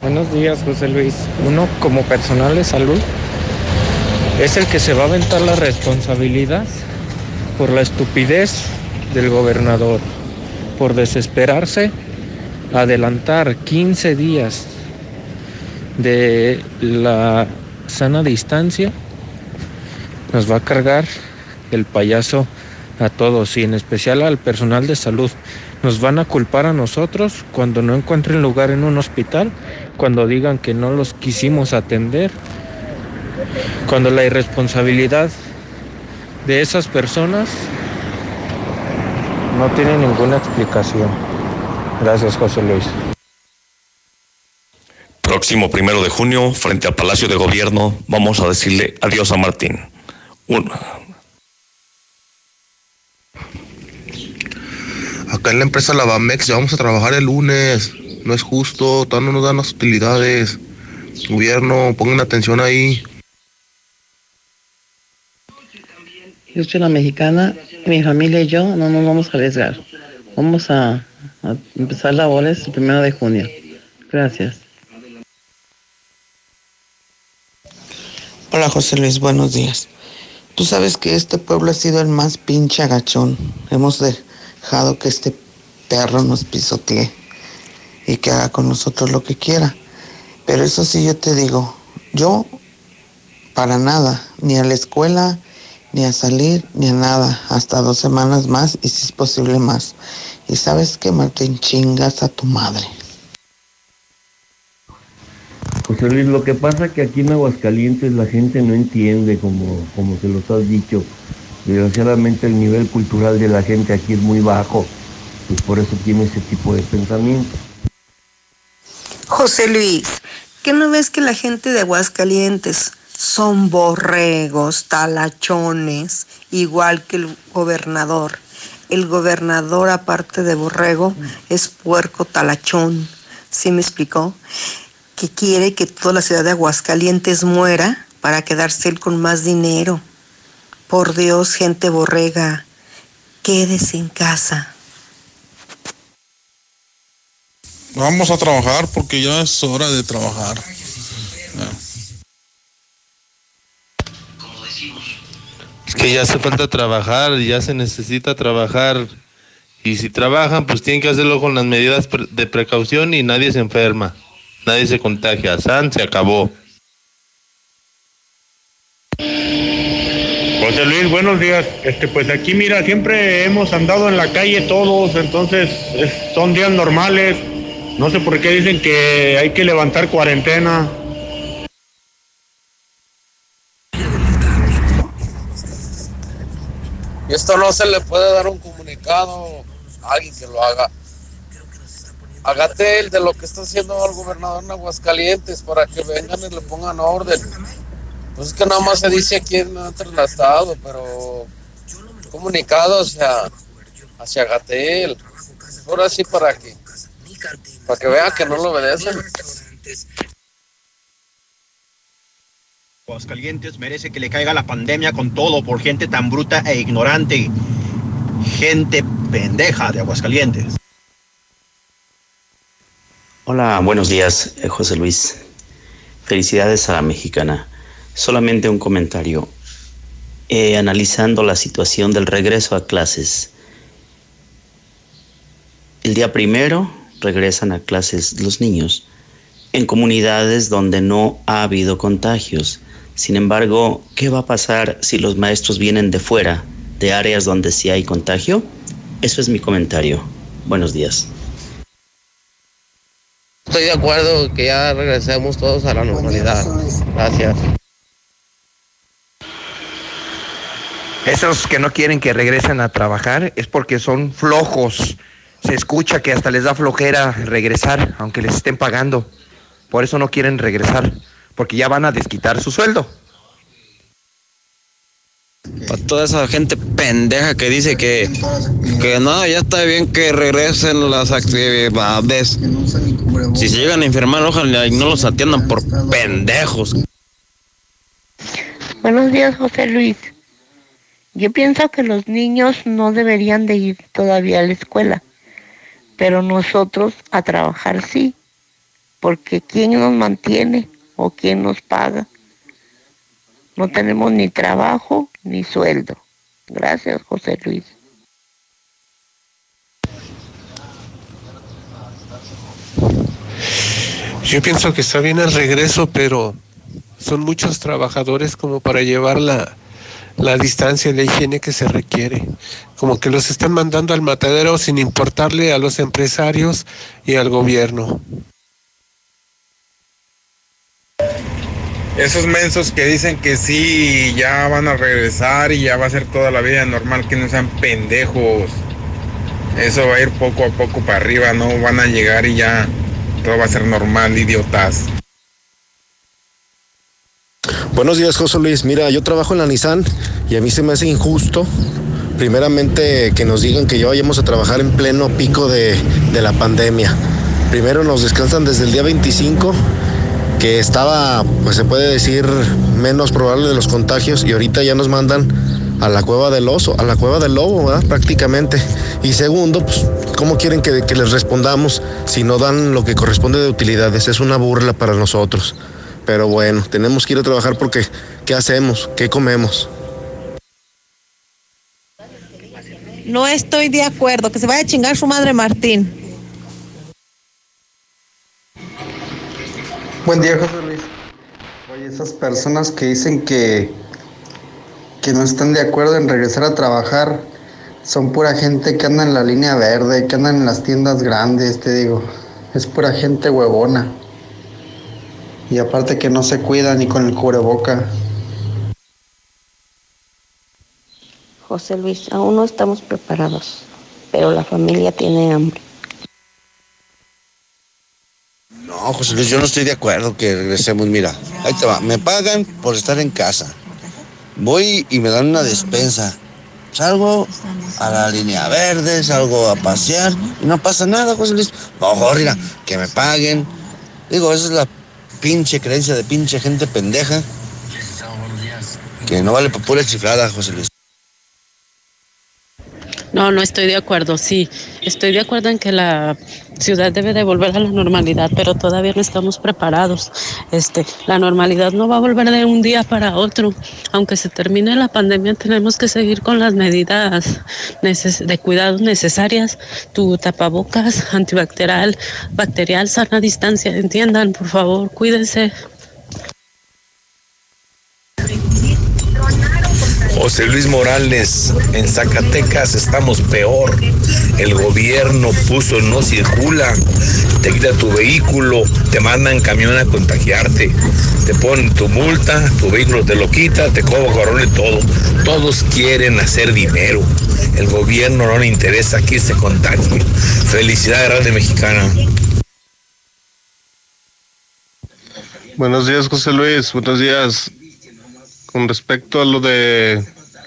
Buenos días, José Luis. Uno como personal de salud es el que se va a aventar la responsabilidad por la estupidez del gobernador, por desesperarse, adelantar 15 días de la sana distancia, nos va a cargar el payaso a todos y en especial al personal de salud. Nos van a culpar a nosotros cuando no encuentren lugar en un hospital, cuando digan que no los quisimos atender, cuando la irresponsabilidad de esas personas no tiene ninguna explicación. Gracias, José Luis. Próximo primero de junio, frente al Palacio de Gobierno, vamos a decirle adiós a Martín. Uno. Acá en la empresa Lavamex ya vamos a trabajar el lunes. No es justo, todavía no nos dan las utilidades. Gobierno, pongan atención ahí. Yo soy la mexicana, mi familia y yo no nos vamos a arriesgar. Vamos a, a empezar labores el primero de junio. Gracias. Hola José Luis, buenos días. Tú sabes que este pueblo ha sido el más pinche agachón. Hemos dejado que este perro nos pisotee y que haga con nosotros lo que quiera. Pero eso sí yo te digo, yo para nada, ni a la escuela, ni a salir, ni a nada, hasta dos semanas más y si es posible más. Y sabes que Martín chingas a tu madre. José Luis, lo que pasa que aquí en Aguascalientes la gente no entiende como, como se los has dicho. Desgraciadamente el nivel cultural de la gente aquí es muy bajo, pues por eso tiene ese tipo de pensamiento. José Luis, ¿Qué no ves que la gente de Aguascalientes son borregos, talachones, igual que el gobernador? El gobernador, aparte de borrego, es puerco talachón. ¿Sí me explicó? Que quiere que toda la ciudad de Aguascalientes muera para quedarse él con más dinero. Por Dios, gente borrega, quédese en casa. Vamos a trabajar porque ya es hora de trabajar. Es que ya hace falta trabajar, ya se necesita trabajar. Y si trabajan, pues tienen que hacerlo con las medidas de precaución y nadie se enferma. Nadie se contagia. San se acabó. José Luis, buenos días. Este, pues aquí mira, siempre hemos andado en la calle todos, entonces son días normales. No sé por qué dicen que hay que levantar cuarentena. Y esto no se le puede dar un comunicado a alguien que lo haga. Hágate el de lo que está haciendo el gobernador en Aguascalientes para que vengan y le pongan orden. Pues es que nada más se dice aquí en el estado, pero comunicado hacia, hacia Gatel. Ahora sí para que para que vean que no lo obedecen. Aguascalientes merece que le caiga la pandemia con todo por gente tan bruta e ignorante. Gente pendeja de Aguascalientes. Hola, buenos días, eh, José Luis. Felicidades a la mexicana. Solamente un comentario. Eh, analizando la situación del regreso a clases. El día primero regresan a clases los niños en comunidades donde no ha habido contagios. Sin embargo, ¿qué va a pasar si los maestros vienen de fuera, de áreas donde sí hay contagio? Eso es mi comentario. Buenos días. Estoy de acuerdo que ya regresemos todos a la normalidad. Gracias. Esos que no quieren que regresen a trabajar es porque son flojos se escucha que hasta les da flojera regresar, aunque les estén pagando. Por eso no quieren regresar, porque ya van a desquitar su sueldo. Para toda esa gente pendeja que dice que, que no, ya está bien que regresen las actividades. Si se llegan a enfermar, ojalá y no los atiendan por pendejos. Buenos días, José Luis. Yo pienso que los niños no deberían de ir todavía a la escuela pero nosotros a trabajar sí, porque ¿quién nos mantiene o quién nos paga? No tenemos ni trabajo ni sueldo. Gracias, José Luis. Yo pienso que está bien el regreso, pero son muchos trabajadores como para llevar la, la distancia y higiene que se requiere. Como que los están mandando al matadero sin importarle a los empresarios y al gobierno. Esos mensos que dicen que sí, ya van a regresar y ya va a ser toda la vida normal, que no sean pendejos. Eso va a ir poco a poco para arriba, no van a llegar y ya todo va a ser normal, idiotas. Buenos días, José Luis. Mira, yo trabajo en la Nissan y a mí se me hace injusto, primeramente, que nos digan que ya vayamos a trabajar en pleno pico de, la pandemia. Primero nos descansan desde el día 25, que estaba, pues se puede decir, menos probable de los contagios y ahorita ya nos mandan a la cueva del oso, a la cueva del lobo, ¿verdad? Prácticamente. Y segundo, pues, ¿cómo quieren que, que les respondamos si no dan lo que corresponde de utilidades? Es una burla para nosotros. Pero bueno, tenemos que ir a trabajar porque ¿qué hacemos? ¿Qué comemos? No estoy de acuerdo. Que se vaya a chingar su madre Martín. Buen día, José Luis. Oye, esas personas que dicen que, que no están de acuerdo en regresar a trabajar son pura gente que anda en la línea verde, que anda en las tiendas grandes, te digo. Es pura gente huevona. Y aparte que no se cuida ni con el cubreboca. José Luis, aún no estamos preparados, pero la familia tiene hambre. No, José Luis, yo no estoy de acuerdo que regresemos. Mira, ahí te va. Me pagan por estar en casa. Voy y me dan una despensa. Salgo a la línea verde, salgo a pasear y no pasa nada, José Luis. Mejor, mira, que me paguen. Digo, esa es la pinche creencia de pinche gente pendeja. Que no vale para pura chiflada, José Luis. No, no estoy de acuerdo, sí. Estoy de acuerdo en que la ciudad debe de volver a la normalidad, pero todavía no estamos preparados. Este, la normalidad no va a volver de un día para otro. Aunque se termine la pandemia, tenemos que seguir con las medidas de cuidado necesarias. Tu tapabocas, antibacterial, bacterial, sana distancia. Entiendan, por favor, cuídense. José Luis Morales, en Zacatecas estamos peor. El gobierno puso no circula, te quita tu vehículo, te mandan camión a contagiarte, te ponen tu multa, tu vehículo te lo quita, te cobra corona y todo. Todos quieren hacer dinero. El gobierno no le interesa que se contagie. Felicidades, Grande Mexicana. Buenos días, José Luis. Buenos días. Con respecto a lo de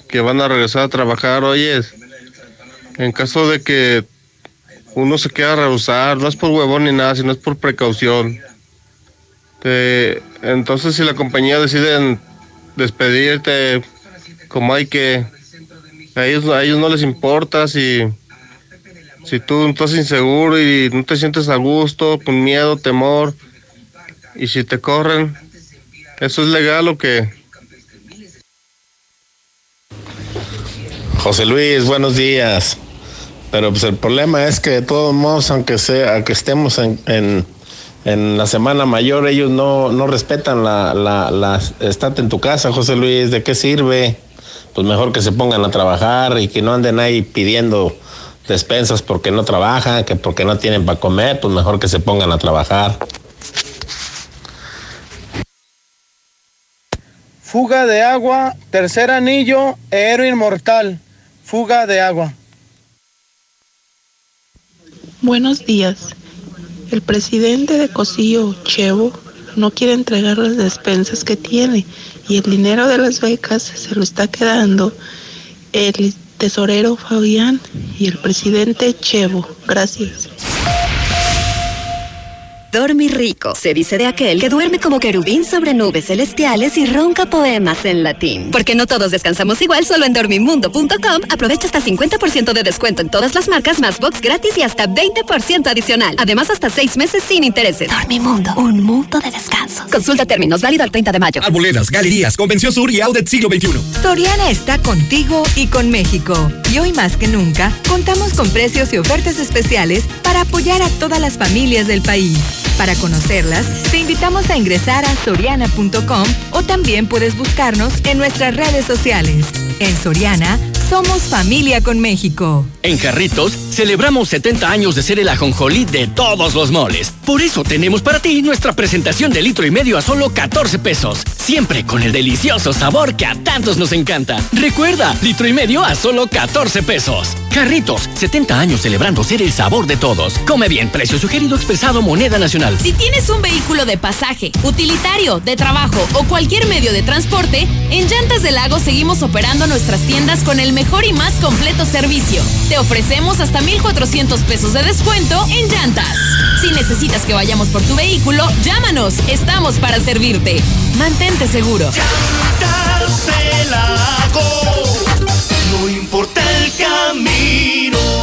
que van a regresar a trabajar, oyes, en caso de que uno se quiera rehusar, no es por huevón ni nada, sino es por precaución. entonces, si la compañía decide despedirte, como hay que, a ellos, a ellos no les importa si, si tú estás inseguro y no te sientes a gusto, con miedo, temor, y si te corren, ¿eso es legal o qué? José Luis, buenos días. Pero pues el problema es que de todos modos, aunque sea, que estemos en, la semana mayor, ellos no, no respetan la, la, la estate en tu casa, José Luis. ¿De qué sirve? Pues mejor que se pongan a trabajar y que no anden ahí pidiendo despensas porque no trabajan, que porque no tienen para comer, pues mejor que se pongan a trabajar. Fuga de agua, tercer anillo, héroe inmortal. Fuga de agua. Buenos días. El presidente de Cosillo, Chevo, no quiere entregar las despensas que tiene y el dinero de las becas se lo está quedando el tesorero Fabián y el presidente Chevo. Gracias. Dormir rico. Se dice de aquel que duerme como querubín sobre nubes celestiales y ronca poemas en latín. Porque no todos descansamos igual, solo en dormimundo.com aprovecha hasta 50% de descuento en todas las marcas, más box gratis y hasta 20% adicional. Además, hasta 6 meses sin intereses. Dormimundo, un mundo de descanso. Consulta términos, válido al 30 de mayo. Arboledas, galerías, Convención Sur y Audet Siglo XXI. Soriana está contigo y con México. Y hoy más que nunca, contamos con precios y ofertas especiales para apoyar a todas las familias del país. Para conocerlas, te invitamos a ingresar a soriana.com o también puedes buscarnos en nuestras redes sociales. En Soriana, somos familia con México. En Jarritos, celebramos 70 años de ser el ajonjolí de todos los moles. Por eso tenemos para ti nuestra presentación de litro y medio a solo 14 pesos. Siempre con el delicioso sabor que a tantos nos encanta. Recuerda, litro y medio a solo 14 pesos. Jarritos, 70 años celebrando ser el sabor de todos. Come bien, precio sugerido expresado moneda nacional. Si tienes un vehículo de pasaje, utilitario, de trabajo o cualquier medio de transporte, en Llantas del Lago seguimos operando nuestras tiendas con el mejor y más completo servicio. Te ofrecemos hasta 1,400 pesos de descuento en llantas. Si necesitas que vayamos por tu vehículo, llámanos. Estamos para servirte. Mantente seguro. No importa el camino.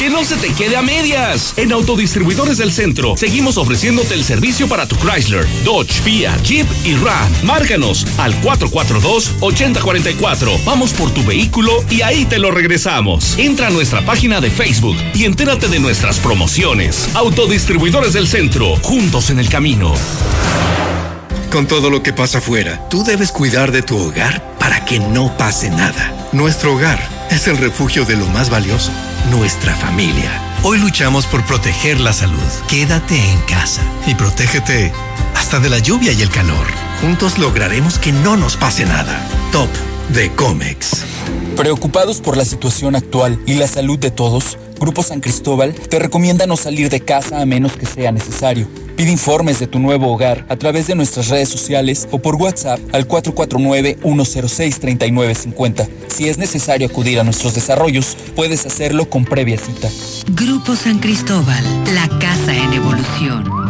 Que no se te quede a medias. En Autodistribuidores del Centro seguimos ofreciéndote el servicio para tu Chrysler, Dodge, Fiat, Jeep y Ram. Márcanos al 442-8044. Vamos por tu vehículo y ahí te lo regresamos. Entra a nuestra página de Facebook y entérate de nuestras promociones. Autodistribuidores del Centro, juntos en el camino. Con todo lo que pasa afuera, tú debes cuidar de tu hogar para que no pase nada. Nuestro hogar es el refugio de lo más valioso, nuestra familia. Hoy luchamos por proteger la salud. Quédate en casa y protégete hasta de la lluvia y el calor. Juntos lograremos que no nos pase nada. Top de Comex. Preocupados por la situación actual y la salud de todos, Grupo San Cristóbal te recomienda no salir de casa a menos que sea necesario. Pide informes de tu nuevo hogar a través de nuestras redes sociales o por WhatsApp al 449-106-3950. Si es necesario acudir a nuestros desarrollos, puedes hacerlo con previa cita. Grupo San Cristóbal, la casa en evolución.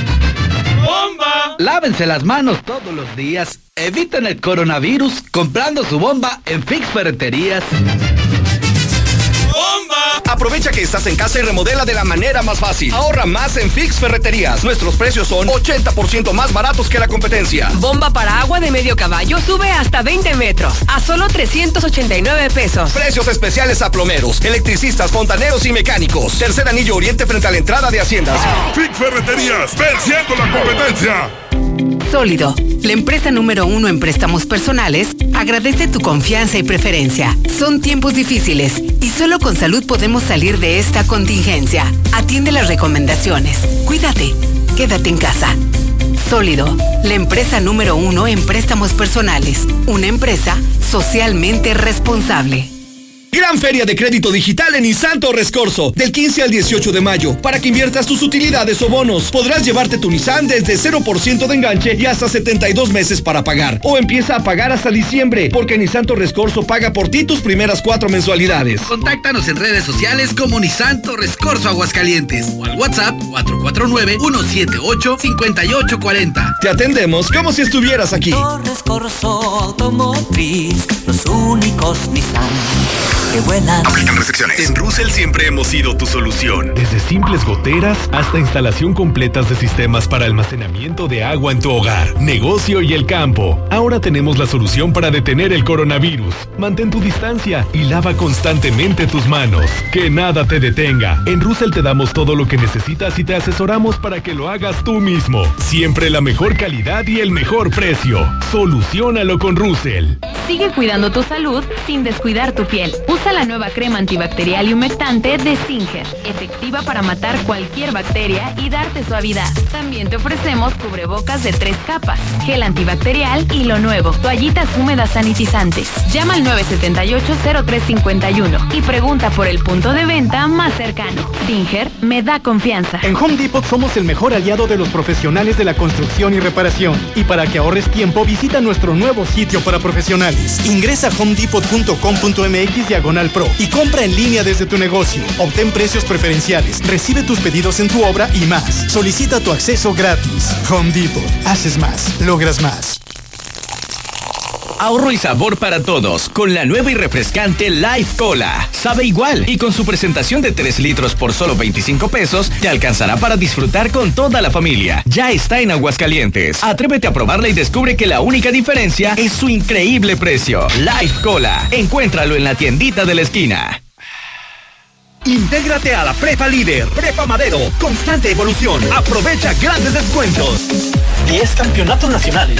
Lávense las manos todos los días. Eviten el coronavirus comprando su bomba en Fix Ferreterías. Aprovecha que estás en casa y remodela de la manera más fácil. Ahorra más en Fix Ferreterías. Nuestros precios son 80% más baratos que la competencia. Bomba para agua de medio caballo sube hasta 20 metros a solo 389 pesos. Precios especiales a plomeros, electricistas, fontaneros y mecánicos. Tercer anillo oriente frente a la entrada de Haciendas. Fix Ferreterías, venciendo la competencia. Sólido, la empresa número uno en préstamos personales, agradece tu confianza y preferencia. Son tiempos difíciles y solo con salud podemos salir de esta contingencia. Atiende las recomendaciones. Cuídate. Quédate en casa. Sólido, la empresa número uno en préstamos personales. Una empresa socialmente responsable. Gran Feria de Crédito Digital en Nissan Torres Corso, del 15 al 18 de mayo, para que inviertas tus utilidades o bonos. Podrás llevarte tu Nissan desde 0% de enganche y hasta 72 meses para pagar. O empieza a pagar hasta diciembre, porque Nissan Torres Corso paga por ti tus primeras cuatro mensualidades. Contáctanos en redes sociales como Nissan Torres Corso Aguascalientes o al WhatsApp 449-178-5840. Te atendemos como si estuvieras aquí. Torres Corso Automotriz, los únicos Nissan que vuelan. Aplican restricciones. En Russell siempre hemos sido tu solución. Desde simples goteras hasta instalación completas de sistemas para almacenamiento de agua en tu hogar, negocio y el campo. Ahora tenemos la solución para detener el coronavirus. Mantén tu distancia y lava constantemente tus manos. Que nada te detenga. En Russell te damos todo lo que necesitas y te asesoramos para que lo hagas tú mismo. Siempre la mejor calidad y el mejor precio. Solucionalo con Russell. Sigue cuidando tu salud sin descuidar tu piel. Usa la nueva crema antibacterial y humectante de Singer, efectiva para matar cualquier bacteria y darte suavidad. También te ofrecemos cubrebocas de tres capas, gel antibacterial y lo nuevo, toallitas húmedas sanitizantes. Llama al 978-0351 y pregunta por el punto de venta más cercano. Singer me da confianza. En Home Depot somos el mejor aliado de los profesionales de la construcción y reparación. Y para que ahorres tiempo, visita nuestro nuevo sitio para profesionales. Ingresa a homedepot.com.mx pro y compra en línea desde tu negocio. Obtén precios preferenciales, recibe tus pedidos en tu obra y más. Solicita tu acceso gratis. Home Depot. Haces más, logras más. Ahorro y sabor para todos con la nueva y refrescante Life Cola. Sabe igual y con su presentación de 3 litros por solo 25 pesos te alcanzará para disfrutar con toda la familia. Ya está en Aguascalientes. Atrévete a probarla y descubre que la única diferencia es su increíble precio. Life Cola. Encuéntralo en la tiendita de la esquina. Intégrate a la Prepa Líder, Prepa Madero, constante evolución. Aprovecha grandes descuentos. 10 campeonatos nacionales.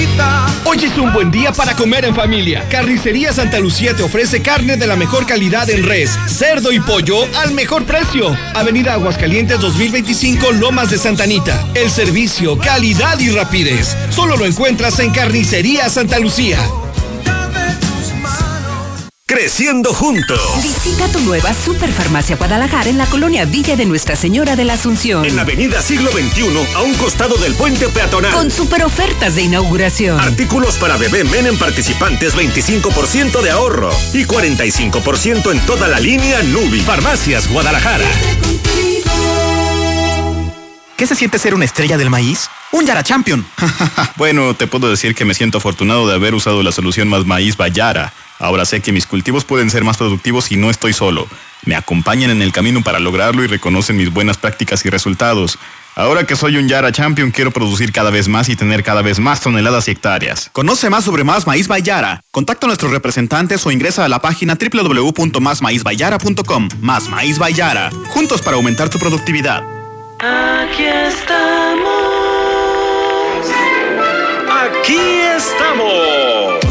Hoy es un buen día para comer en familia. Carnicería Santa Lucía te ofrece carne de la mejor calidad en res, cerdo y pollo al mejor precio. Avenida Aguascalientes 2025 Lomas de Santanita. El servicio, calidad y rapidez. Solo lo encuentras en Carnicería Santa Lucía. Creciendo juntos. Visita tu nueva Superfarmacia Guadalajara en la colonia Villa de Nuestra Señora de la Asunción. En la avenida Siglo XXI, a un costado del puente peatonal. Con super ofertas de inauguración. Artículos para bebé men en participantes 25% de ahorro y 45% en toda la línea Nubi. Farmacias Guadalajara. ¿Qué se siente ser una estrella del maíz? ¡Un Yara Champion! (laughs) bueno, te puedo decir que me siento afortunado de haber usado la solución Más Maíz Bayara. Ahora sé que mis cultivos pueden ser más productivos y no estoy solo. Me acompañan en el camino para lograrlo y reconocen mis buenas prácticas y resultados. Ahora que soy un Yara Champion, quiero producir cada vez más y tener cada vez más toneladas y hectáreas. Conoce más sobre Más Maíz Bayara. Contacta a nuestros representantes o ingresa a la página www.másmaízbayara.com. Más Maíz Bayara. Juntos para aumentar tu productividad. Aquí estamos. Aquí estamos.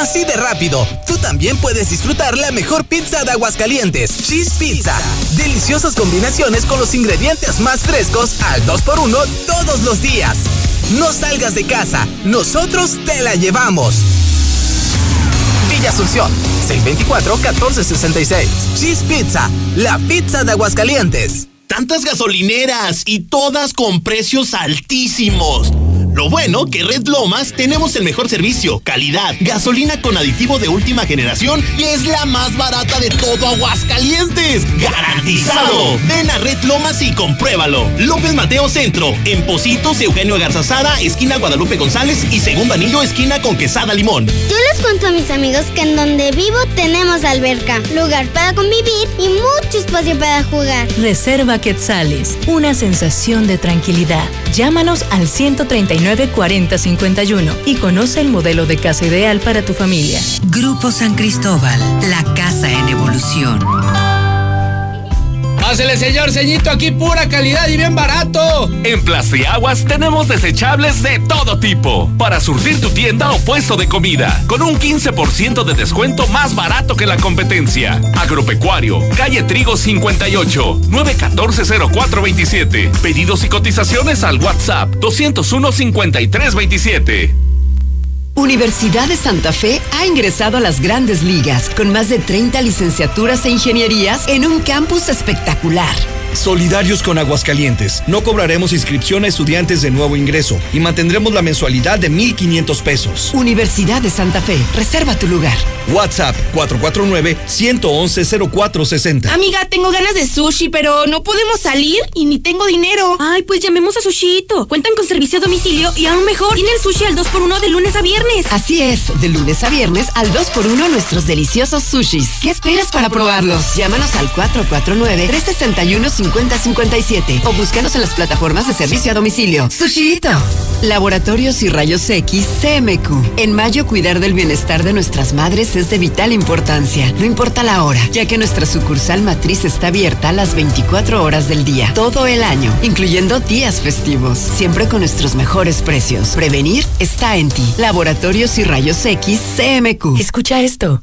Así de rápido, tú también puedes disfrutar la mejor pizza de Aguascalientes, Cheese Pizza. Deliciosas combinaciones con los ingredientes más frescos al 2x1 todos los días. No salgas de casa, nosotros te la llevamos. Villa Asunción, 624-1466. Cheese Pizza, la pizza de Aguascalientes. Tantas gasolineras y todas con precios altísimos. Lo bueno que Red Lomas tenemos el mejor servicio, calidad, gasolina con aditivo de última generación y es la más barata de todo Aguascalientes. ¡Garantizado! Ven a Red Lomas y compruébalo. López Mateo Centro, en Positos, Eugenio Garzazada, esquina Guadalupe González y segundo anillo, esquina con Quesada Limón. Yo les cuento a mis amigos que en donde vivo tenemos alberca, lugar para convivir y mucho espacio para jugar. Reserva Quetzales, una sensación de tranquilidad. Llámanos al 139 4051 y conoce el modelo de casa ideal para tu familia. Grupo San Cristóbal, la casa en evolución. Pásele, señor ceñito, aquí pura calidad y bien barato. En Plastiaguas tenemos desechables de todo tipo para surtir tu tienda o puesto de comida con un 15% de descuento más barato que la competencia. Agropecuario, calle Trigo 58, 914-0427. Pedidos y cotizaciones al WhatsApp 201-5327. Universidad de Santa Fe ha ingresado a las grandes ligas con más de 30 licenciaturas e ingenierías en un campus espectacular. Solidarios con Aguascalientes. No cobraremos inscripción a estudiantes de nuevo ingreso y mantendremos la mensualidad de 1,500 pesos. Universidad de Santa Fe. Reserva tu lugar. WhatsApp 449-111-0460. Amiga, tengo ganas de sushi, pero no podemos salir y ni tengo dinero. Ay, pues llamemos a Sushito. Cuentan con servicio a domicilio y aún mejor, tiene el sushi al 2x1 de lunes a viernes. Así es, de lunes a viernes al 2x1 nuestros deliciosos sushis. ¿Qué esperas para probarlos? Llámanos al 449 361 5057 o búscanos en las plataformas de servicio a domicilio. Sushito. Laboratorios y Rayos X CMQ. En mayo cuidar del bienestar de nuestras madres es de vital importancia. No importa la hora, ya que nuestra sucursal matriz está abierta las 24 horas del día, todo el año, incluyendo días festivos, siempre con nuestros mejores precios. Prevenir está en ti. Laboratorios y Rayos X CMQ. Escucha esto.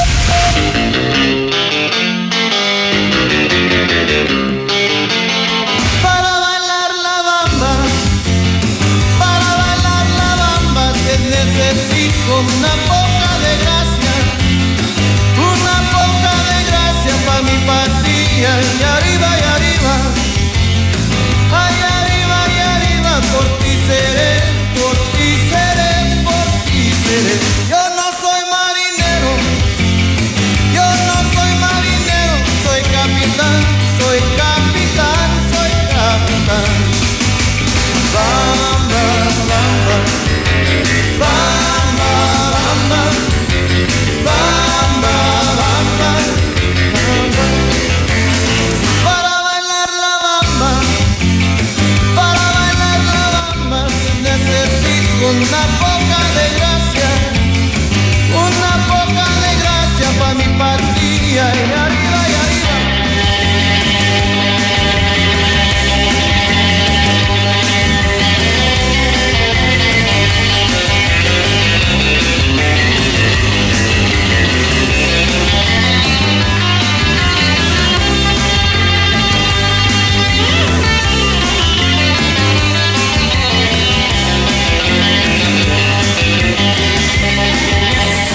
Una poca de gracia, una poca de gracia para mi patria y arriba y arriba, ay arriba y arriba por ti seré, por ti seré, por ti seré.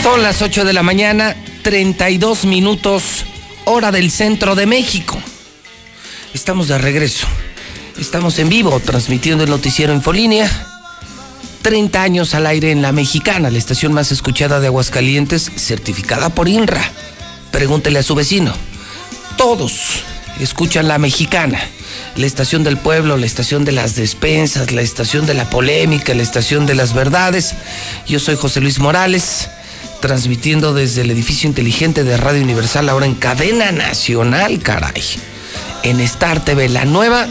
Son las 8 de la mañana, 32 minutos, hora del centro de México. Estamos de regreso. Estamos en vivo transmitiendo el noticiero Infolínea. 30 años al aire en La Mexicana, la estación más escuchada de Aguascalientes, certificada por INRA. Pregúntele a su vecino. Todos escuchan La Mexicana, la estación del pueblo, la estación de las despensas, la estación de la polémica, la estación de las verdades. Yo soy José Luis Morales, transmitiendo desde el edificio inteligente de Radio Universal, ahora en cadena nacional, caray. En Star TV, la nueva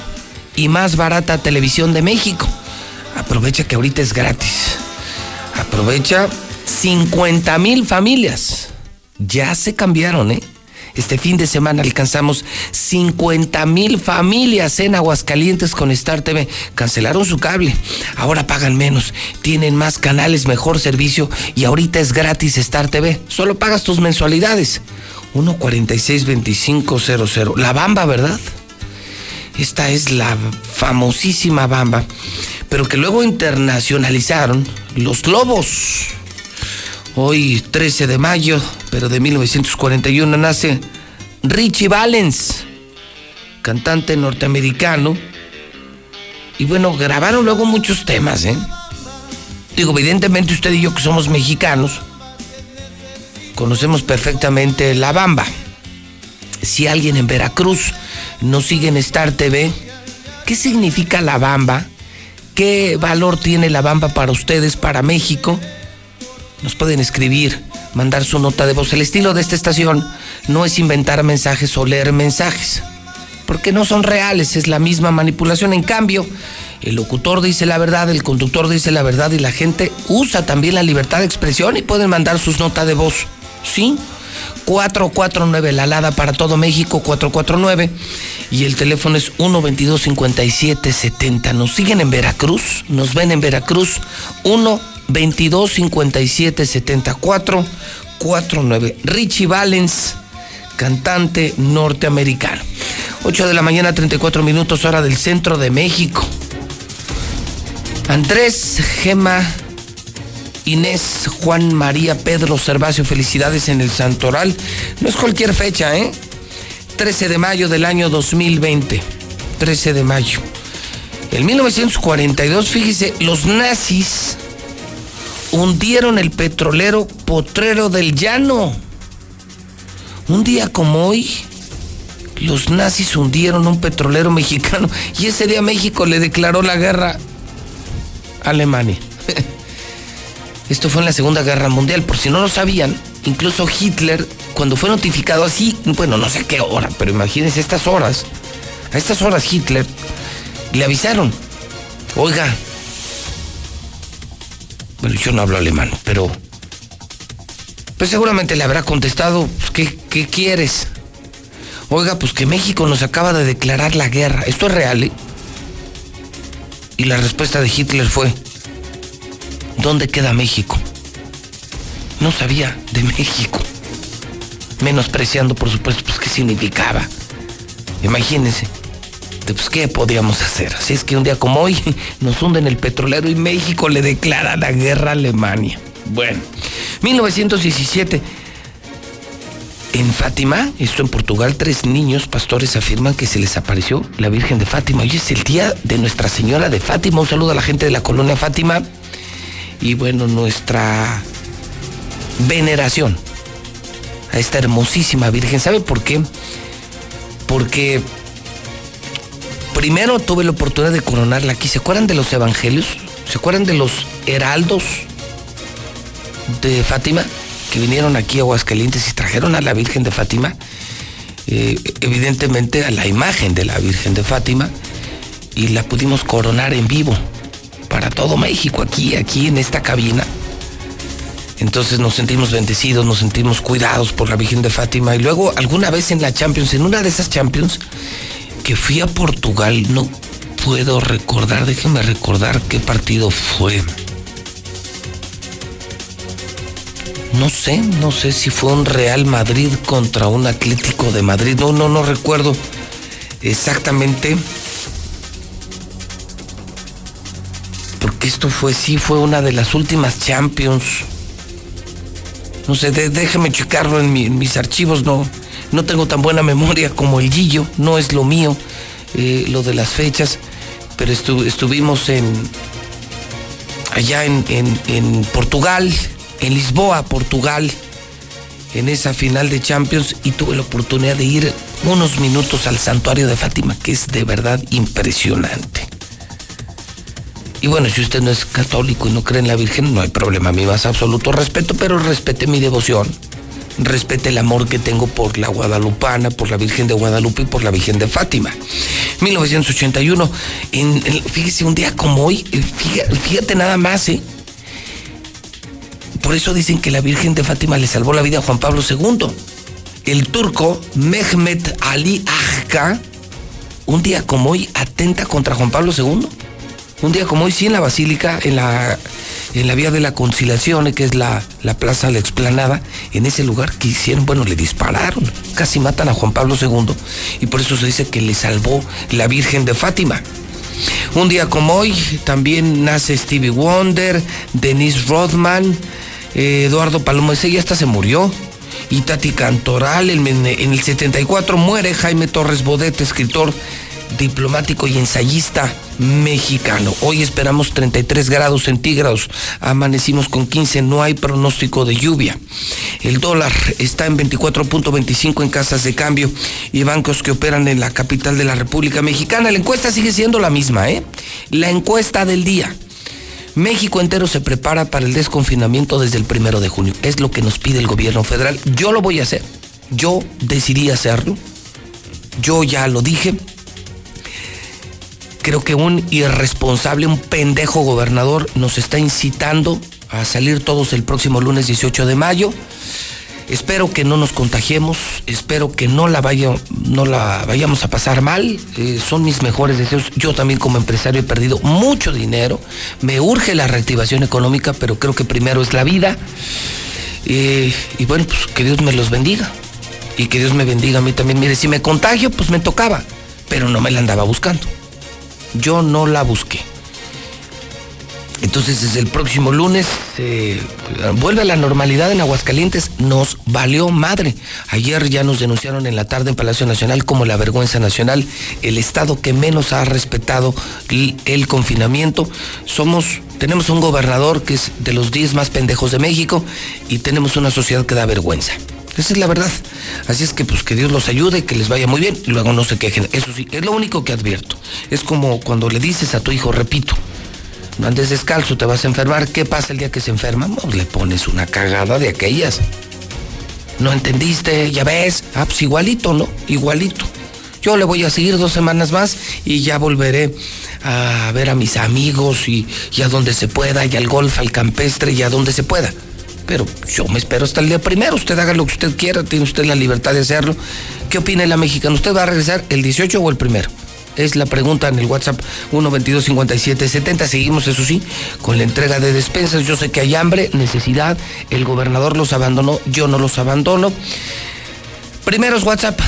y más barata televisión de México. Aprovecha que ahorita es gratis. Aprovecha 50 mil familias. Ya se cambiaron, ¿eh? Este fin de semana alcanzamos 50 mil familias en Aguascalientes con Star TV. Cancelaron su cable, ahora pagan menos, tienen más canales, mejor servicio y ahorita es gratis Star TV. Solo pagas tus mensualidades. 1462500. La Bamba, ¿verdad? Esta es la famosísima Bamba, pero que luego internacionalizaron los Lobos. Hoy, 13 de mayo, pero de 1941, nace Richie Valens, cantante norteamericano. Y bueno, grabaron luego muchos temas, ¿eh? Digo, evidentemente usted y yo que somos mexicanos, conocemos perfectamente la bamba. Si alguien en Veracruz no sigue en Star TV, ¿qué significa la bamba? ¿Qué valor tiene la bamba para ustedes, para México? Nos pueden escribir, mandar su nota de voz. El estilo de esta estación no es inventar mensajes o leer mensajes, porque no son reales, es la misma manipulación. En cambio, el locutor dice la verdad, el conductor dice la verdad y la gente usa también la libertad de expresión y pueden mandar sus notas de voz. ¿Sí? 449, la alada para todo México, 449. Y el teléfono es 122-5770. Nos siguen en Veracruz, nos ven en Veracruz, 1 22 57 74 49. Richie Valens, cantante norteamericano. 8 de la mañana, 34 minutos, hora del centro de México. Andrés, Gema, Inés, Juan María, Pedro, Servacio, felicidades en el Santoral. No es cualquier fecha, ¿eh? 13 de mayo del año 2020. 13 de mayo. En 1942, fíjese, los nazis hundieron el petrolero Potrero del Llano. Un día como hoy, los nazis hundieron un petrolero mexicano y ese día México le declaró la guerra Alemania. (laughs) Esto fue en la Segunda Guerra Mundial, por si no lo sabían, incluso Hitler, cuando fue notificado así, bueno, no sé a qué hora, pero imagínense estas horas, a estas horas Hitler le avisaron, oiga, bueno, yo no hablo alemán, pero pues seguramente le habrá contestado, pues, ¿qué, ¿qué quieres? Oiga, pues que México nos acaba de declarar la guerra. ¿Esto es real? Eh? Y la respuesta de Hitler fue, ¿dónde queda México? No sabía de México. Menospreciando, por supuesto, pues qué significaba. Imagínense, pues qué podíamos hacer. Así es que un día como hoy (laughs) nos hunden el petrolero y México le declara la guerra a Alemania. Bueno, 1917. En Fátima, esto en Portugal, tres niños pastores afirman que se les apareció la Virgen de Fátima. Hoy es el día de Nuestra Señora de Fátima. Un saludo a la gente de la colonia Fátima. Y bueno, nuestra veneración a esta hermosísima Virgen. ¿Sabe por qué? Porque primero tuve la oportunidad de coronarla aquí. ¿Se acuerdan de los evangelios? ¿Se acuerdan de los heraldos de Fátima? que vinieron aquí a Aguascalientes y trajeron a la Virgen de Fátima, eh, evidentemente a la imagen de la Virgen de Fátima, y la pudimos coronar en vivo para todo México, aquí, aquí en esta cabina. Entonces nos sentimos bendecidos, nos sentimos cuidados por la Virgen de Fátima. Y luego alguna vez en la Champions, en una de esas Champions, que fui a Portugal, no puedo recordar, déjenme recordar qué partido fue. no sé, no sé si fue un Real Madrid contra un Atlético de Madrid, no, no, no recuerdo exactamente. Porque esto fue, sí, fue una de las últimas Champions. No sé, déjeme checarlo en, mis archivos, no, no tengo tan buena memoria como el Guillo, no es lo mío, eh, lo de las fechas, pero estuvimos en allá en, en Portugal, en Lisboa, Portugal, en esa final de Champions y tuve la oportunidad de ir unos minutos al santuario de Fátima, que es de verdad impresionante. Y bueno, si usted no es católico y no cree en la Virgen, no hay problema, a mí más absoluto respeto, pero respete mi devoción, respete el amor que tengo por la Guadalupana, por la Virgen de Guadalupe y por la Virgen de Fátima. 1981, en, fíjese, un día como hoy, eh, fíjate, nada más, ¿eh? Por eso dicen que la Virgen de Fátima le salvó la vida a Juan Pablo II. El turco Mehmet Ali Agca, un día como hoy, atenta contra Juan Pablo II. Un día como hoy, sí, en la Basílica, en la, en la Vía de la Conciliación, que es la, la Plaza La Explanada, en ese lugar que hicieron, bueno, le dispararon, casi matan a Juan Pablo II, y por eso se dice que le salvó la Virgen de Fátima. Un día como hoy también nace Stevie Wonder, Denise Rodman, eh, Eduardo Palomo, ese ya hasta se murió. Y Tati Cantoral, en, el 74 muere Jaime Torres Bodet, escritor diplomático y ensayista mexicano. Hoy esperamos 33 grados centígrados, amanecimos con 15, no hay pronóstico de lluvia. El dólar está en 24.25 en casas de cambio y bancos que operan en la capital de la República Mexicana. La encuesta sigue siendo la misma, ¿eh? La encuesta del día. México entero se prepara para el desconfinamiento desde el primero de junio. Es lo que nos pide el gobierno federal. Yo lo voy a hacer. Yo decidí hacerlo. Yo ya lo dije. Creo que un irresponsable, un pendejo gobernador nos está incitando a salir todos el próximo lunes 18 de mayo. Espero que no nos contagiemos, espero que no la, vaya, no la vayamos a pasar mal. Eh, son mis mejores deseos. Yo también como empresario he perdido mucho dinero. Me urge la reactivación económica, pero creo que primero es la vida. Eh, y bueno, pues que Dios me los bendiga. Y que Dios me bendiga a mí también. Mire, si me contagio, pues me tocaba, pero no me la andaba buscando. Yo no la busqué. Entonces, desde el próximo lunes eh, vuelve a la normalidad en Aguascalientes. Nos valió madre. Ayer ya nos denunciaron en la tarde en Palacio Nacional como la vergüenza nacional, el Estado que menos ha respetado el, confinamiento. Somos, tenemos un gobernador que es de los 10 más pendejos de México y tenemos una sociedad que da vergüenza. Esa es la verdad. Así es que pues que Dios los ayude, que les vaya muy bien, y luego no se quejen. Eso sí, es lo único que advierto. Es como cuando le dices a tu hijo, repito, No andes descalzo, te vas a enfermar. ¿Qué pasa el día que se enferma? Pues le pones una cagada de aquellas. ¿No entendiste? Ya ves. Ah, pues igualito, ¿no? Igualito. Yo le voy a seguir dos semanas más y ya volveré a ver a mis amigos y, y a donde se pueda, y al golf, al campestre y a donde se pueda. Pero yo me espero hasta el día primero. Usted haga lo que usted quiera, tiene usted la libertad de hacerlo. ¿Qué opina la mexicana? ¿Usted va a regresar el 18 o el primero? Es la pregunta en el WhatsApp 1225770. Seguimos, eso sí, con la entrega de despensas. Yo sé que hay hambre, necesidad. El gobernador los abandonó, yo no los abandono. Primeros WhatsApp.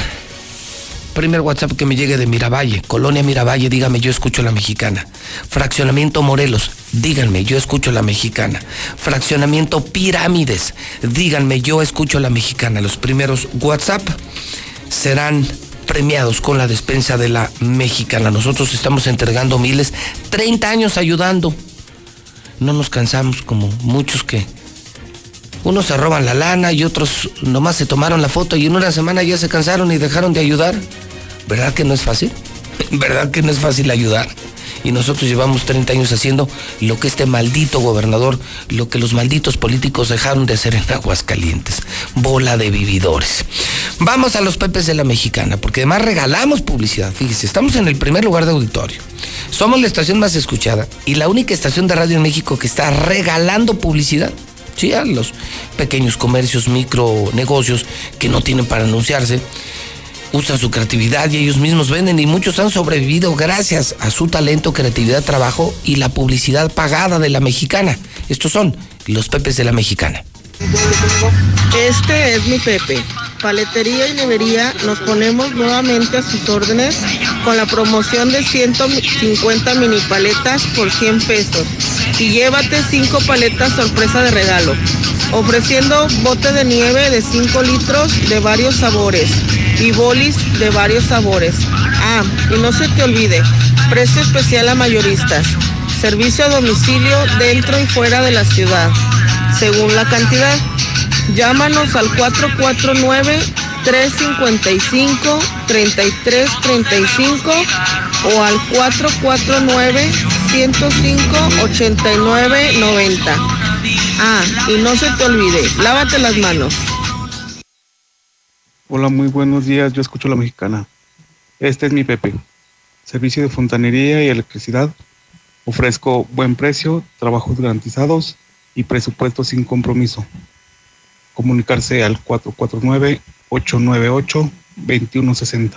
Primer WhatsApp que me llegue de Miravalle, Colonia Miravalle, dígame, yo escucho la mexicana. Fraccionamiento Morelos, díganme, yo escucho la mexicana. Fraccionamiento Pirámides, díganme, yo escucho la mexicana. Los primeros WhatsApp serán premiados con la despensa de la mexicana. Nosotros estamos entregando miles, 30 años ayudando. No nos cansamos como muchos que unos se roban la lana y otros nomás se tomaron la foto y en una semana ya se cansaron y dejaron de ayudar. ¿Verdad que no es fácil? ¿Verdad que no es fácil ayudar? Y nosotros llevamos 30 años haciendo lo que este maldito gobernador, lo que los malditos políticos dejaron de hacer en Aguascalientes. Bola de vividores. Vamos a los pepes de la mexicana, porque además regalamos publicidad. Fíjese, estamos en el primer lugar de auditorio. Somos la estación más escuchada y la única estación de radio en México que está regalando publicidad. Sí, a los pequeños comercios, micro negocios que no tienen para anunciarse usan su creatividad y ellos mismos venden y muchos han sobrevivido gracias a su talento, creatividad, trabajo y la publicidad pagada de la mexicana. Estos son los pepes de la mexicana. Este es mi Pepe. Paletería y nevería nos ponemos nuevamente a sus órdenes con la promoción de 150 mini paletas por 100 pesos y llévate 5 paletas sorpresa de regalo, ofreciendo bote de nieve de 5 litros de varios sabores y bolis de varios sabores. Ah, y no se te olvide, precio especial a mayoristas, servicio a domicilio dentro y fuera de la ciudad, según la cantidad. Llámanos al 449 355 3335 o al 449 105 8990. Ah, y no se te olvide, lávate las manos. Hola, muy buenos días. Yo escucho la mexicana. Este es mi Pepe. Servicio de fontanería y electricidad. Ofrezco buen precio, trabajos garantizados y presupuesto sin compromiso. Comunicarse al 449-898-2160.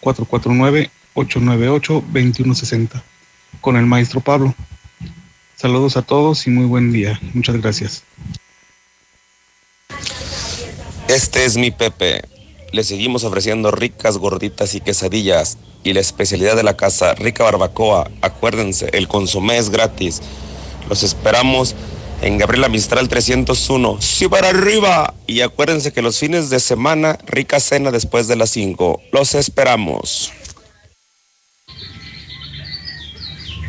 449-898-2160. Con el maestro Pablo. Saludos a todos y muy buen día. Muchas gracias. Este es mi Pepe. Le seguimos ofreciendo ricas gorditas y quesadillas. Y la especialidad de la casa, rica barbacoa. Acuérdense, el consomé es gratis. Los esperamos en Gabriela Mistral 301. ¡Sí para arriba! Y acuérdense que los fines de semana, rica cena después de las 5. Los esperamos.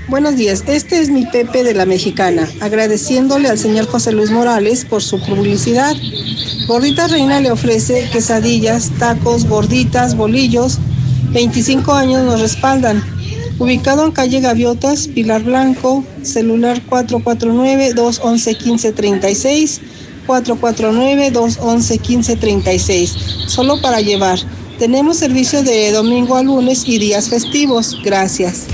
Buenos días, este es mi Pepe de la Mexicana, agradeciéndole al señor José Luis Morales por su publicidad. Gorditas Reina le ofrece quesadillas, tacos, gorditas, bolillos. 25 años nos respaldan. Ubicado en calle Gaviotas, Pilar Blanco, celular 449-211-1536, 449-211-1536, solo para llevar. Tenemos servicio de domingo a lunes y días festivos. Gracias.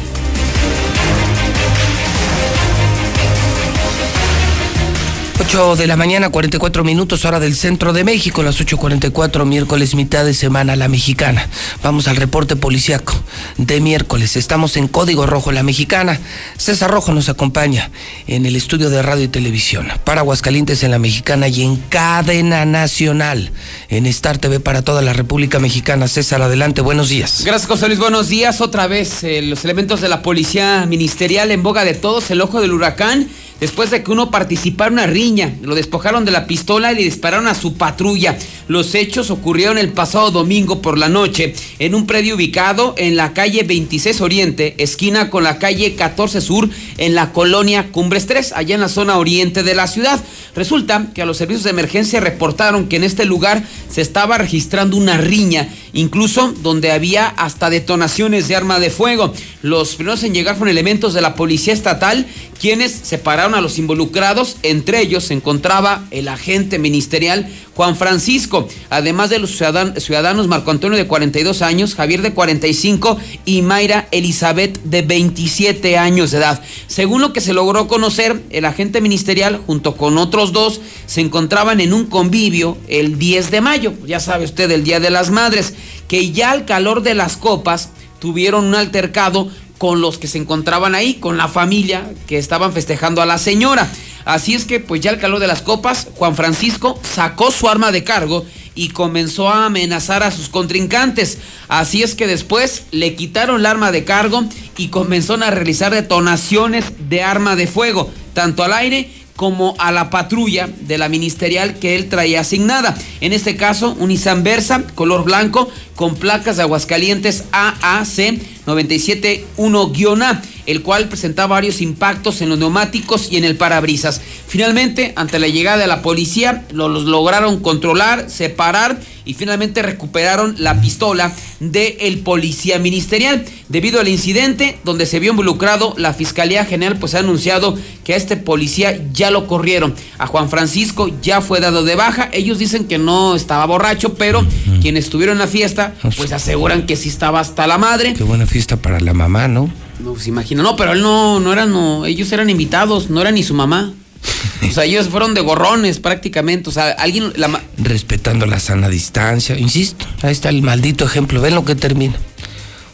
8 de la mañana, 44 minutos, hora del centro de México, las 8.44, miércoles, mitad de semana, la mexicana. Vamos al reporte policiaco de miércoles. Estamos en Código Rojo, la mexicana. César Rojo nos acompaña en el estudio de radio y televisión. Para Aguascalientes en la mexicana y en cadena nacional en Star TV para toda la República Mexicana. César, adelante, buenos días. Gracias, José Luis. Buenos días. Otra vez, los elementos de la policía ministerial en boga de todos, el ojo del huracán después de que uno participara una riña. Lo despojaron de la pistola y le dispararon a su patrulla. Los hechos ocurrieron el pasado domingo por la noche en un predio ubicado en la calle 26 Oriente, esquina con la calle 14 Sur, en la colonia Cumbres 3, allá en la zona oriente de la ciudad. Resulta que a los servicios de emergencia reportaron que en este lugar se estaba registrando una riña, incluso donde había hasta detonaciones de arma de fuego. Los primeros en llegar fueron elementos de la policía estatal, quienes separaron a los involucrados. Entre ellos se encontraba el agente ministerial Juan Francisco, además de los ciudadanos Marco Antonio de 42 años, Javier de 45 y Mayra Elizabeth de 27 años de edad. Según lo que se logró conocer, el agente ministerial junto con otros dos se encontraban en un convivio el 10 de mayo, ya sabe usted, el Día de las Madres, que ya al calor de las copas tuvieron un altercado con los que se encontraban ahí, con la familia que estaban festejando a la señora. Así es que, pues ya al calor de las copas, Juan Francisco sacó su arma de cargo y comenzó a amenazar a sus contrincantes. Así es que después le quitaron el arma de cargo y comenzaron a realizar detonaciones de arma de fuego, tanto al aire como a la patrulla de la ministerial que él traía asignada. En este caso, un Nissan Versa, color blanco, con placas de Aguascalientes AAC 971-A el cual presentaba varios impactos en los neumáticos y en el parabrisas. Finalmente, ante la llegada de la policía, los lograron controlar, separar y finalmente recuperaron la pistola del policía ministerial. Debido al incidente donde se vio involucrado, la Fiscalía General pues ha anunciado que a este policía ya lo corrieron. A Juan Francisco ya fue dado de baja. Ellos dicen que no estaba borracho, pero quienes estuvieron en la fiesta pues aseguran que sí estaba hasta la madre. Qué buena fiesta para la mamá, ¿no? No se imagina. No, pero él no, no era, no, ellos eran invitados, no era ni su mamá. (laughs) O sea, ellos fueron de gorrones prácticamente. O sea, alguien. La Respetando la sana distancia. Insisto, ahí está el maldito ejemplo. Ven lo que termina.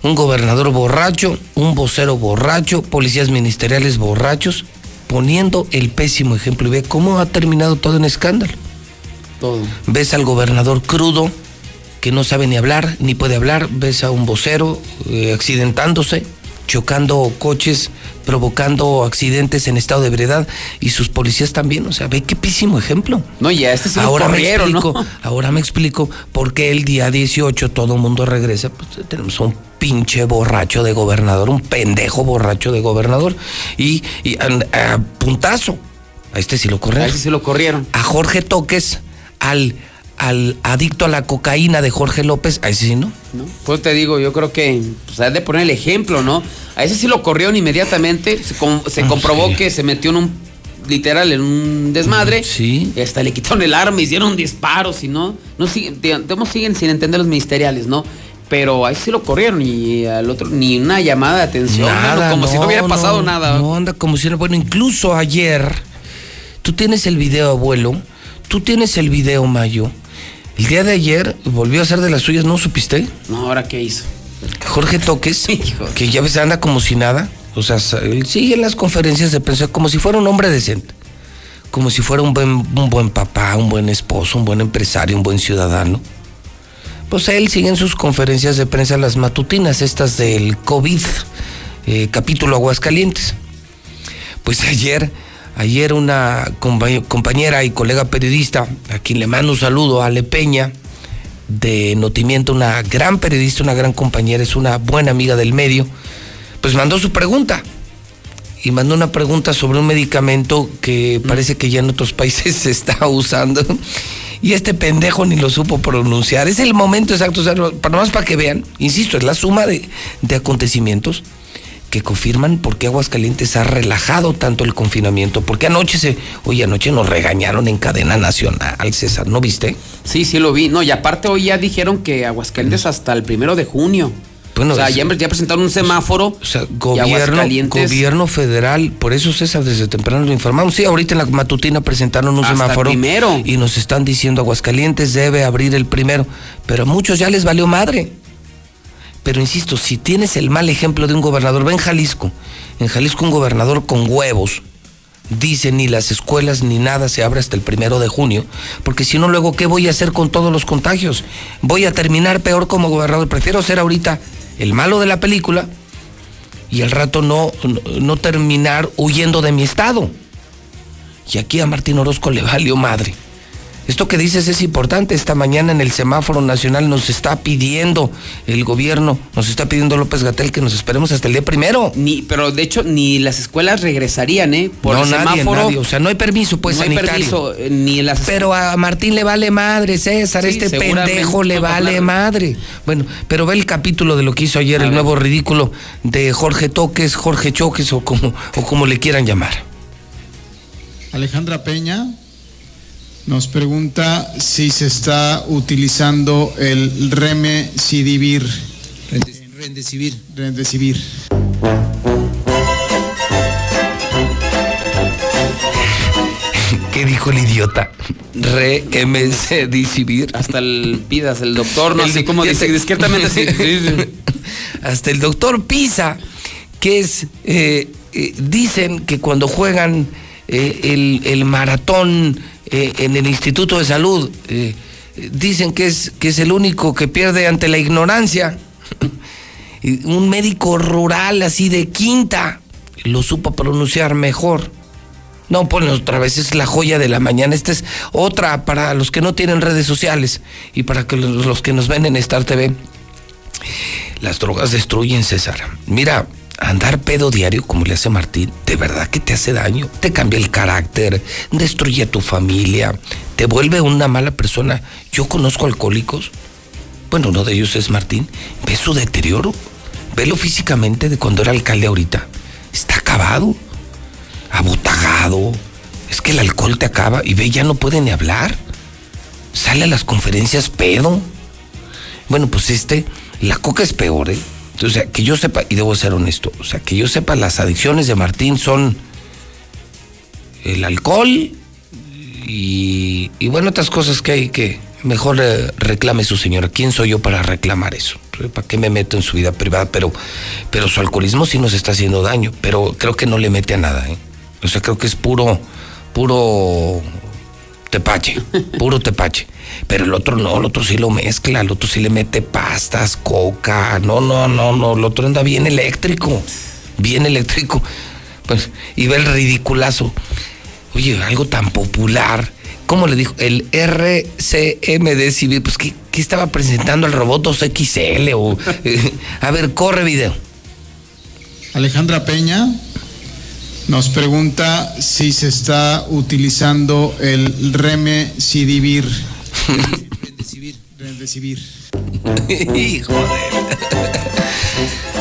Un gobernador borracho, un vocero borracho, policías ministeriales borrachos, poniendo el pésimo ejemplo. Y ve cómo ha terminado todo en escándalo. Todo. Ves al gobernador crudo, que no sabe ni hablar, ni puede hablar. Ves a un vocero eh, accidentándose chocando coches, provocando accidentes en estado de ebriedad y sus policías también, o sea, ve qué písimo ejemplo. No, ya este sí ahora me explico, ahora me explico por qué el día 18 todo el mundo regresa, pues tenemos un pinche borracho de gobernador, un pendejo borracho de gobernador y, a, puntazo. A este sí lo corrieron. A este sí lo corrieron. A Jorge Toques, al al adicto a la cocaína de Jorge López, a ese sí no. ¿No? Pues te digo, yo creo que pues, hay de poner el ejemplo, ¿no? A ese sí lo corrieron inmediatamente, se, ah, comprobó que se metió en un, literal, en un desmadre. Sí. Y hasta le quitaron el arma, hicieron disparos y no, no siguen, digamos, siguen sin entender los ministeriales, ¿no? Pero ahí sí lo corrieron y al otro ni una llamada de atención, como si no hubiera pasado nada. No, anda como si no, bueno, incluso ayer, tú tienes el video, abuelo, tú tienes el video, Mayo, el día de ayer volvió a ser de las suyas, ¿no supiste? No, ¿ahora qué hizo? Jorge Toques, (laughs) que ya ves, anda como si nada. O sea, él sigue en las conferencias de prensa como si fuera un hombre decente. Como si fuera un buen, un buen papá, un buen esposo, un buen empresario, un buen ciudadano. Pues él sigue en sus conferencias de prensa las matutinas, estas del COVID, eh, capítulo Aguascalientes. Pues ayer Ayer una compañera y colega periodista, a quien le mando un saludo, Ale Peña, de Notimiento, una gran periodista, una gran compañera, es una buena amiga del medio, pues mandó su pregunta. Y mandó una pregunta sobre un medicamento que parece que ya en otros países se está usando. Y este pendejo ni lo supo pronunciar. Es el momento exacto, para más para que vean, insisto, es la suma de, de acontecimientos que confirman por qué Aguascalientes ha relajado tanto el confinamiento. Porque anoche se, oye, anoche nos regañaron en cadena nacional, César, ¿no viste? Sí, sí lo vi. No, y aparte hoy ya dijeron que Aguascalientes hasta el primero de junio. Bueno, o sea, ya, presentaron un semáforo. O sea, gobierno, gobierno federal, por eso César desde temprano lo informamos. Sí, ahorita en la matutina presentaron un semáforo. primero. Y nos están diciendo Aguascalientes debe abrir el primero. Pero a muchos ya les valió madre. Pero insisto, si tienes el mal ejemplo de un gobernador, ven Jalisco. En Jalisco un gobernador con huevos dice ni las escuelas ni nada se abre hasta el primero de junio, porque si no luego, ¿qué voy a hacer con todos los contagios? Voy a terminar peor como gobernador. Prefiero ser ahorita el malo de la película y al rato no, no terminar huyendo de mi estado. Y aquí a Martín Orozco le valió madre. Esto que dices es importante. Esta mañana en el semáforo nacional nos está pidiendo el gobierno, nos está pidiendo López Gatel que nos esperemos hasta el día primero. Ni, pero de hecho, ni las escuelas regresarían, ¿eh? Por no, el nadie, semáforo. nadie. O sea, no hay permiso, pues, no hay sanitario. permiso, eh, ni las Pero a Martín le vale madre, César. Sí, este pendejo le vale hablar. madre. Bueno, pero ve el capítulo de lo que hizo ayer A el ver. nuevo ridículo de Jorge Toques, Jorge Choques o como, o como le quieran llamar. Alejandra Peña nos pregunta si se está utilizando el remdesivir. Rendecibir. Remdesivir. ¿Qué dijo el idiota? Re MC. Hasta el pidas, el doctor, no El- sé cómo dice, discretamente (laughs) sí. Hasta el doctor Pisa, que es, eh, eh, dicen que cuando juegan eh, el, el maratón eh, en el Instituto de Salud, eh, dicen que es, que es el único que pierde ante la ignorancia. (laughs) Un médico rural así de quinta lo supo pronunciar mejor. No, ponle otra vez, es la joya de la mañana. Esta es otra para los que no tienen redes sociales y para que los, los que nos ven en Star TV. Las drogas destruyen, César. Mira, andar pedo diario como le hace Martín, de verdad que te hace daño. Te cambia el carácter, destruye a tu familia, te vuelve una mala persona. Yo conozco alcohólicos. Bueno, uno de ellos es Martín. Ve su deterioro. Velo físicamente de cuando era alcalde ahorita. Está acabado abotagado. Es que el alcohol te acaba y ve, ya no puede ni hablar. Sale a las conferencias pedo. Bueno, pues este, la coca es peor, ¿eh? O sea, que yo sepa, y debo ser honesto, o sea, que yo sepa, las adicciones de Martín son el alcohol y, y bueno, otras cosas que hay que mejor eh, reclame su señora. ¿Quién soy yo para reclamar eso? ¿Para qué me meto en su vida privada? Pero, pero su alcoholismo sí nos está haciendo daño, pero creo que no le mete a nada, ¿eh? O sea, creo que es puro, puro tepache, (laughs) puro tepache. Pero el otro no, el otro sí lo mezcla, el otro sí le mete pastas, coca. No, no, no, no, el otro anda bien eléctrico, bien eléctrico. Pues, y ve el ridiculazo. Oye, algo tan popular. ¿Cómo le dijo? El RCMD Civil. Pues, ¿qué, qué estaba presentando el robot 2XL? O, eh, a ver, corre video. Alejandra Peña nos pregunta si se está utilizando el remdesivir. (laughs) Remdesivir. (laughs) Hijo de...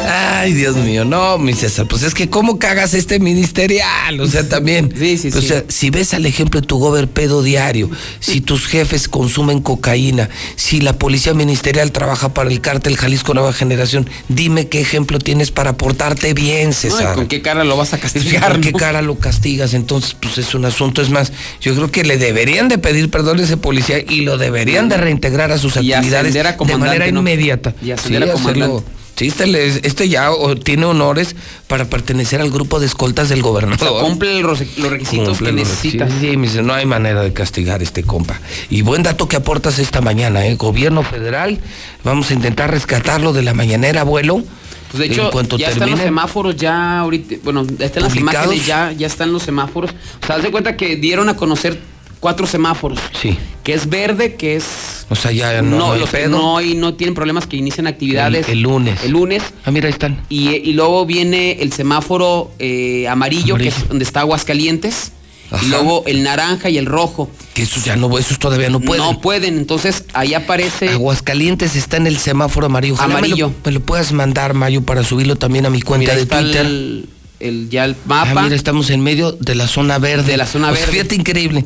Ay, Dios mío, no, mi César, pues es que cómo cagas este ministerial, o sea, también. (laughs) Sí, sí, o sí. sea, si ves al ejemplo de tu gober pedo diario, si tus jefes consumen cocaína, si la policía ministerial trabaja para el cártel Jalisco Nueva Generación, dime qué ejemplo tienes para portarte bien, No, ¿y César. ¿Con qué cara lo vas a castigar? ¿Con qué cara lo castigas? Entonces, pues es un asunto. Es más, yo creo que le deberían de pedir perdón a ese policía y lo deberían de reintegrar a sus Y actividades ascender a de manera ¿no? inmediata. Y ascender a hacerlo- comandante. Sí, este, este ya o- tiene honores para pertenecer al grupo de escoltas del O sea, gobernador. cumple los, los requisitos Cumple que los necesita. requisitos. Sí, me dice, no hay manera de castigar a este compa. Y buen dato que aportas esta mañana, ¿eh? Gobierno federal, vamos a intentar rescatarlo de la mañanera, abuelo. Pues de hecho, ya están los semáforos, ya ahorita, bueno, están las imágenes, ya, ya están los semáforos. O sea, haz de cuenta que dieron a conocer cuatro semáforos. Sí. Que es verde, que es... O sea, ya no, no hay los que pedo. no, tienen problemas que inician actividades. El- el lunes. El lunes. Ah, mira, ahí están. Y, y luego viene el semáforo eh, amarillo, que es donde está Aguascalientes. Ajá. Y luego el naranja y el rojo. Que esos ya no, esos todavía no pueden. No pueden, entonces ahí aparece... Aguascalientes está en el semáforo amarillo. Ojalá Amarillo. Me lo, me lo puedas mandar, Mayo, para subirlo también a mi cuenta Mira, de está Twitter. El, el- ya el Ah, mapa. mira, estamos en medio de la zona verde. De la zona O sea, verde. fíjate, increíble.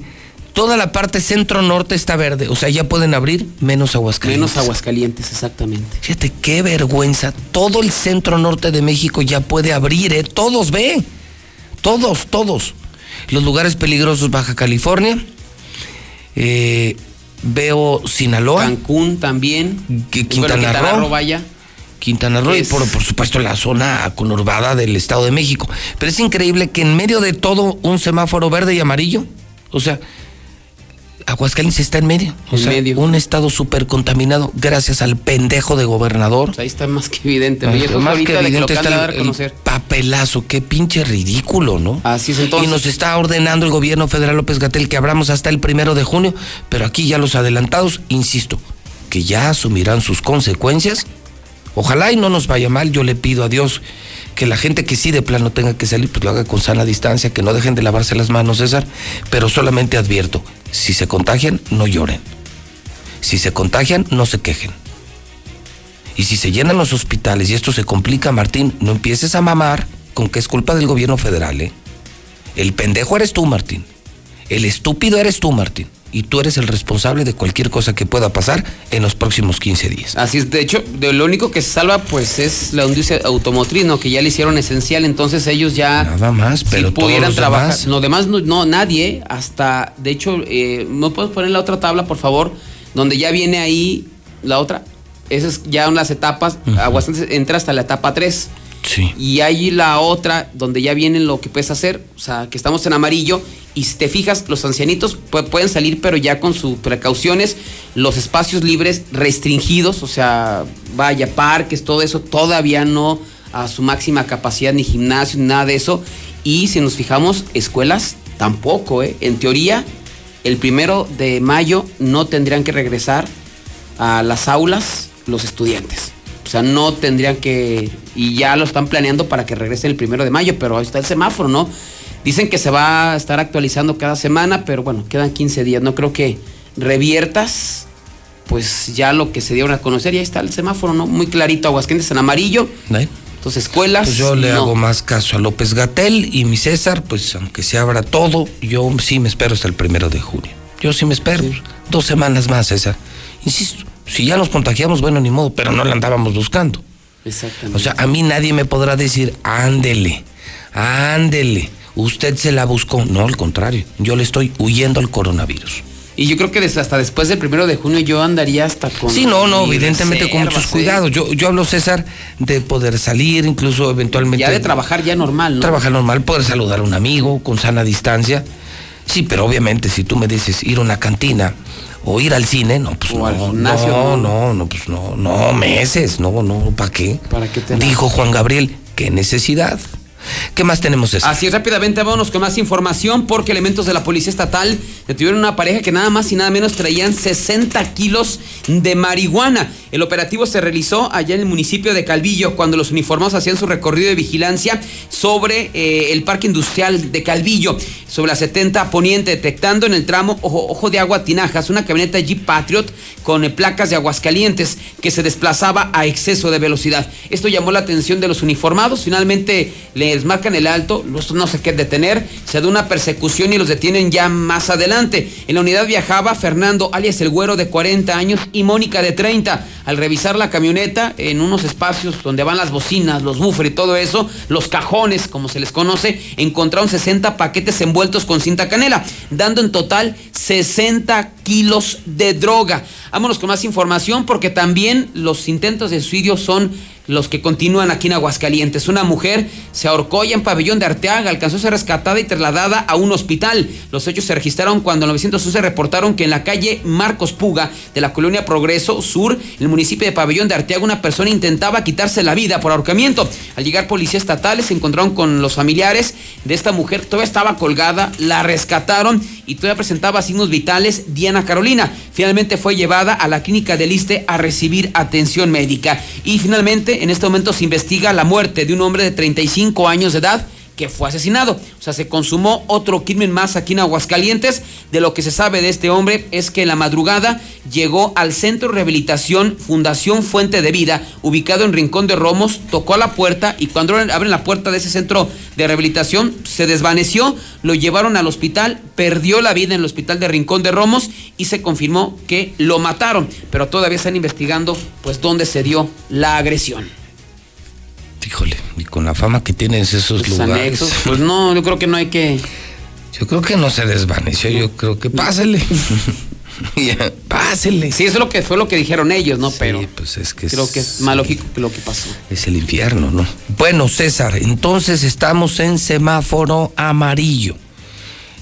Toda la parte centro-norte está verde. O sea, ya pueden abrir menos Aguascalientes. Menos Aguascalientes, exactamente. Fíjate, qué vergüenza. Todo el centro-norte de México ya puede abrir, ¿eh? Todos, ve. Todos, todos. Los lugares peligrosos, Baja California. Eh, veo Sinaloa. Cancún también. Que- Bueno, Quintana Roo. vaya. Quintana Roo y por, por supuesto la zona conurbada del Estado de México. Pero es increíble que en medio de todo un semáforo verde y amarillo, o sea, Aguascalientes está en medio. O En sea, medio. un estado súper contaminado gracias al pendejo de gobernador. Pues ahí está más que evidente. Ahí está más que evidente está a el- conocer. Papelazo, qué pinche ridículo, ¿no? Así es entonces. Y nos está ordenando el gobierno federal López Gatel que abramos hasta el primero de junio, pero aquí ya los adelantados, insisto, que ya asumirán sus consecuencias. Ojalá y no nos vaya mal, yo le pido a Dios que la gente que sí de plano tenga que salir, pues lo haga con sana distancia, que no dejen de lavarse las manos, César, pero solamente advierto, si se contagian, no lloren. Si se contagian, no se quejen. Y si se llenan los hospitales y esto se complica, Martín, no empieces a mamar con que es culpa del gobierno federal, ¿eh? El pendejo eres tú, Martín. El estúpido eres tú, Martín. Y tú eres el responsable de cualquier cosa que pueda pasar en los próximos 15 días. Así es, de hecho, de lo único que se salva pues es la industria automotriz, ¿no? Que ya le hicieron esencial, entonces ellos ya Nada más, pero si todos pudieran los trabajar. demás. No, demás no, no, nadie, hasta, de hecho, eh, ¿no puedes poner la otra tabla, por favor? Donde ya viene ahí la otra. Esas es ya las etapas, Aguascalientes entra hasta la etapa 3. Sí. Y hay la otra donde ya viene lo que puedes hacer, o sea, que estamos en amarillo. Y si te fijas, los ancianitos pu- pueden salir, pero ya con sus precauciones, los espacios libres restringidos, o sea, vaya, parques, todo eso, todavía no a su máxima capacidad, ni gimnasio, ni nada de eso. Y si nos fijamos, escuelas tampoco, ¿eh? En teoría, el primero de mayo no tendrían que regresar a las aulas los estudiantes. O sea, no tendrían que. Y ya lo están planeando para que regrese el primero de mayo, pero ahí está el semáforo, ¿no? Dicen que se va a estar actualizando cada semana, pero bueno, quedan 15 días. No creo que reviertas, pues ya lo que se dieron a conocer. Y ahí está el semáforo, ¿no? Muy clarito, Aguascalientes en amarillo. ¿Eh? Entonces, escuelas. Pues yo le no. hago más caso a López Gatel y mi César, pues aunque se abra todo, yo sí me espero hasta el primero de junio. Yo sí me espero. Dos semanas más, César. Insisto, si ya nos contagiamos, bueno, ni modo, pero no la andábamos buscando. Exactamente. O sea, a mí nadie me podrá decir, ándele, ándele, usted se la buscó. No, al contrario, yo le estoy huyendo al coronavirus. Y yo creo que desde hasta después del primero de junio yo andaría hasta con. Sí, no, no, evidentemente con muchos cuidados. Yo, yo hablo, César, de poder salir, incluso eventualmente. Ya de trabajar ya normal, ¿no? Trabajar normal, poder saludar a un amigo con sana distancia. Sí, pero obviamente si tú me dices ir a una cantina o ir al cine, no, pues O no, al gimnasio, no, no. no, no, pues no, no, meses, no, no, ¿para qué? ¿Para qué te Dijo Juan Gabriel, qué necesidad. ¿Qué más tenemos, César? Así es, rápidamente vámonos con más información porque elementos de la Policía Estatal detuvieron una pareja que nada más y nada menos traían 60 kilos de marihuana. El operativo se realizó allá en el municipio de Calvillo cuando los uniformados hacían su recorrido de vigilancia sobre eh, el parque industrial de Calvillo, sobre la 70 Poniente, detectando en el tramo Ojo, de Agua Tinajas una camioneta Jeep Patriot con eh, placas de Aguascalientes que se desplazaba a exceso de velocidad. Esto llamó la atención de los uniformados. Finalmente les marcan el alto, los no sé qué detener, se da una persecución y los detienen ya más adelante. En la unidad viajaba Fernando, alias el güero de 40 años, y Mónica de 30. Al revisar la camioneta en unos espacios donde van las bocinas, los buffer y todo eso, los cajones, como se les conoce, encontraron 60 paquetes envueltos con cinta canela, dando en total 60 kilos de droga. Vámonos con más información porque también los intentos de suicidio son los que continúan aquí en Aguascalientes. Una mujer se ahorcó ya en Pabellón de Arteaga, alcanzó a ser rescatada y trasladada a un hospital. Los hechos se registraron cuando en 911 reportaron que en la calle Marcos Puga de la colonia Progreso Sur, en el municipio de Pabellón de Arteaga, una persona intentaba quitarse la vida por ahorcamiento. Al llegar policías estatales se encontraron con los familiares de esta mujer, todavía estaba colgada, la rescataron y todavía presentaba signos vitales Diana Carolina. Finalmente fue llevada a la clínica del Iste a recibir atención médica. Y finalmente, en este momento se investiga la muerte de un hombre de 35 años de edad que fue asesinado. O sea, se consumó otro crimen más aquí en Aguascalientes. De lo que se sabe de este hombre es que en la madrugada llegó al Centro de Rehabilitación Fundación Fuente de Vida, ubicado en Rincón de Romos, tocó a la puerta y cuando abren la puerta de ese centro de rehabilitación se desvaneció, lo llevaron al hospital, perdió la vida en el hospital de Rincón de Romos y se confirmó que lo mataron, pero todavía están investigando pues dónde se dio la agresión. Híjole, y con la fama que tienes esos Los lugares. anexos, pues (laughs) no, yo creo que no hay que Yo creo que no se desvaneció, yo creo que pásele. (laughs) (laughs) Ya, pásele. Sí, eso es lo que fue lo que dijeron ellos, ¿no? Pero pues es que creo que es más lógico que lo que pasó. Es el infierno, ¿no? Bueno, César, entonces estamos en semáforo amarillo.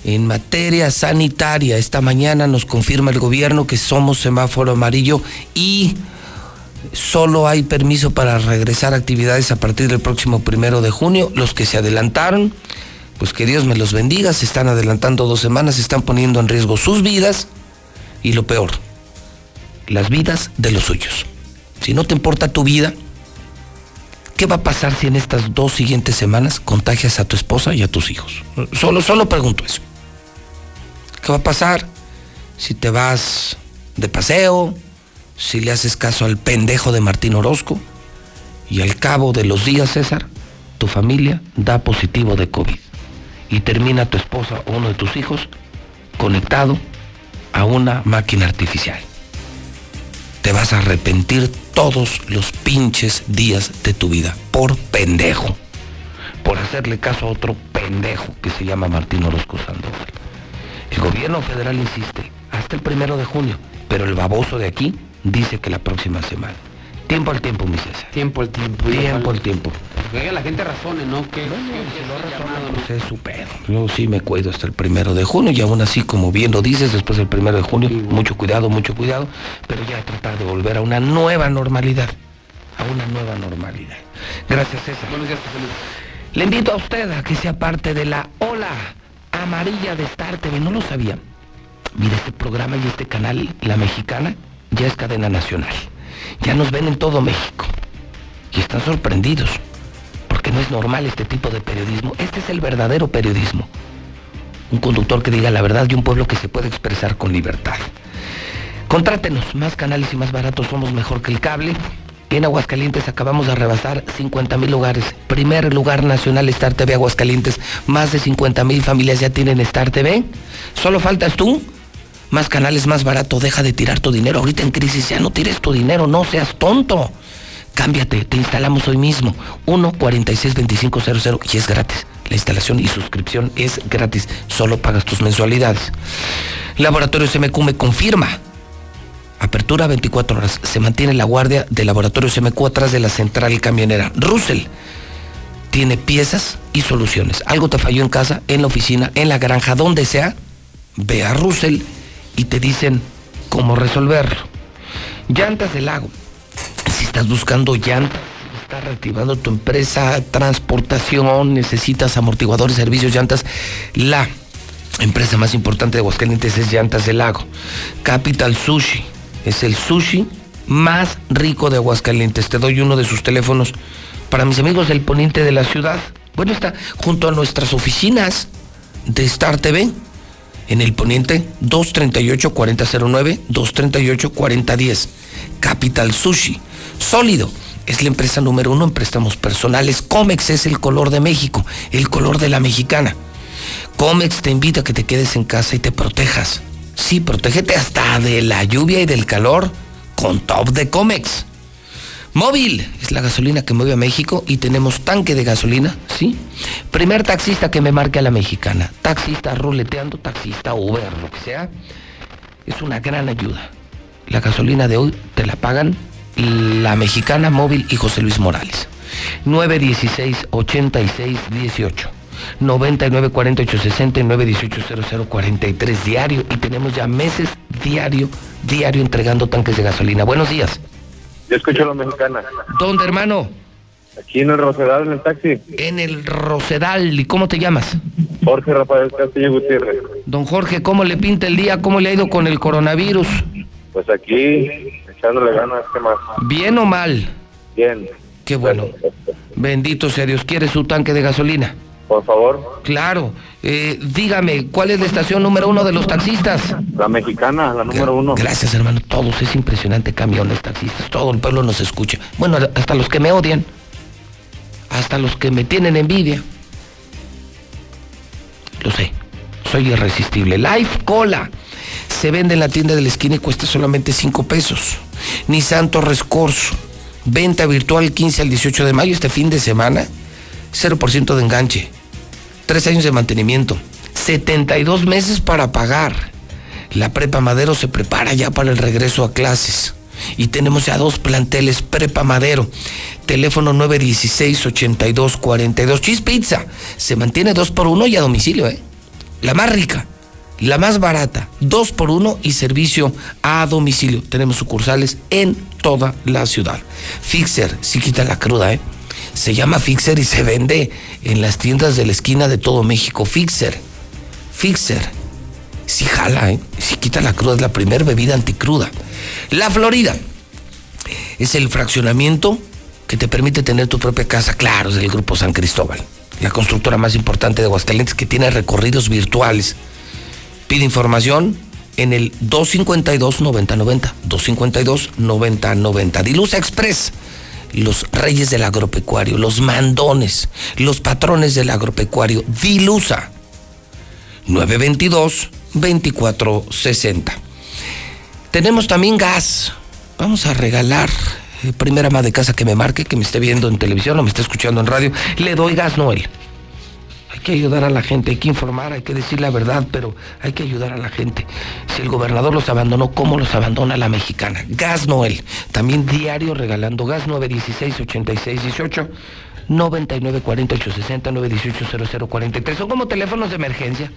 En materia sanitaria, esta mañana nos confirma el gobierno que somos semáforo amarillo y solo hay permiso para regresar a actividades a partir del próximo primero de junio. Los que se adelantaron, pues que Dios me los bendiga, se están adelantando dos semanas, se están poniendo en riesgo sus vidas y lo peor, las vidas de los suyos. Si no te importa tu vida, ¿qué va a pasar si en estas dos siguientes semanas contagias a tu esposa y a tus hijos? Solo, solo pregunto eso. ¿Qué va a pasar si te vas de paseo, si le haces caso al pendejo de Martín Orozco y al cabo de los días, César, tu familia da positivo de COVID y termina tu esposa o uno de tus hijos conectado a una máquina artificial? Te vas a arrepentir todos los pinches días de tu vida por pendejo, por hacerle caso a otro pendejo que se llama Martín Orozco Sandoval. El gobierno federal insiste hasta el primero de junio, pero el baboso de aquí dice que la próxima semana. Tiempo al tiempo, mi César. Tiempo al tiempo. Tiempo al tiempo. Que la gente razone, ¿no? Que, que- que llamado, ¿no? Pues es su pedo. Yo sí me cuido hasta el primero de junio y aún así, como bien lo dices, después del primero de junio, mucho cuidado, mucho cuidado, pero ya tratar de volver a una nueva normalidad. A una nueva normalidad. Gracias, César. Buenos días, José Luis. Le invito a usted a que sea parte de la ola amarilla de Star TV. No lo sabía. Mire, este programa y este canal, La Mexicana, ya es cadena nacional. Ya nos ven en todo México. Y están sorprendidos. Porque no es normal este tipo de periodismo. Este es el verdadero periodismo. Un conductor que diga la verdad y un pueblo que se puede expresar con libertad. Contrátenos, más canales y más baratos, somos mejor que el cable. En Aguascalientes acabamos de rebasar 50 mil lugares. Primer lugar nacional Star TV Aguascalientes. Más de 50 mil familias ya tienen Star TV. Solo faltas tú. Más canales, más barato. Deja de tirar tu dinero. Ahorita en crisis ya no tires tu dinero. No seas tonto. Cámbiate. Te instalamos hoy mismo. 1 46 25 00 y es gratis. La instalación y suscripción es gratis. Solo pagas tus mensualidades. Laboratorio CMQ me confirma. Apertura 24 horas. Se mantiene la guardia del laboratorio CMQ atrás de la central camionera. Russell tiene piezas y soluciones. Algo te falló en casa, en la oficina, en la granja, donde sea. Ve a Russell y te dicen cómo resolverlo. Llantas del lago. Si estás buscando llantas, estás reactivando tu empresa, transportación, necesitas amortiguadores, servicios, llantas, la empresa más importante de Aguascalientes es Llantas del Lago. Capital Sushi es el sushi más rico de Aguascalientes. Te doy uno de sus teléfonos para mis amigos del poniente de la ciudad. Bueno, está junto a nuestras oficinas de Star TV. En el poniente 238-4009, 238-4010. Capital Sushi. Sólido. Es la empresa número uno en préstamos personales. Comex es el color de México, el color de la mexicana. Comex te invita a que te quedes en casa y te protejas. Sí, protégete hasta de la lluvia y del calor con Top de Comex. Móvil es la gasolina que mueve a México y tenemos tanque de gasolina, ¿sí? Primer taxista que me marque a la mexicana. Taxista ruleteando, taxista Uber, lo que sea. Es una gran ayuda. La gasolina de hoy te la pagan la mexicana móvil y José Luis Morales. 916-8618. 99 48 60 y 918 0043 diario y tenemos ya meses diario, diario entregando tanques de gasolina. Buenos días. Yo escucho a la mexicana. ¿Dónde, hermano? Aquí en el Rosedal, en el taxi. En el Rosedal. ¿Y cómo te llamas? Jorge Rafael Castillo Gutiérrez. Don Jorge, ¿cómo le pinta el día? ¿Cómo le ha ido con el coronavirus? Pues aquí, echándole ganas, ¿qué más? ¿Bien o mal? Bien. Qué bueno. Bendito sea Dios. ¿Quiere su tanque de gasolina? Por favor. Claro. Eh, dígame, ¿cuál es la estación número uno de los taxistas? La mexicana, la número uno. Gracias, hermano. Todos, es impresionante. Camiones, taxistas, todo el pueblo nos escucha. Bueno, hasta los que me odian. Hasta los que me tienen envidia. Lo sé. Soy irresistible. Life Cola. Se vende en la tienda de la esquina y cuesta solamente 5 pesos. Ni Santo Rescorso. Venta virtual 15 al 18 de mayo este fin de semana. 0% de enganche. 3 años de mantenimiento. 72 meses para pagar. La Prepa Madero se prepara ya para el regreso a clases. Y tenemos ya dos planteles Prepa Madero. Teléfono 916-8242. Cheese Pizza. Se mantiene 2 por 1 y a domicilio, ¿eh? la más rica, la más barata, dos por uno y servicio a domicilio. Tenemos sucursales en toda la ciudad. Fixer, sí quita la cruda, ¿eh? Se llama Fixer y se vende en las tiendas de la esquina de todo México. Fixer, Fixer. Sí jala, ¿eh? Sí quita la cruda, es la primera bebida anticruda. La Florida es el fraccionamiento que te permite tener tu propia casa. Claro, es del Grupo San Cristóbal, la constructora más importante de Aguascalientes que tiene recorridos virtuales. Pide información en el 252-9090. 252-9090. Dilusa Express. Los reyes del agropecuario, los mandones, los patrones del agropecuario. Dilusa. 922-2460. Tenemos también gas. Vamos a regalar. eh, primera ama de casa que me marque, que me esté viendo en televisión o me esté escuchando en radio. Le doy gas Noel. Hay que ayudar a la gente, hay que informar, hay que decir la verdad, pero hay que ayudar a la gente. Si el gobernador los abandonó, ¿cómo los abandona la mexicana? Gas Noel, también diario regalando gas 916-8618, 994860, 918-0043. Son como teléfonos de emergencia.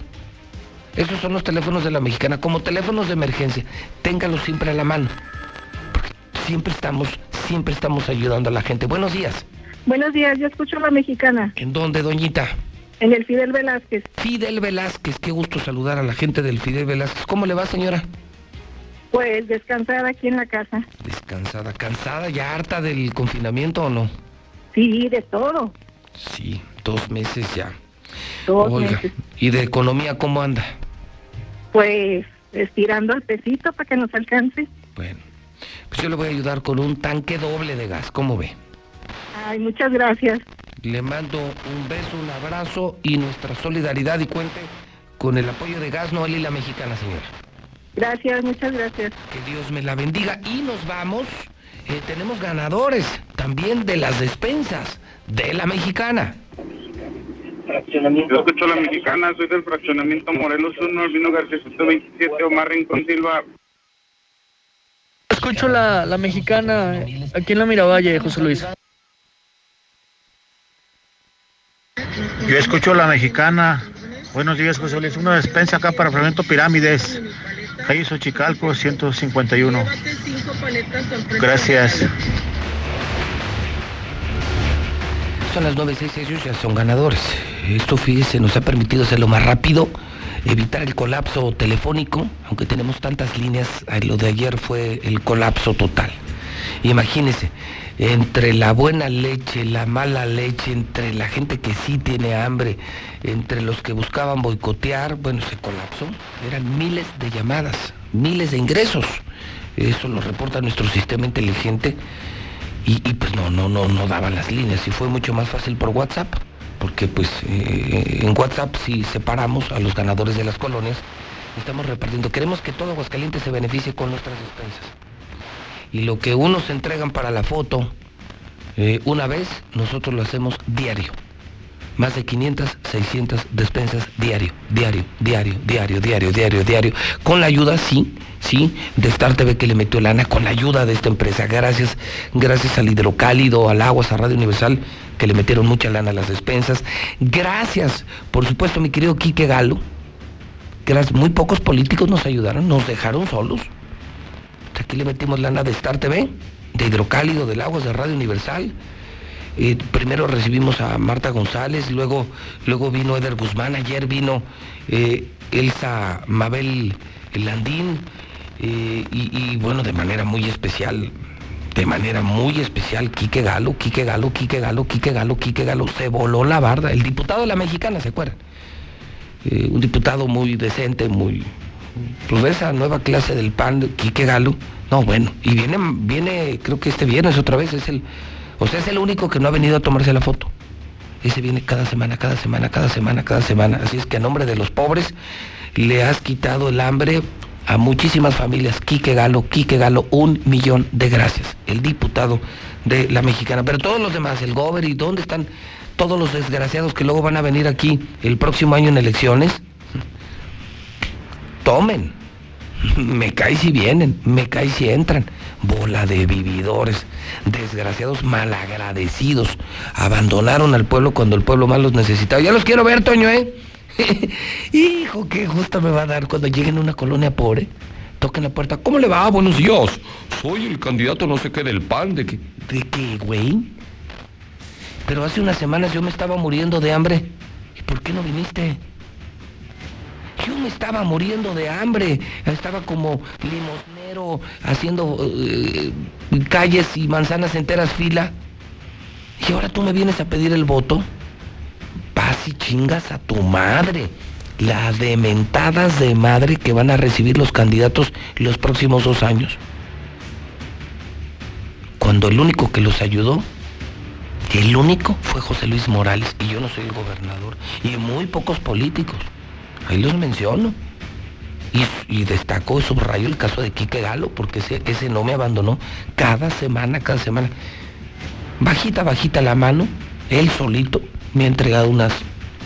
Esos son los teléfonos de la mexicana, como teléfonos de emergencia. Téngalos siempre a la mano. Porque siempre estamos, siempre estamos ayudando a la gente. Buenos días. Buenos días, yo escucho a la mexicana ¿En dónde, doñita? En el Fidel Velázquez. Fidel Velázquez, qué gusto saludar a la gente del Fidel Velázquez. ¿Cómo le va, señora? Pues descansar aquí en la casa. Descansada, cansada, ya harta del confinamiento o no? Sí, de todo. Sí, dos meses ya. Dos Oiga, meses. ¿y de economía cómo anda? Pues estirando el pesito para que nos alcance. Bueno, pues yo le voy a ayudar con un tanque doble de gas, ¿cómo ve? Ay, muchas gracias. Le mando un beso, un abrazo y nuestra solidaridad y cuente con el apoyo de Gas Noel y la Mexicana, señora. Gracias, muchas gracias. Que Dios me la bendiga. Y nos vamos, eh, tenemos ganadores también de las despensas de la Mexicana. Yo escucho a la mexicana, soy del fraccionamiento Morelos 1, Albino García 127, Omar Rincón Silva. Escucho la, la mexicana aquí en la Miravalle, José Luis. Yo escucho la mexicana. Buenos días, José Luis. Una despensa acá para Fragmento Pirámides. Calle Xochicalco, 151. Gracias. Son las 9.06, ellos ya son ganadores. Esto, fíjese, nos ha permitido hacerlo más rápido, evitar el colapso telefónico, aunque tenemos tantas líneas, ay, lo de ayer fue el colapso total. Imagínese, entre la buena leche, la mala leche, entre la gente que sí tiene hambre, entre los que buscaban boicotear, bueno, se colapsó. Eran miles de llamadas, miles de ingresos. Eso lo reporta nuestro sistema inteligente y, pues no, no, no, no daban las líneas y fue mucho más fácil por WhatsApp, porque pues eh, en WhatsApp si separamos a los ganadores de las colonias, estamos repartiendo. Queremos que todo Aguascalientes se beneficie con nuestras despensas. Y lo que unos entregan para la foto eh, una vez, nosotros lo hacemos diario. Más de 500, 600 despensas diario, diario, diario, diario, diario, diario, diario. Con la ayuda, sí, sí, de Star TV que le metió lana, con la ayuda de esta empresa. Gracias, gracias al hidrocálido, al Aguas, a Radio Universal, que le metieron mucha lana a las despensas. Gracias, por supuesto, mi querido Quique Galo. Gracias, muy pocos políticos nos ayudaron, nos dejaron solos. Aquí le metimos lana de Star TV, de hidrocálido, del Aguas, de Radio Universal. Eh, primero recibimos a Marta González, luego, luego vino Eder Guzmán, ayer vino eh, Elsa Mabel Landín, eh, y, y, bueno, de manera muy especial, de manera muy especial, Quique Galo, Quique Galo, Quique Galo, Quique Galo, Quique Galo, se voló la barda, el diputado de la mexicana, ¿se acuerdan? un diputado muy decente, muy, pues de esa nueva clase del PAN, Quique Galo, no, bueno, y viene, viene, creo que este viernes otra vez, es el, o sea, es el único que no ha venido a tomarse la foto. Ese viene cada semana, cada semana, cada semana, cada semana. Así es que a nombre de los pobres le has quitado el hambre a muchísimas familias. Quique Galo, Quique Galo, un millón de gracias. El diputado de la mexicana. Pero todos los demás, el gober y dónde están todos los desgraciados que luego van a venir aquí el próximo año en elecciones. Tomen. (laughs) Me cae si vienen, me cae si entran. Bola de vividores, desgraciados malagradecidos. Abandonaron al pueblo cuando el pueblo más los necesitaba. Ya los quiero ver, Toño, ¿eh? (laughs) Hijo, qué gusto me va a dar cuando lleguen a una colonia pobre. Toquen la puerta. ¿Cómo le va? Buenos días. Soy el candidato no sé qué del PAN. ¿De qué, de qué güey? Pero hace unas semanas yo me estaba muriendo de hambre. ¿Y por qué no viniste? Yo me estaba muriendo de hambre. Estaba como limosnero haciendo eh, calles y manzanas enteras fila. Y ahora tú me vienes a pedir el voto. Vas y chingas a tu madre. Las dementadas de madre que van a recibir los candidatos los próximos dos años. Cuando el único que los ayudó, el único fue José Luis Morales, y yo no soy el gobernador, y muy pocos políticos. Ahí los menciono. Y, y destaco y subrayo el caso de Quique Galo, porque ese, no me abandonó cada semana, cada semana. Bajita, bajita la mano, él solito me ha entregado unas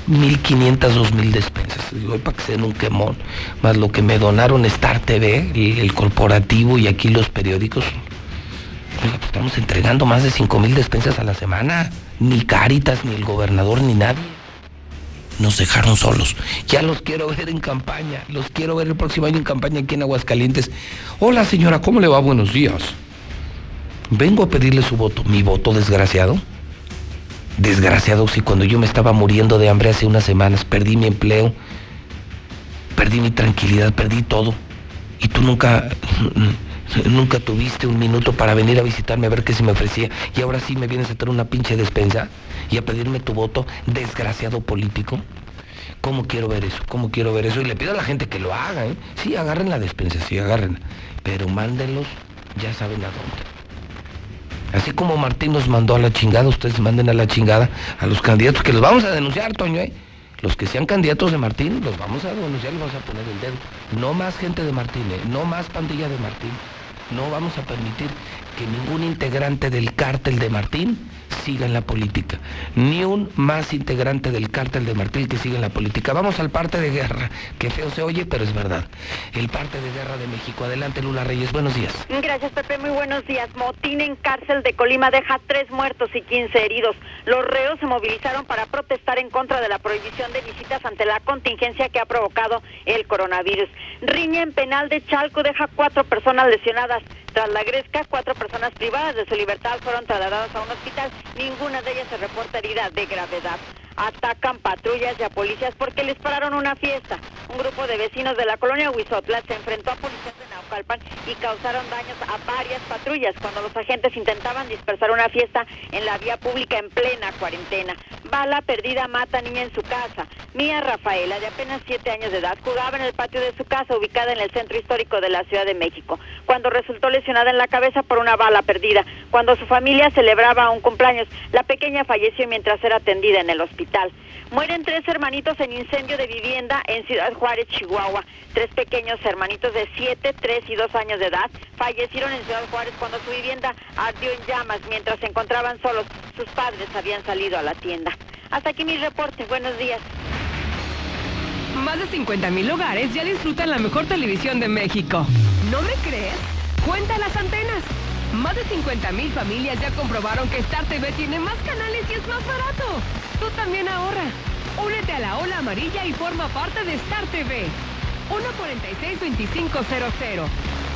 1.500, 2.000 despensas. Digo, para que se den un quemón. Más lo que me donaron Star TV, el, el corporativo y aquí los periódicos. Pues estamos entregando más de 5.000 despensas a la semana. Ni Caritas, ni el gobernador, ni nadie. Nos dejaron solos. Ya los quiero ver en campaña. Los quiero ver el próximo año en campaña aquí en Aguascalientes. Hola señora, ¿cómo le va? Buenos días. Vengo a pedirle su voto. ¿Mi voto, desgraciado? Desgraciado, si cuando yo me estaba muriendo de hambre hace unas semanas, perdí mi empleo, perdí mi tranquilidad, perdí todo. Y tú nunca, nunca tuviste un minuto para venir a visitarme a ver qué se me ofrecía. Y ahora sí me vienes a traer una pinche despensa y a pedirme tu voto, desgraciado político. ¿Cómo quiero ver eso? ¿Cómo quiero ver eso? Y le pido a la gente que lo haga, ¿eh? Sí, agarren la despensa, sí, agarren. Pero mándenlos, ya saben a dónde. Así como Martín nos mandó a la chingada, ustedes manden a la chingada a los candidatos, que los vamos a denunciar, Toño, ¿eh? Los que sean candidatos de Martín, los vamos a denunciar, les vamos a poner el dedo. No más gente de Martín, ¿eh? no más pandilla de Martín. No vamos a permitir que ningún integrante del cártel de Martín siga en la política. Ni un más integrante del cártel de Martín que siga en la política. Vamos al parte de guerra, que feo se oye, pero es verdad. El parte de guerra de México. Adelante, Lula Reyes. Buenos días. Gracias, Pepe. Muy buenos días. Motín en cárcel de Colima deja tres muertos y 15 heridos. Los reos se movilizaron para protestar en contra de la prohibición de visitas ante la contingencia que ha provocado el coronavirus. Riña en penal de Chalco deja cuatro personas lesionadas. Tras la gresca, cuatro personas privadas de su libertad fueron trasladadas a un hospital. Ninguna de ellas se reporta herida de gravedad. Atacan patrullas y a policías porque les pararon una fiesta. Un grupo de vecinos de la colonia Huizotla se enfrentó a policías de Naucalpan y causaron daños a varias patrullas cuando los agentes intentaban dispersar una fiesta en la vía pública en plena cuarentena. Bala perdida mata niña en su casa. Mía Rafaela, de apenas siete años de edad, jugaba en el patio de su casa ubicada en el centro histórico de la Ciudad de México, cuando resultó lesionada en la cabeza por una bala perdida. Cuando su familia celebraba un cumpleaños, la pequeña falleció mientras era atendida en el hospital. Mueren tres hermanitos en incendio de vivienda en Ciudad Juárez, Chihuahua. Tres pequeños hermanitos de 7, 3 y 2 años de edad fallecieron en Ciudad Juárez cuando su vivienda ardió en llamas mientras se encontraban solos. Sus padres habían salido a la tienda. Hasta aquí mi reporte. Buenos días. Más de 50 mil hogares ya disfrutan la mejor televisión de México. ¿No me crees? Cuenta las antenas. Más de 50 mil familias ya comprobaron que Star TV tiene más canales y es más barato. Tú también ahorra. Únete a la ola amarilla y forma parte de Star TV. 146-2500.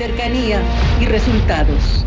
Cercanía y resultados.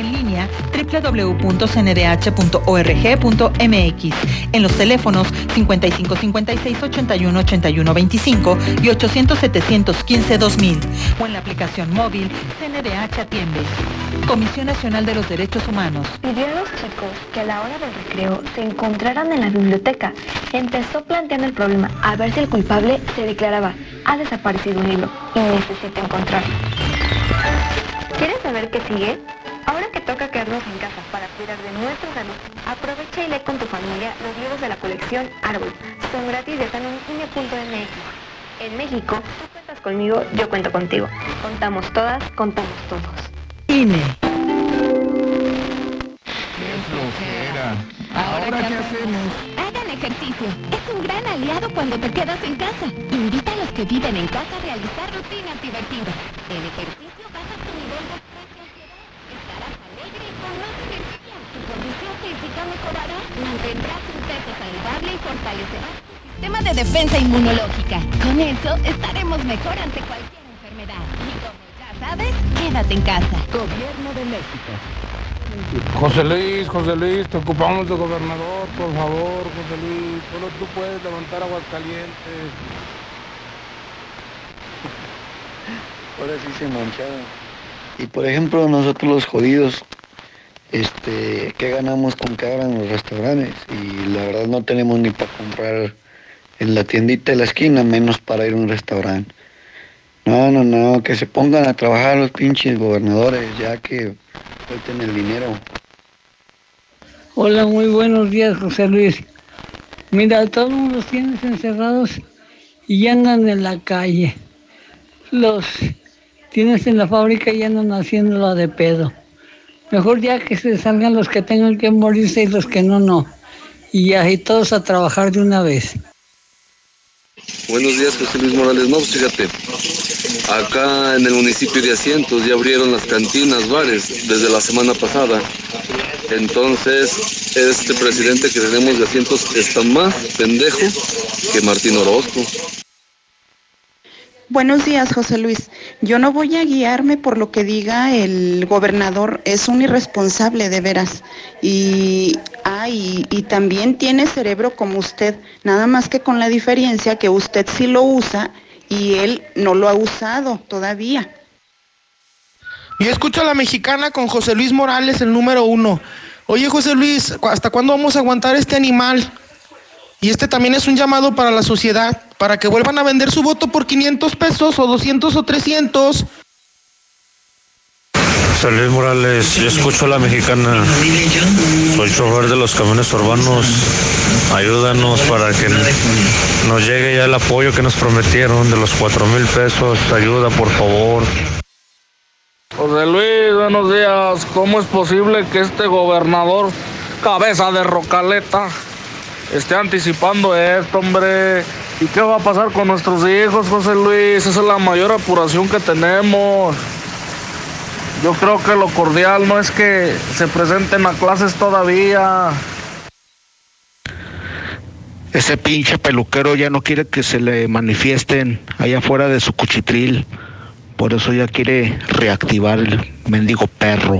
Www.cndh.org.mx. En los teléfonos 5556 81 81 25 y 800 715 2000. O en la aplicación móvil CNDH Atiende. Comisión Nacional de los Derechos Humanos. Pidió a los chicos que a la hora del recreo se encontraran en la biblioteca. Empezó planteando el problema a ver si el culpable se declaraba. Ha desaparecido un libro y necesita encontrarlo. ¿Quieres saber qué sigue? Ahora que toca quedarnos en casa para cuidar de nuestra salud, aprovecha y lee con tu familia los libros de la colección Árbol. Son gratis y están en cine.mx. En México, tú cuentas conmigo, yo cuento contigo. Contamos todas, contamos todos. INE. ¿Ahora qué hacemos? Hagan ejercicio. Es un gran aliado cuando te quedas en casa. Invita a los que viven en casa a realizar rutinas divertidas. El ejercicio baja tu nivel de estrés y ansiedad. Estarás alegre y con más energía. Tu Mantendrás un peso saludable y fortalecerás tu sistema de defensa inmunológica. Con eso estaremos mejor ante cualquier enfermedad. Y como ya sabes, quédate en casa. Gobierno de México. José Luis, José Luis, te ocupamos de gobernador, por favor, José Luis. Solo tú puedes levantar Aguascalientes. Ahora sí se mancharon. Y por ejemplo, nosotros los jodidos, este, ¿qué ganamos con que abran los restaurantes? Y la verdad no tenemos ni para comprar en la tiendita de la esquina, menos para ir a un restaurante. No, no, no, que se pongan a trabajar los pinches gobernadores, ya que suelten el dinero. Hola, muy buenos días, José Luis. Mira, todos los tienes encerrados y andan en la calle. Los tienes en la fábrica y andan haciéndolo de pedo. Mejor ya que se salgan los que tengan que morirse y los que no, no. Y ya, y todos a trabajar de una vez. Buenos días, José Luis Morales. No, pues fíjate, acá en el municipio de Asientos ya abrieron las cantinas, bares, desde la semana pasada. Entonces, este presidente que tenemos de Asientos está más pendejo que Martín Orozco. Buenos días, José Luis. Yo no voy a guiarme por lo que diga el gobernador. Es un irresponsable, de veras. Y, ah, y, también tiene cerebro como usted, nada más que con la diferencia que usted sí lo usa y él no lo ha usado todavía. Y escucho a la mexicana con José Luis Morales, el número uno. Oye, José Luis, ¿hasta cuándo vamos a aguantar este animal? Y este también es un llamado para la sociedad, para que vuelvan a vender su voto por 500 pesos o 200 o 300. José Luis Morales, yo escucho a la mexicana. Soy chofer de los camiones urbanos. Ayúdanos para que nos llegue ya el apoyo que nos prometieron de los 4 mil pesos. Ayuda, por favor. José Luis, buenos días. ¿Cómo es posible que este gobernador, cabeza de rocaleta, esté anticipando esto, hombre? ¿Y qué va a pasar con nuestros hijos, José Luis? Esa es la mayor apuración que tenemos. Yo creo que lo cordial no es que se presenten a clases todavía. Ese pinche peluquero ya no quiere que se le manifiesten allá afuera de su cuchitril. Por eso ya quiere reactivar el mendigo perro.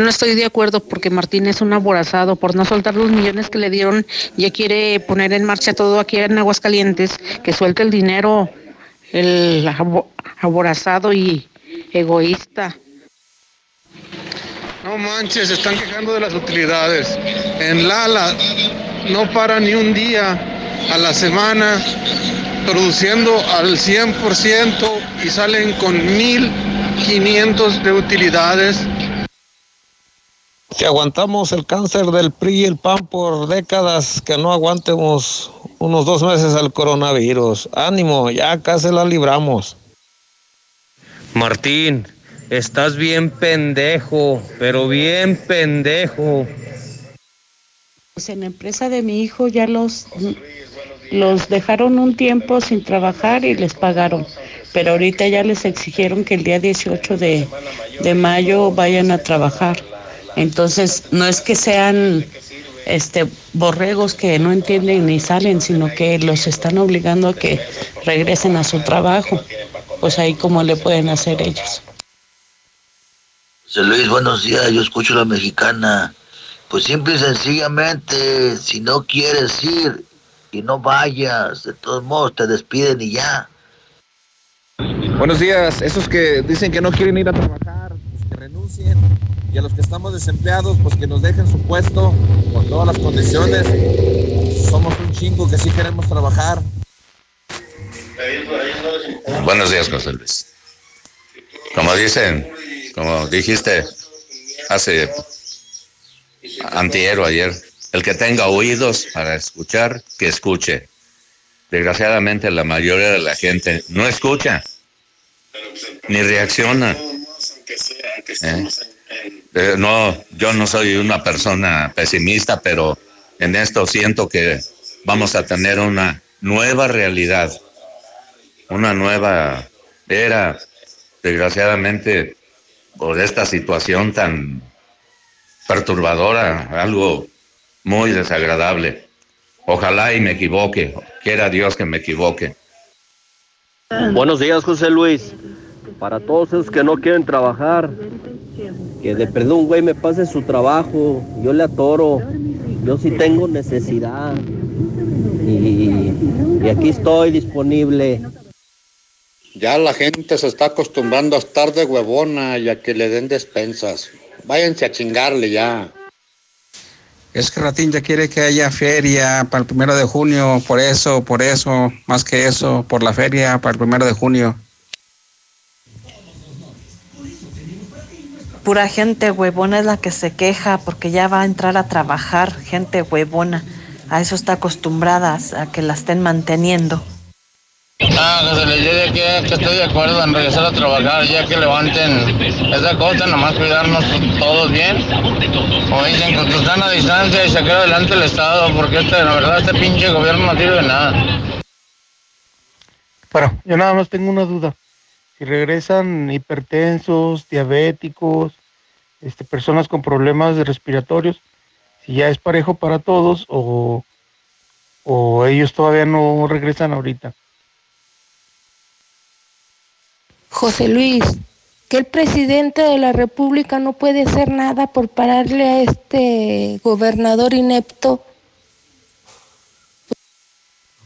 No estoy de acuerdo porque Martín es un aborazado por no soltar los millones que le dieron. Ya quiere poner en marcha todo aquí en Aguascalientes, que suelte el dinero, el abo- aborazado y egoísta. No manches, se están quejando de las utilidades. En Lala no para ni un día a la semana produciendo al 100% y salen con 1500 de utilidades. Que aguantamos el cáncer del PRI y el PAN por décadas, que no aguantemos unos dos meses al coronavirus. Ánimo, ya acá se la libramos. Martín, estás bien pendejo, pero bien pendejo. Pues en la empresa de mi hijo ya los, los dejaron un tiempo sin trabajar y les pagaron. Pero ahorita ya les exigieron que el día 18 de, de mayo vayan a trabajar. Entonces, no es que sean este borregos que no entienden ni salen, sino que los están obligando a que regresen a su trabajo. Pues ahí cómo le pueden hacer ellos. José Luis, buenos días, yo escucho la mexicana. Pues simple y sencillamente, si no quieres ir y no vayas, de todos modos te despiden y ya. Buenos días, esos que dicen que no quieren ir a trabajar, pues que renuncien. Y a los que estamos desempleados, pues que nos dejen su puesto con todas las condiciones. Somos un chingo que sí queremos trabajar. Buenos días, José Luis. Como dicen, como dijiste hace antier o ayer, el que tenga oídos para escuchar, que escuche. Desgraciadamente la mayoría de la gente no escucha ni reacciona. ¿Eh? Eh, no, yo no soy una persona pesimista, pero en esto siento que vamos a tener una nueva realidad, una nueva era, desgraciadamente, por esta situación tan perturbadora, algo muy desagradable. Ojalá y me equivoque, quiera Dios que me equivoque. Buenos días, José Luis. Para todos esos que no quieren trabajar, que de perdón, güey, me pase su trabajo, yo le atoro, yo sí tengo necesidad. Y, y aquí estoy disponible. Ya la gente se está acostumbrando a estar de huevona y a que le den despensas. Váyanse a chingarle ya. Es que Ratín ya quiere que haya feria para el primero de junio, por eso, por eso, más que eso, por la feria para el primero de junio. Pura gente huevona es la que se queja porque ya va a entrar a trabajar, gente huevona. A eso está acostumbrada, a que la estén manteniendo. Ah, que se les dice que, que estoy de acuerdo en regresar a trabajar ya que levanten esa cosa, nomás cuidarnos todos bien. Como dicen, con tu sana distancia y sacar adelante el Estado, porque este, la verdad este pinche gobierno no sirve de nada. Bueno, yo nada más tengo una duda. Si regresan hipertensos, diabéticos, este, personas con problemas respiratorios, si ya es parejo para todos o, o ellos todavía no regresan ahorita. José Luis, que el presidente de la República no puede hacer nada por pararle a este gobernador inepto.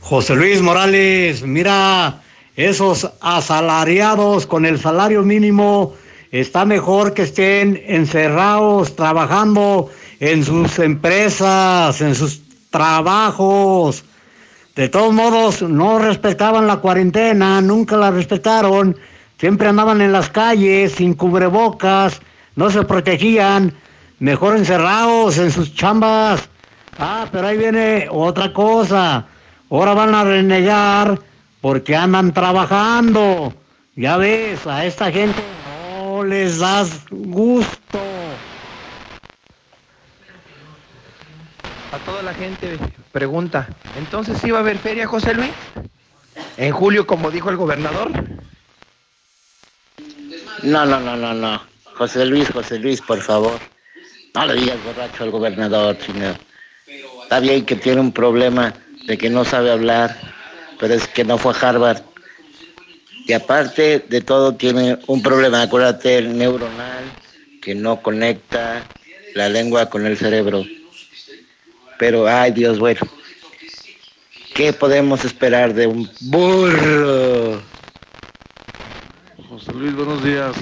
José Luis Morales, mira, esos asalariados con el salario mínimo está mejor que estén encerrados trabajando en sus empresas, en sus trabajos. De todos modos, no respetaban la cuarentena, nunca la respetaron Siempre andaban en las calles sin cubrebocas, no se protegían, mejor encerrados en sus chambas. Ah, pero ahí viene otra cosa. Ahora van a renegar porque andan trabajando. Ya ves, a esta gente no les das gusto. A toda la gente pregunta, ¿entonces sí va a haber feria, José Luis? ¿En julio, como dijo el gobernador? No, no, no, no, no. José Luis, José Luis, por favor. No le digas borracho al gobernador, chingado. Está bien que tiene un problema de que no sabe hablar, pero es que no fue a Harvard. Y aparte de todo tiene un problema, acuérdate, el neuronal, que no conecta la lengua con el cerebro. Pero, ay Dios, bueno, ¿qué podemos esperar de un burro? José Luis, buenos días.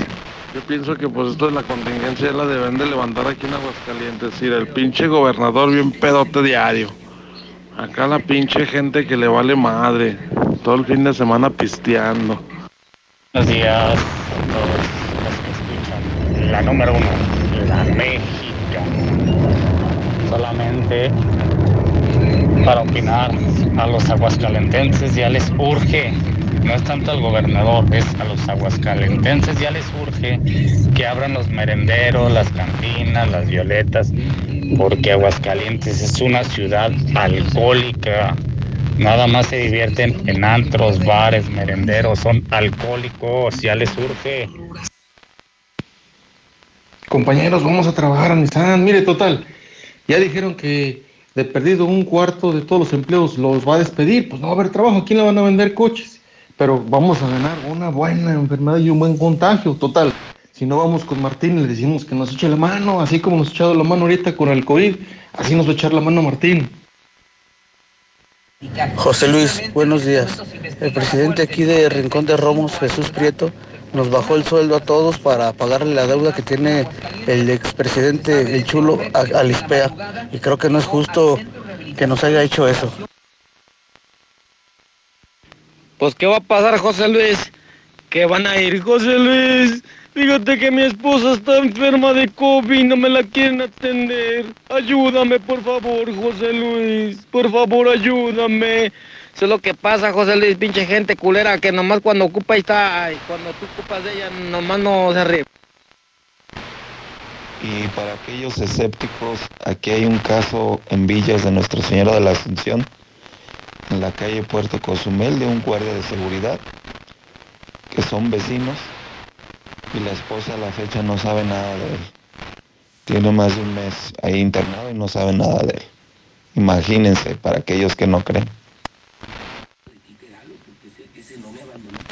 Yo pienso que pues esto de la contingencia la deben de levantar aquí en Aguascalientes. Ir el pinche gobernador bien pedote diario. Acá la pinche gente que le vale madre. Todo el fin de semana pisteando. Buenos días a todos los que escuchan. La número uno, la México. Solamente para opinar a los aguascalentenses ya les urge no es tanto al gobernador, es a los aguascalentenses ya les urge que abran los merenderos, las cantinas, las violetas, porque Aguascalientes es una ciudad alcohólica. Nada más se divierten en antros, bares, merenderos, son alcohólicos, ya les urge. compañeros, vamos a trabajar a. Mire, total, ya dijeron que de perdido un cuarto de todos los empleos los va a despedir, pues no va a haber trabajo, ¿a quién le van a vender coches? Pero vamos a ganar una buena enfermedad y un buen contagio, total. Si no vamos con Martín y le decimos que nos eche la mano, así como nos ha echado la mano ahorita con el COVID, así nos va a echar la mano Martín. José Luis, buenos días. El presidente aquí de Rincón de Romos, Jesús Prieto, nos bajó el sueldo a todos para pagarle la deuda que tiene el expresidente El Chulo a, a Lispea. Y creo que no es justo que nos haya hecho eso. Pues, ¿qué va a pasar, José Luis? ¿Qué van a ir, José Luis? Fíjate que mi esposa está enferma de COVID, no me la quieren atender. Ayúdame, por favor, José Luis. Por favor, ayúdame. Eso es lo que pasa, José Luis, pinche gente culera, que nomás cuando ocupa ahí está, y cuando tú ocupas de ella, nomás no se ríe. Y para aquellos escépticos, aquí hay un caso en Villas de Nuestra Señora de la Asunción, en la calle Puerto Cozumel, de un guardia de seguridad, que son vecinos, y la esposa a la fecha no sabe nada de él. Tiene más de un mes ahí internado y no sabe nada de él. Imagínense, para aquellos que no creen.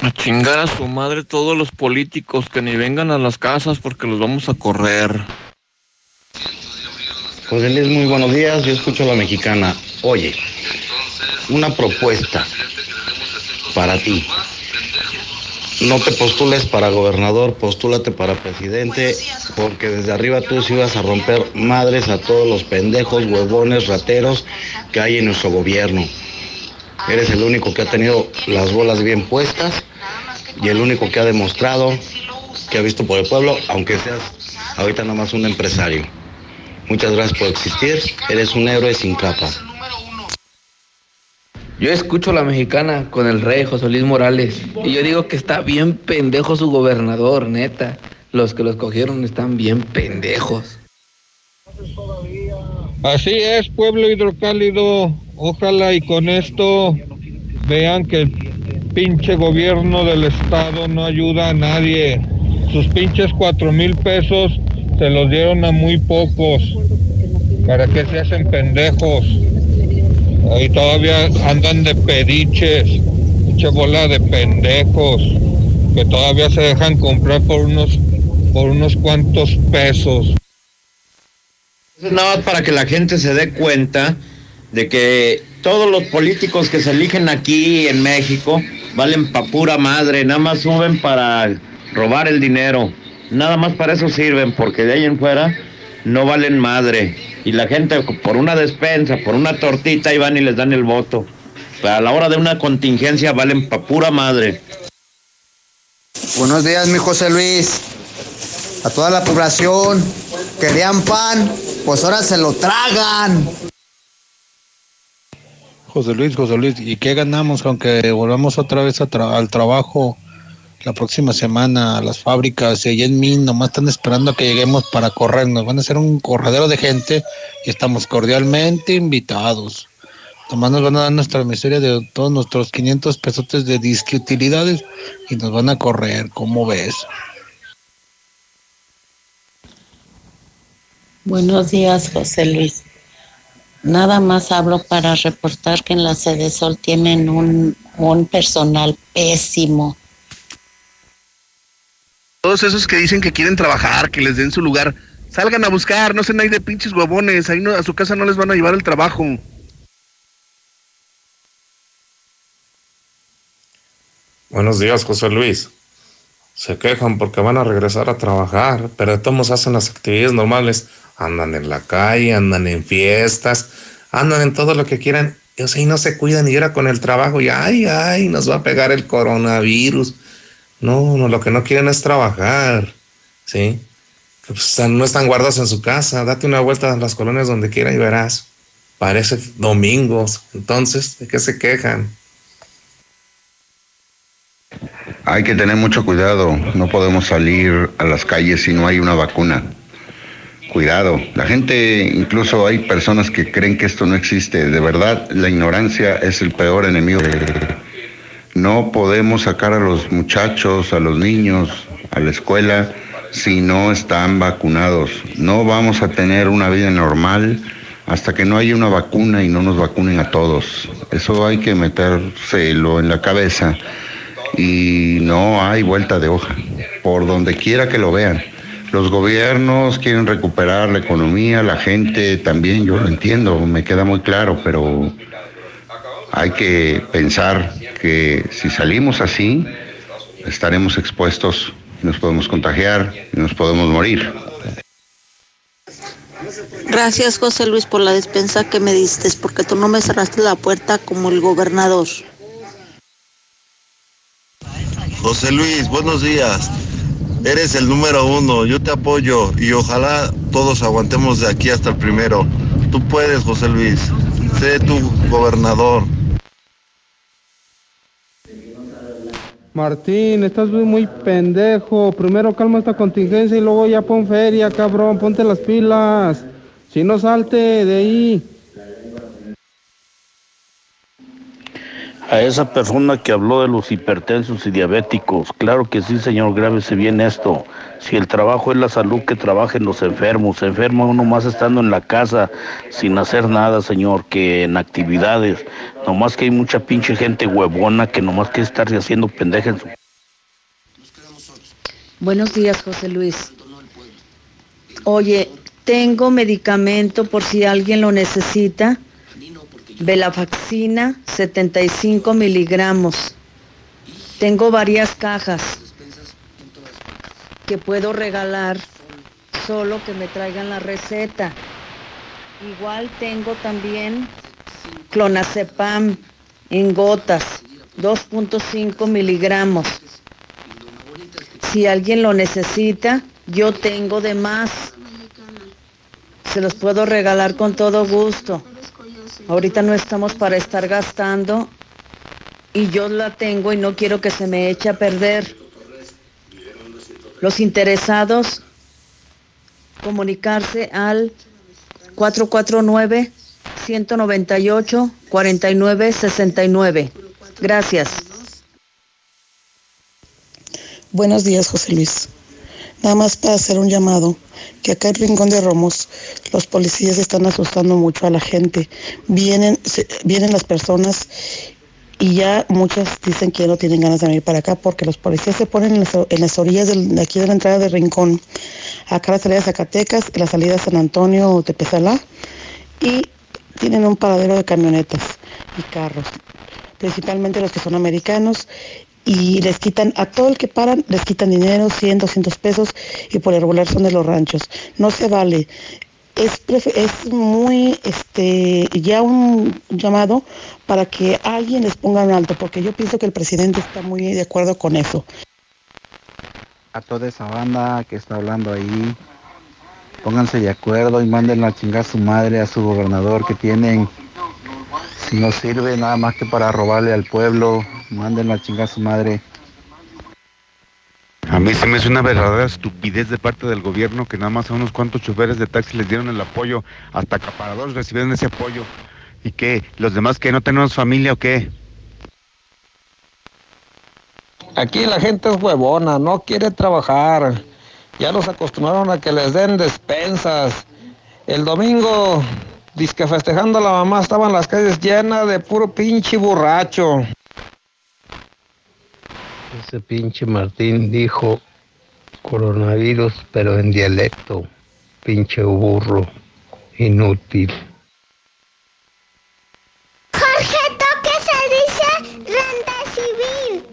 A chingar a su madre todos los políticos que ni vengan a las casas porque los vamos a correr. José Luis, muy buenos días. Yo escucho a la mexicana. Oye, una propuesta para ti. No te postules para gobernador, postúlate para presidente, porque desde arriba tú sí vas a romper madres a todos los pendejos, huevones, rateros que hay en nuestro gobierno. Eres el único que ha tenido las bolas bien puestas y el único que ha demostrado que ha visto por el pueblo, aunque seas ahorita nomás un empresario. Muchas gracias por existir, eres un héroe sin capa. Yo escucho a la mexicana con el rey José Luis Morales y yo digo que está bien pendejo su gobernador, neta. Los que lo escogieron están bien pendejos. Así es, pueblo hidrocálido. Ojalá y con esto vean que el pinche gobierno del estado no ayuda a nadie. Sus pinches cuatro mil pesos se los dieron a muy pocos. ¿Para que se hacen pendejos? Ahí todavía andan de pediches, pinche bola de pendejos, que todavía se dejan comprar por unos, por unos cuantos pesos. Es nada más para que la gente se dé cuenta de que todos los políticos que se eligen aquí en México valen pa' pura madre, nada más suben para robar el dinero, nada más para eso sirven, porque de ahí en fuera no valen madre. Y la gente por una despensa, por una tortita, ahí van y les dan el voto. Pero a la hora de una contingencia valen pa' pura madre. Buenos días, mi José Luis. A toda la población, querían pan, pues ahora se lo tragan. José Luis, José Luis, ¿y qué ganamos aunque volvamos otra vez a tra- al trabajo la próxima semana a las fábricas? Y allá en mí nomás están esperando a que lleguemos para corrernos. Van a ser un corredero de gente y estamos cordialmente invitados. Nomás nos van a dar nuestra miseria de todos nuestros 500 pesotes de disque utilidades y nos van a correr. ¿Cómo ves? Buenos días, José Luis. Nada más hablo para reportar que en la sede Sol tienen un personal pésimo. Todos esos que dicen que quieren trabajar, que les den su lugar, salgan a buscar, no sean ahí de pinches huevones, ahí no, a su casa no les van a llevar el trabajo. Buenos días, José Luis. Se quejan porque van a regresar a trabajar, pero de todos hacen las actividades normales. Andan en la calle, andan en fiestas, andan en todo lo que quieran. Y, o sea, y no se cuidan y ahora con el trabajo y ay, ay, nos va a pegar el coronavirus. No, no, lo que no quieren es trabajar, ¿sí? Pues, no están guardados en su casa. Date una vuelta a las colonias donde quiera y verás. Parece domingos. Entonces, ¿de qué se quejan? Hay que tener mucho cuidado, no podemos salir a las calles si no hay una vacuna. Cuidado, la gente, incluso hay personas que creen que esto no existe. De verdad, la ignorancia es el peor enemigo. No podemos sacar a los muchachos, a los niños, a la escuela si no están vacunados. No vamos a tener una vida normal hasta que no haya una vacuna y no nos vacunen a todos. Eso hay que metérselo en la cabeza y no hay vuelta de hoja, por donde quiera que lo vean. Los gobiernos quieren recuperar la economía, la gente también, yo lo entiendo, me queda muy claro, pero hay que pensar que si salimos así, estaremos expuestos, nos podemos contagiar y nos podemos morir. Gracias José Luis por la despensa que me diste, porque tú no me cerraste la puerta como el gobernador. José Luis, buenos días. Eres el número uno, yo te apoyo y ojalá todos aguantemos de aquí hasta el primero. Tú puedes, José Luis. Sé tu gobernador. Martín, estás muy, pendejo. Primero calma esta contingencia y luego ya pon feria, cabrón. Ponte las pilas. Si no salte de ahí. A esa persona que habló de los hipertensos y diabéticos, claro que sí, señor, grábese bien esto. Si el trabajo es la salud, que trabajen los enfermos. Se enferma uno más estando en la casa sin hacer nada, señor, que en actividades. Nomás que hay mucha pinche gente huevona que nomás quiere estar haciendo pendeja en su... Buenos días, José Luis. Oye, tengo medicamento por si alguien lo necesita. Velafaxina, 75 miligramos. Tengo varias cajas que puedo regalar, solo que me traigan la receta. Igual tengo también clonazepam en gotas, 2.5 miligramos. Si alguien lo necesita, yo tengo de más. Se los puedo regalar con todo gusto. Ahorita no estamos para estar gastando y yo la tengo y no quiero que se me eche a perder. Los interesados, comunicarse al 449-198-4969. Gracias. Buenos días, José Luis. Nada más para hacer un llamado, que acá en Rincón de Romos los policías están asustando mucho a la gente. Vienen, vienen las personas y ya muchas dicen que no tienen ganas de venir para acá porque los policías se ponen en las, orillas de aquí de la entrada de Rincón, acá la salida de Zacatecas, la salida de San Antonio o Tepezalá y tienen un paradero de camionetas y carros, principalmente los que son americanos y les quitan a todo el que paran, les quitan dinero, 100, 200 pesos y por el regular son de los ranchos. No se vale. Es, es muy, este, ya un llamado para que alguien les ponga un alto, porque yo pienso que el presidente está muy de acuerdo con eso. a toda esa banda que está hablando ahí, pónganse de acuerdo y manden a chingar a su madre, a su gobernador que tienen. Si no sirve nada más que para robarle al pueblo, manden a chingar a su madre. A mí se me hace una verdadera estupidez de parte del gobierno que nada más a unos cuantos choferes de taxi les dieron el apoyo, hasta acaparadores recibieron ese apoyo. ¿Y qué? ¿Los demás que no tenemos familia o qué? Aquí la gente es huevona, no quiere trabajar. Ya los acostumbraron a que les den despensas. El domingo, disque festejando a la mamá, estaban las calles llenas de puro pinche borracho. Ese pinche Martín dijo coronavirus, pero en dialecto. Pinche burro. Inútil. Jorge Toque se dice renta civil.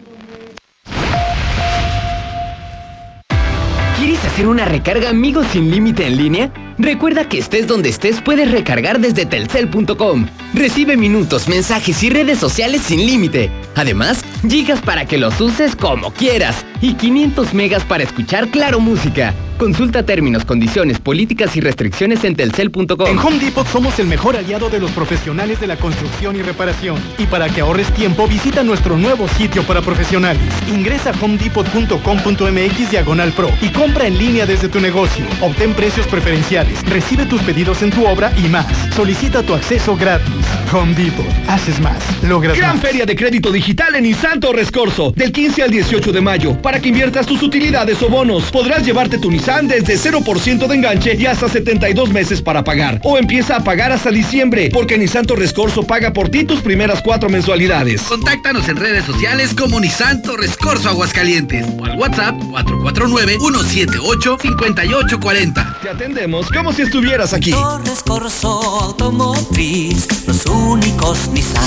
¿Quieres hacer una recarga amigos sin límite en línea? Recuerda que estés donde estés puedes recargar desde telcel.com. Recibe minutos, mensajes y redes sociales sin límite. Además, gigas para que los uses como quieras y 500 megas para escuchar Claro Música. Consulta términos, condiciones, políticas y restricciones en telcel.com. En Home Depot somos el mejor aliado de los profesionales de la construcción y reparación. Y para que ahorres tiempo, visita nuestro nuevo sitio para profesionales. Ingresa a homedepot.com.mx diagonal pro y compra en línea desde tu negocio. Obtén precios preferenciales, recibe tus pedidos en tu obra y más. Solicita tu acceso gratis. Home Depot. Haces más. Logras Gran más. feria de crédito digital en Nissan Torres Corso, del 15 al 18 de mayo, para que inviertas tus utilidades o bonos. Podrás llevarte tu Nissan desde 0% de enganche y hasta 72 meses para pagar. O empieza a pagar hasta diciembre, porque Nissan Torres Corso paga por ti tus primeras cuatro mensualidades. Contáctanos en redes sociales como Nissan Torres Corso Aguascalientes o al WhatsApp 449-178-5840. Te atendemos como si estuvieras aquí. Torres Corso Automotriz, los únicos Nissan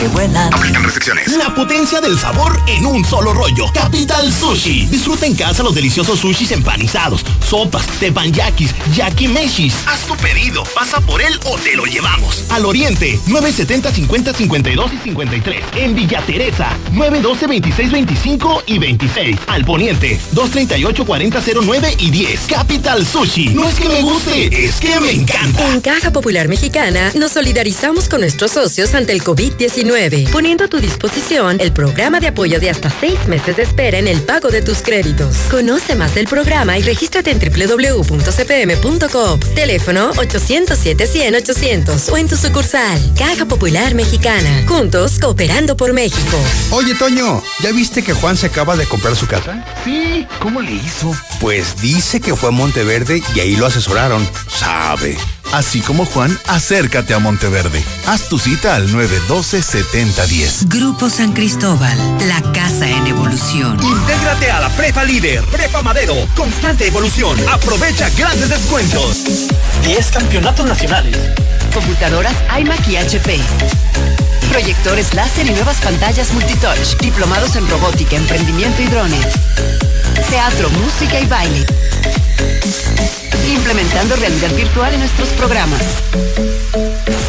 que vuelan. La potencia del sabor en un solo rollo. Capital Sushi. Disfruta en casa los deliciosos sushis empanizados, sopas, tepanyakis, yakimeshis. Haz tu pedido, pasa por él o te lo llevamos. Al Oriente, 970 50 52 y 53. En Villa Teresa, 912 26 25 y 26. Al Poniente, 238 40 09 y 10. Capital Sushi. No es que me guste, es que me encanta. En Caja Popular Mexicana nos solidarizamos con nuestros socios ante el COVID-19, poniendo a tu disposición el programa de apoyo de hasta seis meses de espera en el pago de tus créditos. Conoce más del programa y regístrate en www.cpm.com. Teléfono 807-100-800 o en tu sucursal. Caja Popular Mexicana. Juntos, cooperando por México. Oye, Toño, ¿ya viste que Juan se acaba de comprar su casa? Sí, ¿cómo le hizo? Pues dice que fue a Monteverde y ahí lo asesoraron. Sabe. Así como Juan, acércate a Monteverde. Haz tu cita al 912-7010. Grupo San Cristóbal, la casa en evolución. Intégrate a la Prepa Líder, Prepa Madero, constante evolución. Aprovecha grandes descuentos. 10 campeonatos nacionales. Computadoras iMac y HP. Proyectores láser y nuevas pantallas multitouch. Diplomados en robótica, emprendimiento y drones. Teatro, música y baile. Implementando realidad virtual en nuestros programas.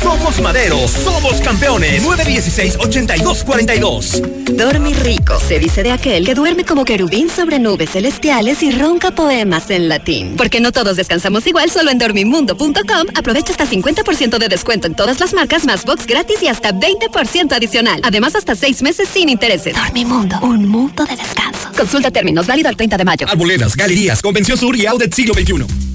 Somos Madero, somos campeones. 916-8242. Dormir rico, se dice de aquel que duerme como querubín sobre nubes celestiales y ronca poemas en latín. Porque no todos descansamos igual, solo en dormimundo.com aprovecha hasta 50% de descuento en todas las marcas, más box gratis y hasta 20% adicional. Además, hasta 6 meses sin intereses. Dormimundo, un mundo de descanso. Consulta términos, válido al 30 de mayo. Arboledas, galerías, Convención Sur y Outlet Siglo XXI.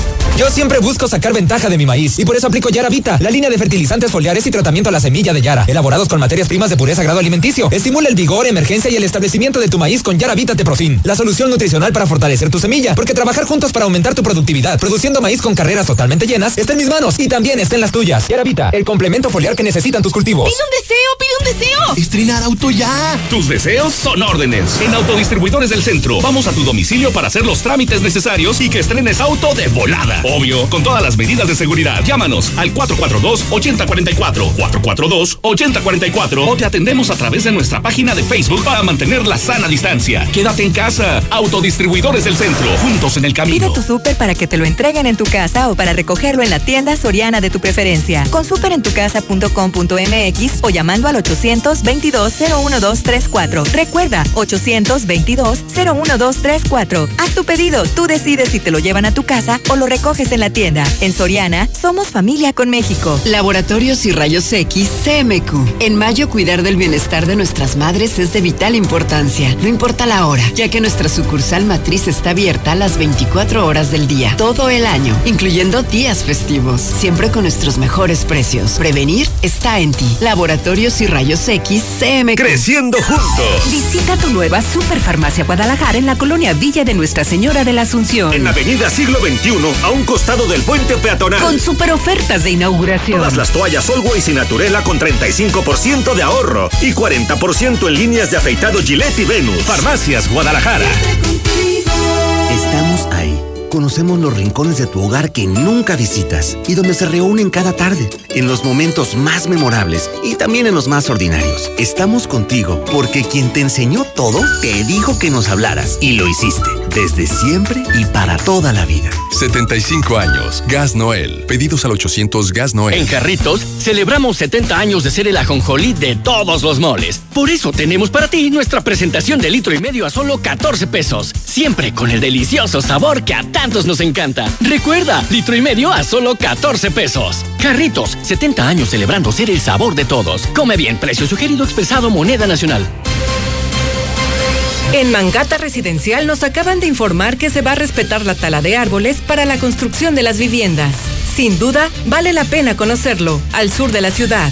Yo siempre busco sacar ventaja de mi maíz y por eso aplico Yara Vita, la línea de fertilizantes foliares y tratamiento a la semilla de Yara, elaborados con materias primas de pureza grado alimenticio. Estimula el vigor, emergencia y el establecimiento de tu maíz con Yara Vita Teprofin, la solución nutricional para fortalecer tu semilla, porque trabajar juntos para aumentar tu productividad, produciendo maíz con carreras totalmente llenas, está en mis manos y también está en las tuyas. Yara Vita, el complemento foliar que necesitan tus cultivos. ¡Pide un deseo, pide un deseo! Estrenar auto ya. Tus deseos son órdenes. En Autodistribuidores del Centro, vamos a tu domicilio para hacer los trámites necesarios y que estrenes auto de volada. Obvio, con todas las medidas de seguridad. Llámanos al 442-8044, 442-8044 o te atendemos a través de nuestra página de Facebook para mantener la sana distancia. Quédate en casa. Autodistribuidores del Centro, juntos en el camino. Pide tu súper para que te lo entreguen en tu casa o para recogerlo en la tienda soriana de tu preferencia. Con superentucasa.com.mx o llamando al 822-01234. Recuerda, 822-01234. Haz tu pedido, tú decides si te lo llevan a tu casa o lo en la tienda. En Soriana, somos familia con México. Laboratorios y Rayos X CMQ. En mayo, cuidar del bienestar de nuestras madres es de vital importancia. No importa la hora, ya que nuestra sucursal matriz está abierta las 24 horas del día, todo el año, incluyendo días festivos. Siempre con nuestros mejores precios. Prevenir está en ti. Laboratorios y Rayos X CMQ. Creciendo juntos. Visita tu nueva Superfarmacia Guadalajara en la colonia Villa de Nuestra Señora de la Asunción. En Avenida Siglo XXI, a un costado del puente peatonal. Con super ofertas de inauguración. Todas las toallas Always y Naturela con 35% de ahorro y 40% en líneas de afeitado Gillette y Venus. Farmacias Guadalajara. Estamos ahí, conocemos los rincones de tu hogar que nunca visitas y donde se reúnen cada tarde, en los momentos más memorables y también en los más ordinarios. Estamos contigo porque quien te enseñó todo te dijo que nos hablaras y lo hiciste desde siempre y para toda la vida. 75 años. Gas Noel. Pedidos al 800 Gas Noel. En Carritos celebramos 70 años de ser el ajonjolí de todos los moles. Por eso tenemos para ti nuestra presentación de litro y medio a solo 14 pesos. Siempre con el delicioso sabor que a tantos nos encanta. Recuerda, litro y medio a solo 14 pesos. Carritos, 70 años celebrando ser el sabor de todos. Come bien, precio sugerido expresado moneda nacional. En Mangata Residencial nos acaban de informar que se va a respetar la tala de árboles para la construcción de las viviendas. Sin duda, vale la pena conocerlo, al sur de la ciudad.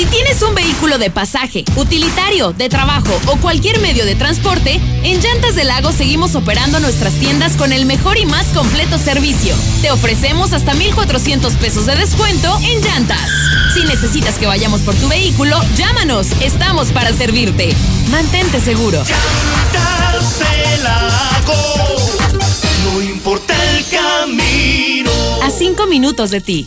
Si tienes un vehículo de pasaje, utilitario, de trabajo o cualquier medio de transporte, en Llantas del Lago seguimos operando nuestras tiendas con el mejor y más completo servicio. Te ofrecemos hasta 1,400 pesos de descuento en llantas. Si necesitas que vayamos por tu vehículo, llámanos. Estamos para servirte. Mantente seguro. Llantas del Lago. No importa el camino. A cinco minutos de ti.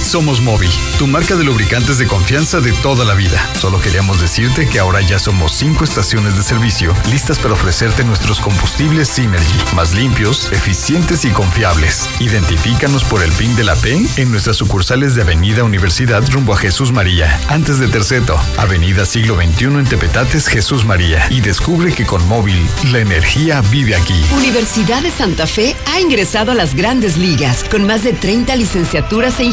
somos Móvil, tu marca de lubricantes de confianza de toda la vida. Solo queríamos decirte que ahora ya somos cinco estaciones de servicio listas para ofrecerte nuestros combustibles Synergy, más limpios, eficientes y confiables. Identifícanos por el PIN de la P en nuestras sucursales de Avenida Universidad rumbo a Jesús María, antes de Terceto, Avenida Siglo XXI en Tepetates, Jesús María. Y descubre que con Móvil, la energía vive aquí. Universidad de Santa Fe ha ingresado a las grandes ligas con más de 30 licenciaturas e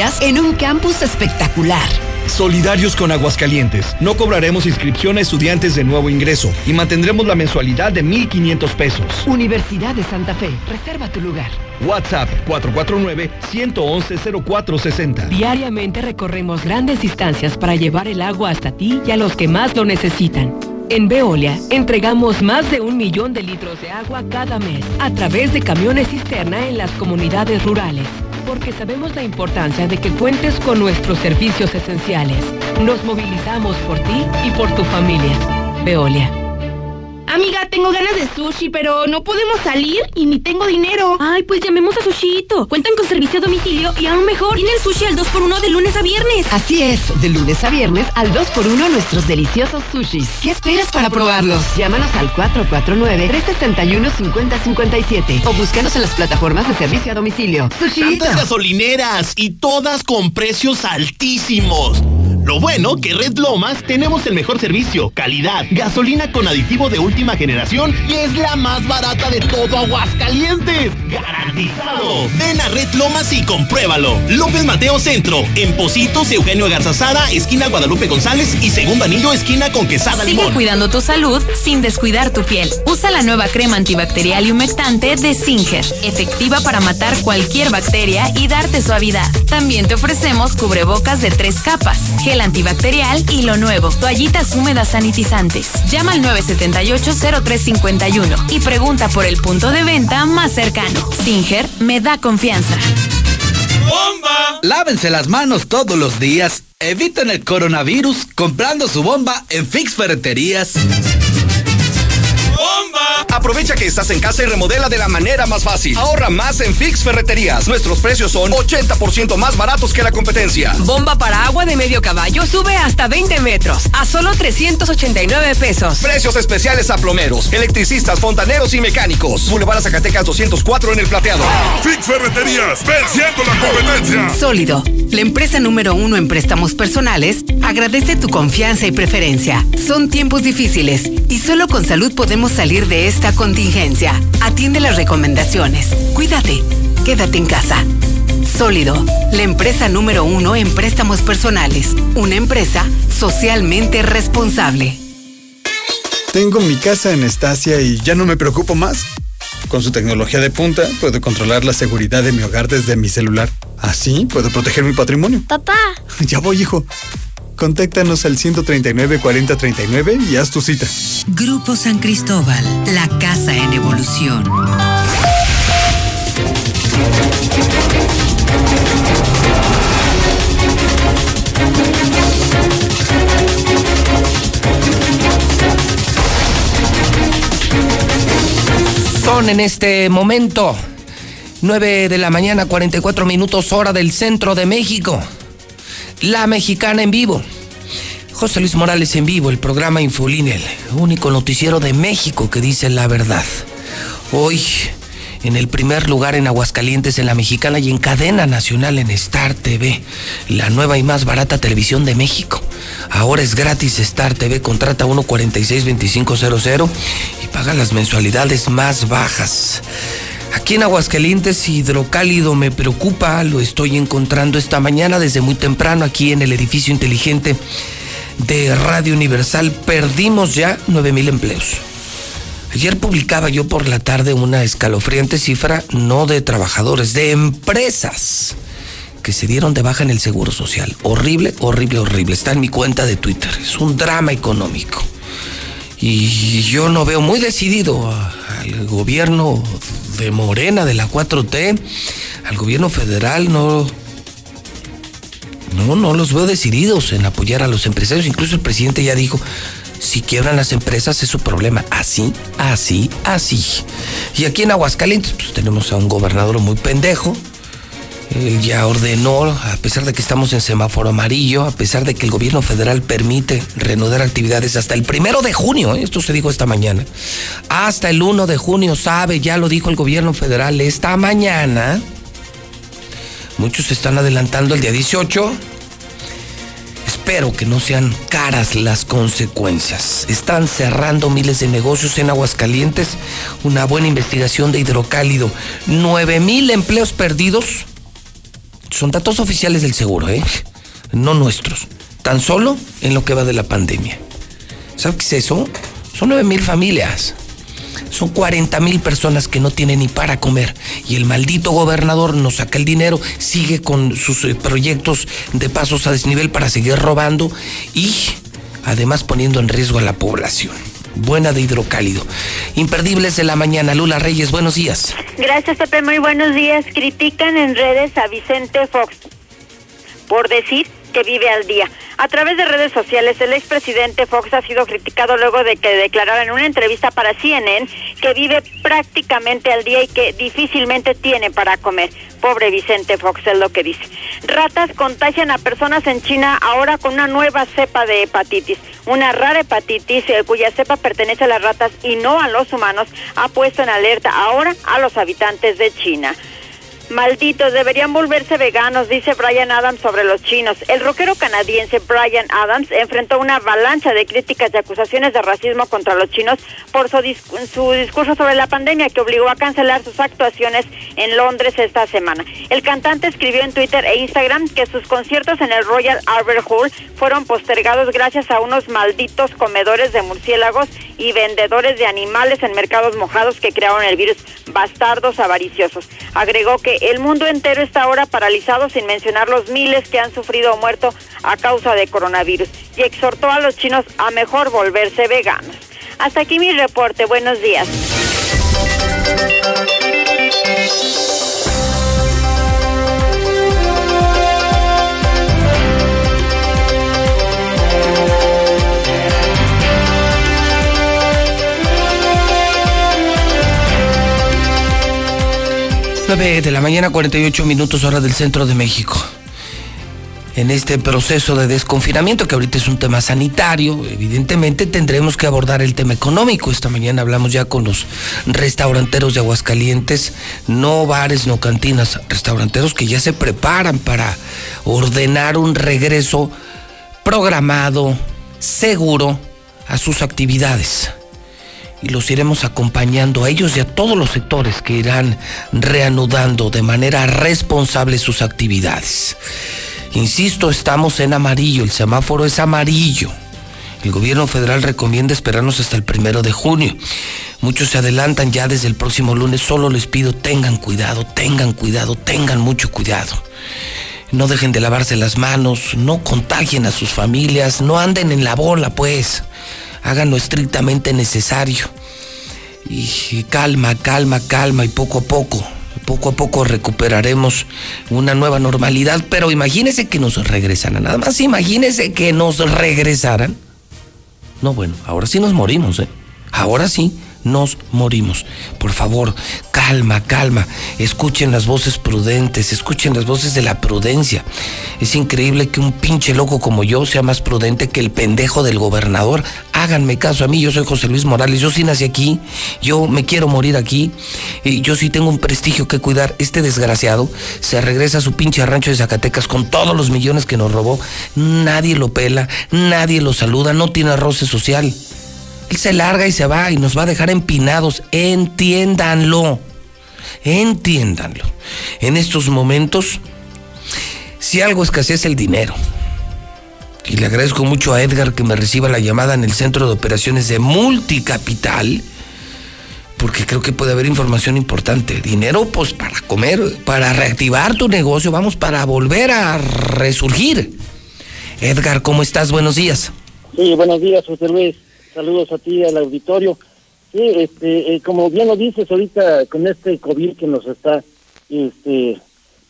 en un campus espectacular. Solidarios con Aguascalientes. No cobraremos inscripción a estudiantes de nuevo ingreso y mantendremos la mensualidad de 1.500 pesos. Universidad de Santa Fe. Reserva tu lugar. WhatsApp 449-111-0460. Diariamente recorremos grandes distancias para llevar el agua hasta ti y a los que más lo necesitan. En Veolia entregamos más de un millón de litros de agua cada mes a través de camiones cisterna en las comunidades rurales, porque sabemos la importancia de que cuentes con nuestros servicios esenciales. Nos movilizamos por ti y por tu familia. Veolia. Amiga, tengo ganas de sushi, pero no podemos salir y ni tengo dinero. Ay, pues llamemos a Sushito. Cuentan con servicio a domicilio y aún mejor, tienen sushi al 2x1 de lunes a viernes. Así es, de lunes a viernes al 2x1 nuestros deliciosos sushis. ¿Qué esperas para probarlos? Llámanos al 449-371-5057 o búscanos en las plataformas de servicio a domicilio. Sushito. Tantas gasolineras y todas con precios altísimos. Lo bueno que Red Lomas tenemos el mejor servicio, calidad, gasolina con aditivo de última generación y es la más barata de todo Aguascalientes. ¡Garantizado! Ven a Red Lomas y compruébalo. López Mateo Centro, en Positos, Eugenio Garzazada, esquina Guadalupe González y segundo anillo, esquina con Quesada Sigue Limón. cuidando tu salud sin descuidar tu piel. Usa la nueva crema antibacterial y humectante de Singer, efectiva para matar cualquier bacteria y darte suavidad. También te ofrecemos cubrebocas de tres capas, gel gel antibacterial y lo nuevo, toallitas húmedas sanitizantes. Llama al 978-0351 y pregunta por el punto de venta más cercano. Singer me da confianza. ¡Bomba! Lávense las manos todos los días. Eviten el coronavirus comprando su bomba en Fix Ferreterías. Aprovecha que estás en casa y remodela de la manera más fácil. Ahorra más en Fix Ferreterías. Nuestros precios son 80% más baratos que la competencia. Bomba para agua de medio caballo sube hasta 20 metros a solo 389 pesos. Precios especiales a plomeros, electricistas, fontaneros y mecánicos. Boulevard Zacatecas 204 en el plateado. Fix Ferreterías, venciendo la competencia. Sólido, la empresa número uno en préstamos personales, agradece tu confianza y preferencia. Son tiempos difíciles y solo con salud podemos salir de esta contingencia. Atiende las recomendaciones. Cuídate. Quédate en casa. Sólido, la empresa número uno en préstamos personales. Una empresa socialmente responsable. Tengo mi casa en Estacia y ya no me preocupo más. Con su tecnología de punta, puedo controlar la seguridad de mi hogar desde mi celular. Así puedo proteger mi patrimonio. Papá. Ya voy, hijo. Contáctanos al 139 4039 y haz tu cita. Grupo San Cristóbal, la casa en evolución. Son en este momento 9 de la mañana, 44 minutos hora del centro de México. La Mexicana en vivo. José Luis Morales en vivo, el programa Infolínea, el único noticiero de México que dice la verdad. Hoy, en el primer lugar en Aguascalientes, en La Mexicana y en cadena nacional en Star TV, la nueva y más barata televisión de México. Ahora es gratis Star TV, contrata 146-2500 y paga las mensualidades más bajas. Aquí en Aguascalientes, hidrocálido me preocupa, lo estoy encontrando esta mañana desde muy temprano aquí en el edificio inteligente de Radio Universal. Perdimos ya 9 mil empleos. Ayer publicaba yo por la tarde una escalofriante cifra, no de trabajadores, de empresas que se dieron de baja en el Seguro Social. Horrible, horrible, horrible. Está en mi cuenta de Twitter. Es un drama económico. Y yo no veo muy decidido al gobierno de Morena, de la 4T, al gobierno federal, no, no, no los veo decididos en apoyar a los empresarios. Incluso el presidente ya dijo, si quiebran las empresas es su problema. Así, así, así. Y aquí en Aguascalientes, pues tenemos a un gobernador muy pendejo. Él ya ordenó, a pesar de que estamos en semáforo amarillo, a pesar de que el gobierno federal permite reanudar actividades hasta el primero de junio, ¿eh? esto se dijo esta mañana. Hasta el 1 de junio, sabe, ya lo dijo el gobierno federal esta mañana. Muchos están adelantando el día 18. Espero que no sean caras las consecuencias. Están cerrando miles de negocios en Aguascalientes. Una buena investigación de hidrocálido. 9 mil empleos perdidos. Son datos oficiales del seguro, ¿eh? No nuestros. Tan solo en lo que va de la pandemia. ¿Sabes qué es eso? Son 9 mil familias. Son 40 mil personas que no tienen ni para comer. Y el maldito gobernador nos saca el dinero, sigue con sus eh, proyectos de pasos a desnivel para seguir robando y además poniendo en riesgo a la población. Buena de hidrocálido. Imperdibles de la mañana. Lula Reyes, buenos días. Gracias, Pepe. Muy buenos días. Critican en redes a Vicente Fox por decir que vive al día. A través de redes sociales, el expresidente Fox ha sido criticado luego de que declarara en una entrevista para CNN que vive prácticamente al día y que difícilmente tiene para comer. Pobre Vicente Fox es lo que dice. Ratas contagian a personas en China ahora con una nueva cepa de hepatitis. Una rara hepatitis eh, cuya cepa pertenece a las ratas y no a los humanos ha puesto en alerta ahora a los habitantes de China. Malditos, deberían volverse veganos, dice Brian Adams sobre los chinos. El rockero canadiense Brian Adams enfrentó una avalancha de críticas y acusaciones de racismo contra los chinos por su, su discurso sobre la pandemia que obligó a cancelar sus actuaciones en Londres esta semana. El cantante escribió en Twitter e Instagram que sus conciertos en el Royal Albert Hall fueron postergados gracias a unos malditos comedores de murciélagos y vendedores de animales en mercados mojados que crearon el virus bastardos avariciosos. Agregó que el mundo entero está ahora paralizado sin mencionar los miles que han sufrido o muerto a causa de coronavirus y exhortó a los chinos a mejor volverse veganos. Hasta aquí mi reporte. Buenos días. De la mañana, 48 minutos hora del centro de México. En este proceso de desconfinamiento, que ahorita es un tema sanitario, evidentemente tendremos que abordar el tema económico. Esta mañana hablamos ya con los restauranteros de Aguascalientes, no bares, no cantinas, restauranteros que ya se preparan para ordenar un regreso programado, seguro, a sus actividades y los iremos acompañando a ellos y a todos los sectores que irán reanudando de manera responsable sus actividades. Insisto, estamos en amarillo, el semáforo es amarillo. El gobierno federal recomienda esperarnos hasta el primero de junio. Muchos se adelantan ya desde el próximo lunes. Solo les pido tengan cuidado, tengan cuidado, tengan mucho cuidado. No dejen de lavarse las manos, no contagien a sus familias, no anden en la bola, pues hagan lo estrictamente necesario. Y calma, calma, calma y poco a poco, poco a poco recuperaremos una nueva normalidad, pero imagínense que nos regresaran, nada más imagínense que nos regresaran. No, bueno, ahora sí nos morimos, ¿eh? Ahora sí nos morimos. Por favor, calma, calma. Escuchen las voces prudentes, escuchen las voces de la prudencia. Es increíble que un pinche loco como yo sea más prudente que el pendejo del gobernador. Háganme caso a mí, yo soy José Luis Morales, yo sí nací aquí, yo me quiero morir aquí, y yo sí tengo un prestigio que cuidar. Este desgraciado se regresa a su pinche rancho de Zacatecas con todos los millones que nos robó. Nadie lo pela, nadie lo saluda, no tiene roce social. Él se larga y se va y nos va a dejar empinados. Entiéndanlo. Entiéndanlo. En estos momentos, si algo escasea es el dinero. Y le agradezco mucho a Edgar que me reciba la llamada en el centro de operaciones de Multicapital, porque creo que puede haber información importante. Dinero, pues para comer, para reactivar tu negocio, vamos, para volver a resurgir. Edgar, ¿cómo estás? Buenos días. Sí, buenos días, José Luis. Saludos a ti, al auditorio. Sí, este, eh, como bien lo dices ahorita con este COVID que nos está este,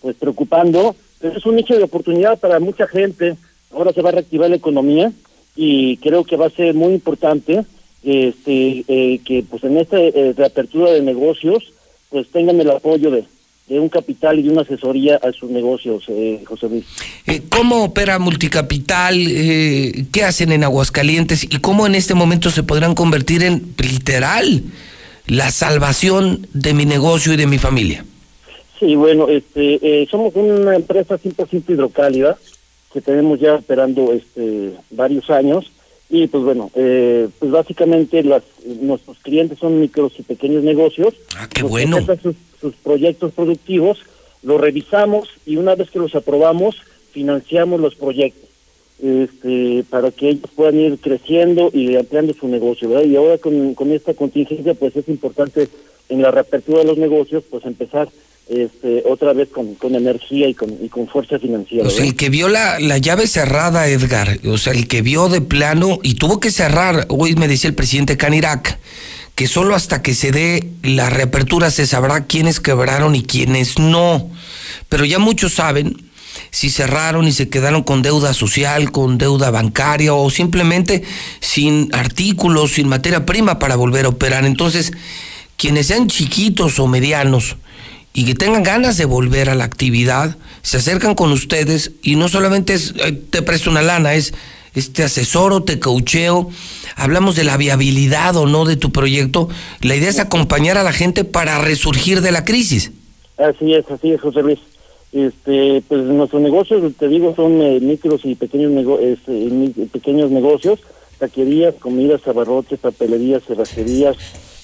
pues preocupando, es un nicho de oportunidad para mucha gente. Ahora se va a reactivar la economía y creo que va a ser muy importante este, eh, que pues en esta eh, reapertura de negocios pues tengan el apoyo de, de un capital y de una asesoría a sus negocios, eh, José Luis. Eh, ¿Cómo opera Multicapital? Eh, ¿Qué hacen en Aguascalientes? ¿Y cómo en este momento se podrán convertir en literal la salvación de mi negocio y de mi familia? Sí, bueno, este, somos una empresa 100% hidrocálida que tenemos ya operando este, varios años y pues bueno, eh, pues básicamente las, nuestros clientes son micros y pequeños negocios. Ah, qué bueno. Sus, sus proyectos productivos, los revisamos y una vez que los aprobamos, financiamos los proyectos este, para que ellos puedan ir creciendo y ampliando su negocio. ¿verdad? Y ahora con, con esta contingencia, pues es importante en la reapertura de los negocios, pues empezar este, otra vez con, con energía y con, y con fuerza financiera. O sea, el que vio la, la, llave cerrada, Edgar, o sea, el que vio de plano y tuvo que cerrar, hoy me decía el presidente Canirac, que solo hasta que se dé la reapertura se sabrá quiénes quebraron y quiénes no. Pero ya muchos saben si cerraron y se quedaron con deuda social, con deuda bancaria o simplemente sin artículos, sin materia prima para volver a operar. Entonces, quienes sean chiquitos o medianos, y que tengan ganas de volver a la actividad, se acercan con ustedes y no solamente es te presto una lana, es este asesoro, te coacheo, hablamos de la viabilidad o no de tu proyecto. La idea es acompañar a la gente para resurgir de la crisis. Así es, así es, José Luis. Este, pues nuestros negocios, te digo, son eh, micros y pequeños, este, pequeños negocios, taquerías, comidas, abarrotes, papelerías, cerrajerías,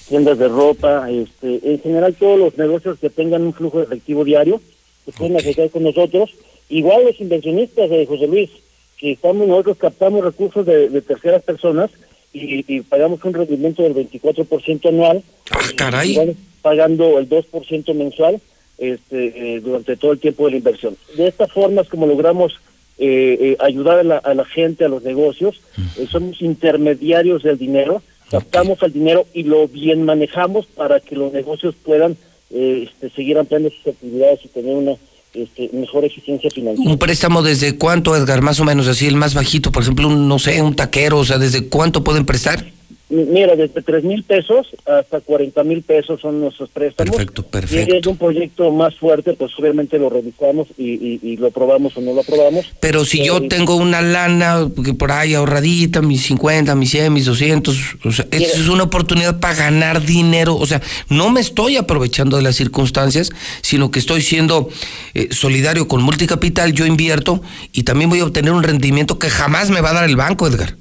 tiendas de ropa, este, en general todos los negocios que tengan un flujo de efectivo diario, que pueden okay. con nosotros. Igual los inversionistas de José Luis, que estamos nosotros captamos recursos de, de terceras personas y, y, pagamos un rendimiento del 24% anual. Ah, caray. pagando el 2% mensual este, eh, durante todo el tiempo de la inversión. De esta forma es como logramos eh, eh, ayudar a la, a la gente, a los negocios. Eh, somos intermediarios del dinero, captamos el dinero y lo bien manejamos para que los negocios puedan eh, este, seguir ampliando sus actividades y tener una este, mejor eficiencia financiera. Un préstamo desde cuánto, Edgar, más o menos así, el más bajito, por ejemplo, un, no sé, un taquero, o sea, ¿desde cuánto pueden prestar? Mira, desde tres mil pesos hasta 40 mil pesos son nuestros préstamos. Perfecto, Si perfecto. es un proyecto más fuerte, pues obviamente lo revisamos y, y- y lo aprobamos o no lo aprobamos. Pero si yo Eh, tengo una lana que por ahí ahorradita, mis 50, mis 100, mis 200, o sea, Mira. es una oportunidad para ganar dinero. O sea, no me estoy aprovechando de las circunstancias, sino que estoy siendo eh, solidario con Multicapital, yo invierto y también voy a obtener un rendimiento que jamás me va a dar el banco, Edgar.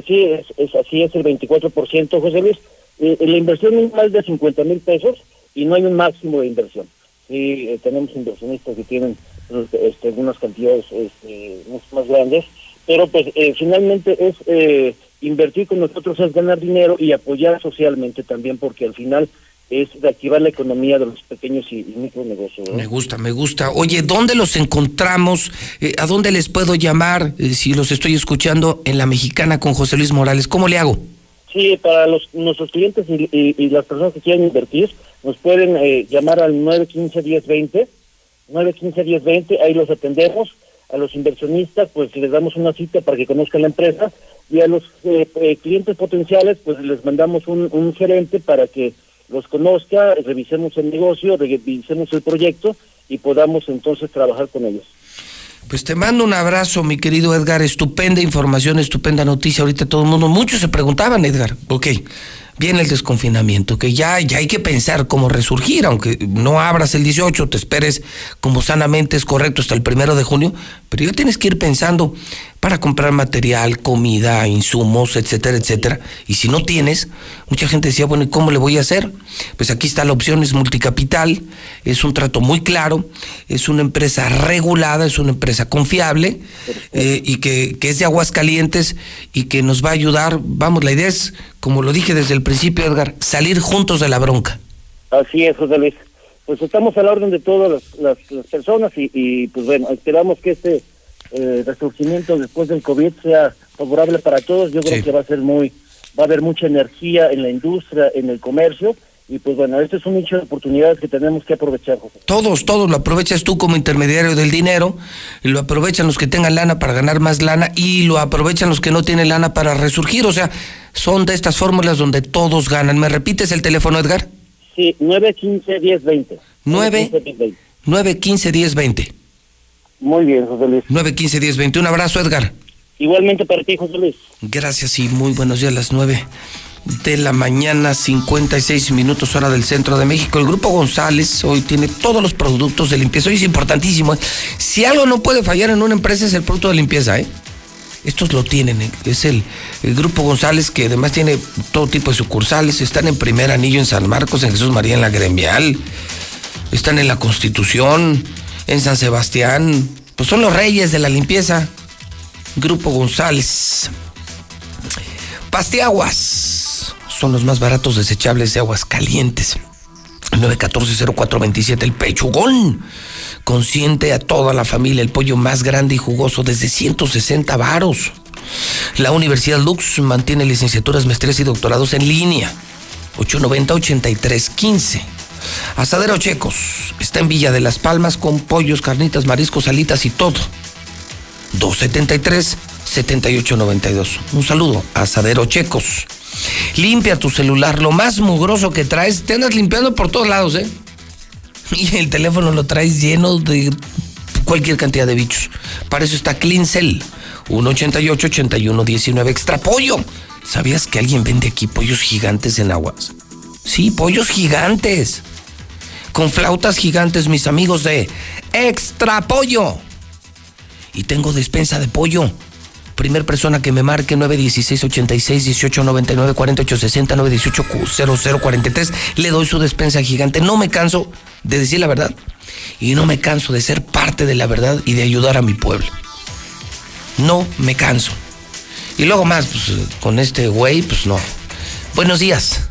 Sí, es, es, así es el 24%, José Luis. Eh, la inversión mínima es de 50 mil pesos y no hay un máximo de inversión. Sí, eh, tenemos inversionistas que tienen este, algunas cantidades este, más grandes, pero pues eh, finalmente es eh, invertir con nosotros es ganar dinero y apoyar socialmente también, porque al final es reactivar la economía de los pequeños y, y micronegocios. ¿no? Me gusta, me gusta. Oye, ¿dónde los encontramos? Eh, ¿A dónde les puedo llamar eh, si los estoy escuchando en La Mexicana con José Luis Morales? ¿Cómo le hago? Sí, para los, nuestros clientes y, y- y las personas que quieran invertir, nos pueden eh, llamar al 915-1020, 915-1020, ahí los atendemos. A los inversionistas, pues les damos una cita para que conozcan la empresa. Y a los eh, eh, clientes potenciales, pues les mandamos un, un gerente para que los conozca, revisemos el negocio, revisemos el proyecto y podamos entonces trabajar con ellos. Pues te mando un abrazo, mi querido Edgar. Estupenda información, estupenda noticia. Ahorita todo el mundo, muchos se preguntaban, Edgar. Ok, viene el desconfinamiento, que ya, ya hay que pensar cómo resurgir, aunque no abras el 18, te esperes como sanamente es correcto hasta el primero de junio, pero ya tienes que ir pensando para comprar material, comida, insumos, etcétera, etcétera. Y si no tienes, mucha gente decía, bueno, ¿y cómo le voy a hacer? Pues aquí está la opción, es multicapital, es un trato muy claro, es una empresa regulada, es una empresa confiable eh, y que, que es de Aguascalientes y que nos va a ayudar. Vamos, la idea es, como lo dije desde el principio, Edgar, salir juntos de la bronca. Así es, José Luis. Pues estamos a la orden de todas las, las- las personas y, y, pues bueno, esperamos que este eh, resurgimiento después del COVID sea favorable para todos. Yo creo Sí. que va a ser muy, va a haber mucha energía en la industria, en el comercio y pues bueno, este es un nicho de oportunidades que tenemos que aprovechar, José. Todos, todos lo aprovechas tú como intermediario del dinero, lo aprovechan los que tengan lana para ganar más lana y lo aprovechan los que no tienen lana para resurgir. O sea, son de estas fórmulas donde todos ganan. ¿Me repites el teléfono, Edgar? Sí, 915-1020. 9 915-1020. 915 1020. Muy bien, José Luis. 915 1020. Un abrazo, Edgar. Igualmente para ti, José Luis. Gracias y muy buenos días. Las 9 de la mañana, 56 minutos hora del centro de México. El Grupo González hoy tiene todos los productos de limpieza. Hoy es importantísimo. ¿eh? Si algo no puede fallar en una empresa es el producto de limpieza, ¿eh? Estos lo tienen, ¿eh? es el, el Grupo González que además tiene todo tipo de sucursales. Están en Primer Anillo en San Marcos, en Jesús María en la Gremial. Están en la Constitución, en San Sebastián. Pues son los reyes de la limpieza. Grupo González. Pastiaguas. Son los más baratos desechables de aguas calientes. 914-0427, el pechugón. Consiente a toda la familia, el pollo más grande y jugoso desde 160 varos. La Universidad Lux mantiene licenciaturas, maestrías y doctorados en línea. 890-8315. Asadero Checos. Está en Villa de las Palmas con pollos, carnitas, mariscos, alitas y todo. 273-7892. Un saludo, Asadero Checos. Limpia tu celular, lo más mugroso que traes. Te andas limpiando por todos lados, ¿eh? (laughs) Y el teléfono lo traes lleno de cualquier cantidad de bichos. Para eso está Clean Cell. 188-8119 Extra Pollo. ¿Sabías que alguien vende aquí pollos gigantes en aguas? Sí, pollos gigantes. Con flautas gigantes, mis amigos de Extra Pollo. Y tengo despensa de pollo. Primer persona que me marque 916 86 18 99 48 60 918 00 43 le doy su despensa gigante. No me canso de decir la verdad y no me canso de ser parte de la verdad y de ayudar a mi pueblo. No me canso. Y luego más, pues con este güey, pues no. Buenos días.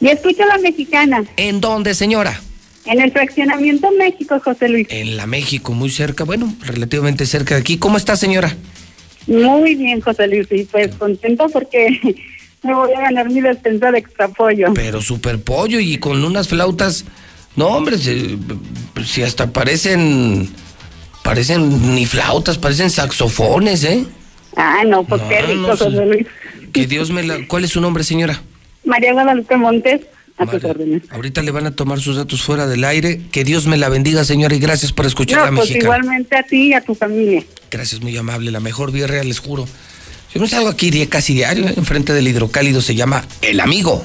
Y escucho la mexicana. ¿En dónde, señora? En el fraccionamiento México, José Luis. En la México, muy cerca, bueno, relativamente cerca de aquí. ¿Cómo está, señora? Muy bien, José Luis, y pues contento porque (laughs) me voy a ganar mi despensa de extra pollo. Pero super pollo y con unas flautas. No, hombre, si, si hasta parecen. Parecen ni flautas, parecen saxofones, ¿eh? Ah, no, pues qué rico, no. José Luis. Que Dios me la. ¿Cuál es su nombre, señora? María Guadalupe Montes, a María. órdenes. Ahorita le van a tomar sus datos fuera del aire. Que Dios me la bendiga, señora, y gracias por escuchar No, pues mexicana. igualmente a ti y a tu familia. Gracias, muy amable. La mejor birria, les juro. Yo me salgo aquí casi diario, ¿eh? enfrente del hidrocálido, se llama El Amigo.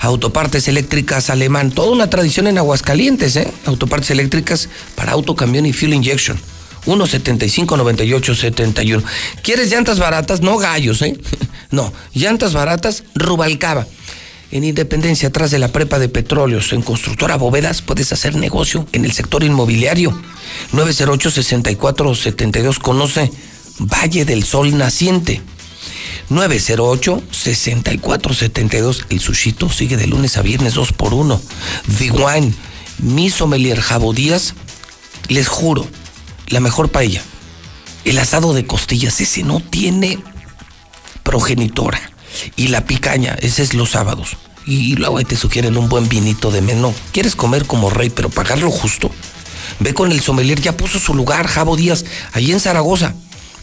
Autopartes eléctricas alemán, toda una tradición en Aguascalientes, ¿eh? Autopartes eléctricas para auto, camión y fuel injection. 175-9871. ¿Quieres llantas baratas? No gallos, ¿eh? (laughs) No, llantas baratas, Rubalcaba. En Independencia, atrás de la prepa de petróleos, en Constructora Bóvedas, puedes hacer negocio en el sector inmobiliario. 908-6472. Conoce Valle del Sol Naciente. 908-6472. El sushito sigue de lunes a viernes 2 por 1 The Wine, mi sommelier Jabo Díaz, les juro, la mejor paella. El asado de costillas, ese no tiene progenitora. Y la picaña, ese es los sábados. Y luego te sugieren un buen vinito de menú. ¿Quieres comer como rey, pero pagarlo justo? Ve con el sommelier, ya puso su lugar, Jabo Díaz, ahí en Zaragoza,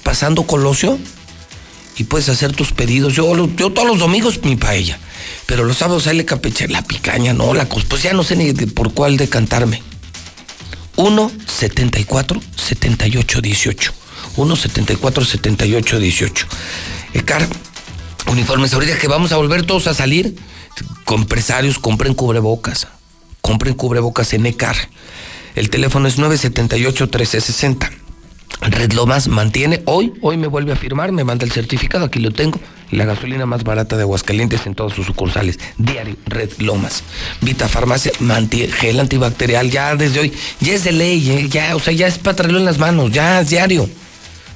pasando Colosio. Y puedes hacer tus pedidos. Yo, yo todos los domingos mi paella. Pero los sábados ahí le la picaña, no, la cos- Pues ya no sé ni de- por cuál decantarme. 1 74 78 18. 1 74 78 18. Ecar, uniformes. Ahorita que vamos a volver todos a salir, compresarios, compren cubrebocas. Compren cubrebocas en Ecar. El teléfono es 978 1360. Red Lomas mantiene, hoy, hoy me vuelve a firmar, me manda el certificado, aquí lo tengo, la gasolina más barata de Aguascalientes en todas sus sucursales, diario, Red Lomas. Vita Farmacia mantiene gel antibacterial, ya desde hoy, ya es de ley, ¿eh? ya, o sea, ya es para traerlo en las manos, ya es diario.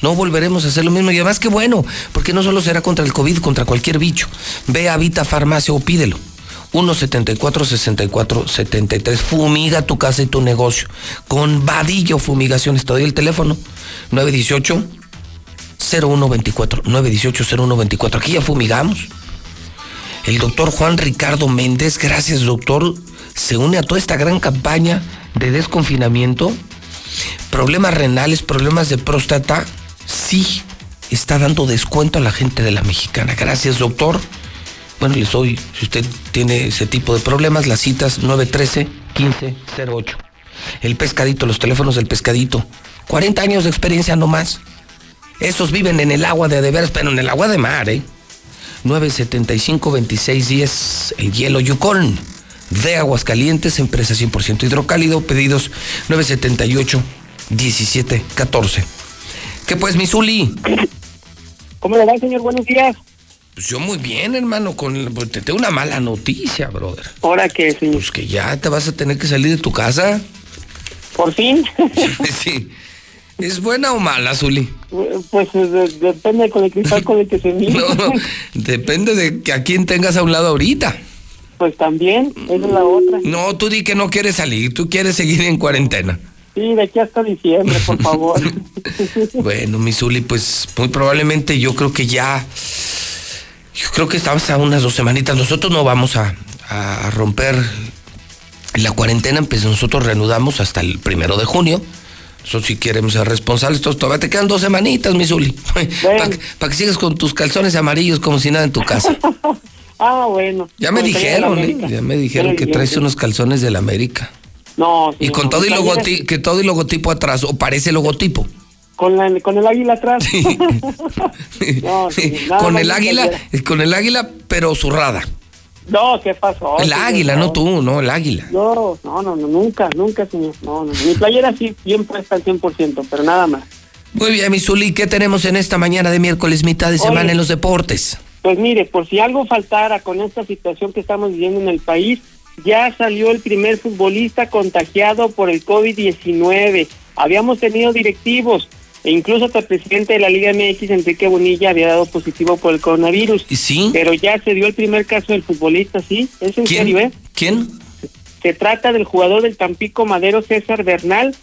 No volveremos a hacer lo mismo y además qué bueno, porque no solo será contra el COVID, contra cualquier bicho. Ve a Vita Farmacia o pídelo. 174-64-73. Fumiga tu casa y tu negocio. Con Vadillo Fumigaciones. Te doy el teléfono. 918 0124. 918 0124. Aquí ya fumigamos. El doctor Juan Ricardo Méndez, gracias doctor, se une a toda esta gran campaña de desconfinamiento. Problemas renales, problemas de próstata, sí, está dando descuento a la gente de la mexicana. Gracias doctor. Bueno, les doy, si usted tiene ese tipo de problemas, las citas 913-1508. El pescadito, los teléfonos del pescadito. 40 años de experiencia no más. Esos viven en el agua de de veras, pero en el agua de mar, ¿eh? 975-2610, el hielo Yukon. De Aguascalientes, empresa 100% hidrocálido, pedidos 978-1714. ¿Qué pues, mi Zuli? ¿Cómo le va, señor? Buenos días. Pues yo muy bien, hermano, con pues, te tengo una mala noticia, brother. ¿Ahora qué, señor? Pues que ya te vas a tener que salir de tu casa. ¿Por fin? (laughs) sí. ¿Es buena o mala, Zuli? Pues eh, de- depende con el cristal con el que se mire. (laughs) No, no, depende de que a quién tengas a un lado ahorita. Pues también, esa es la otra. No, tú di que no quieres salir, tú quieres seguir en cuarentena. Sí, de aquí hasta diciembre, por favor. (laughs) Bueno, mi Zuli, pues muy probablemente yo creo que ya. Yo creo que estamos a unas dos semanitas. Nosotros no vamos a, a romper la cuarentena, pues nosotros reanudamos hasta el primero de junio. Eso si queremos ser responsables, entonces todavía te quedan dos semanitas, mi Zuli. (laughs) Para que, pa' que sigas con tus calzones amarillos como si nada en tu casa. (laughs) ah, bueno. Ya me dijeron, de la ¿eh? Ya me dijeron que traes unos calzones del América. No, Y con todo y logotipo, que todo y logotipo atrás, o parece logotipo. Con, la, con el águila atrás. (laughs) no, (laughs) con el águila, con el águila, pero zurrada. No, ¿qué pasó? el águila, no tú, no, el águila. No, no, no, no, nunca, nunca, señor. No, no. Mi playera sí siempre está al 100%, pero nada más. Muy bien, mi Zuli, ¿qué tenemos en esta mañana de miércoles, mitad de semana Oye. en los deportes? Pues mire, por si algo faltara con esta situación que estamos viviendo en el país, ya salió el primer futbolista contagiado por el COVID-19. Habíamos tenido directivos e incluso hasta el presidente de la Liga MX, Enrique Bonilla, había dado positivo por el coronavirus. ¿Sí? Pero ya se dio el primer caso del futbolista, ¿sí? Es en ¿Quién? serio, ¿eh? ¿Quién? Se trata del jugador del Tampico Madero, César Bernal,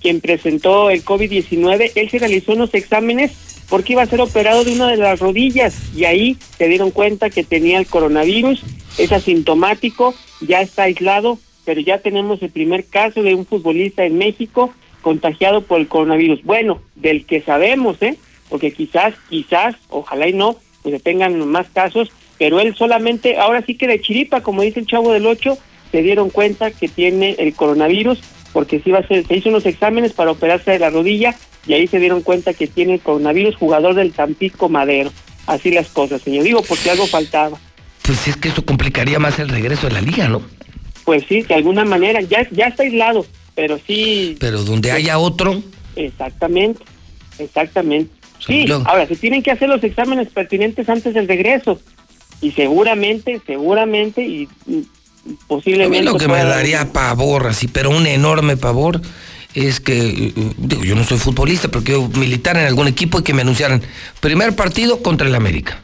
quien presentó el COVID-19. Él se realizó unos exámenes porque iba a ser operado de una de las rodillas y ahí se dieron cuenta que tenía el coronavirus, es asintomático, ya está aislado, pero ya tenemos el primer caso de un futbolista en México contagiado por el coronavirus. Bueno, del que sabemos, ¿eh? Porque quizás, quizás, ojalá y no, pues se tengan más casos, pero él solamente, ahora sí que de chiripa, como dice el chavo del 8, se dieron cuenta que tiene el coronavirus, porque sí va a ser, se hizo unos exámenes para operarse de la rodilla y ahí se dieron cuenta que tiene el coronavirus, jugador del Tampico Madero. Así las cosas, señor. Digo, porque algo faltaba. Pues es que esto complicaría más el regreso de la liga, ¿no? Pues sí, de alguna manera, ya, ya está aislado, pero sí. Pero donde haya otro. Exactamente, exactamente. Sí, ahora se tienen que hacer los exámenes pertinentes antes del regreso. Y seguramente, seguramente, y, posiblemente. A mí lo que me daría pavor, así, pero un enorme pavor, es que, eh, digo, yo no soy futbolista, pero quiero militar en algún equipo y que me anunciaran primer partido contra el América.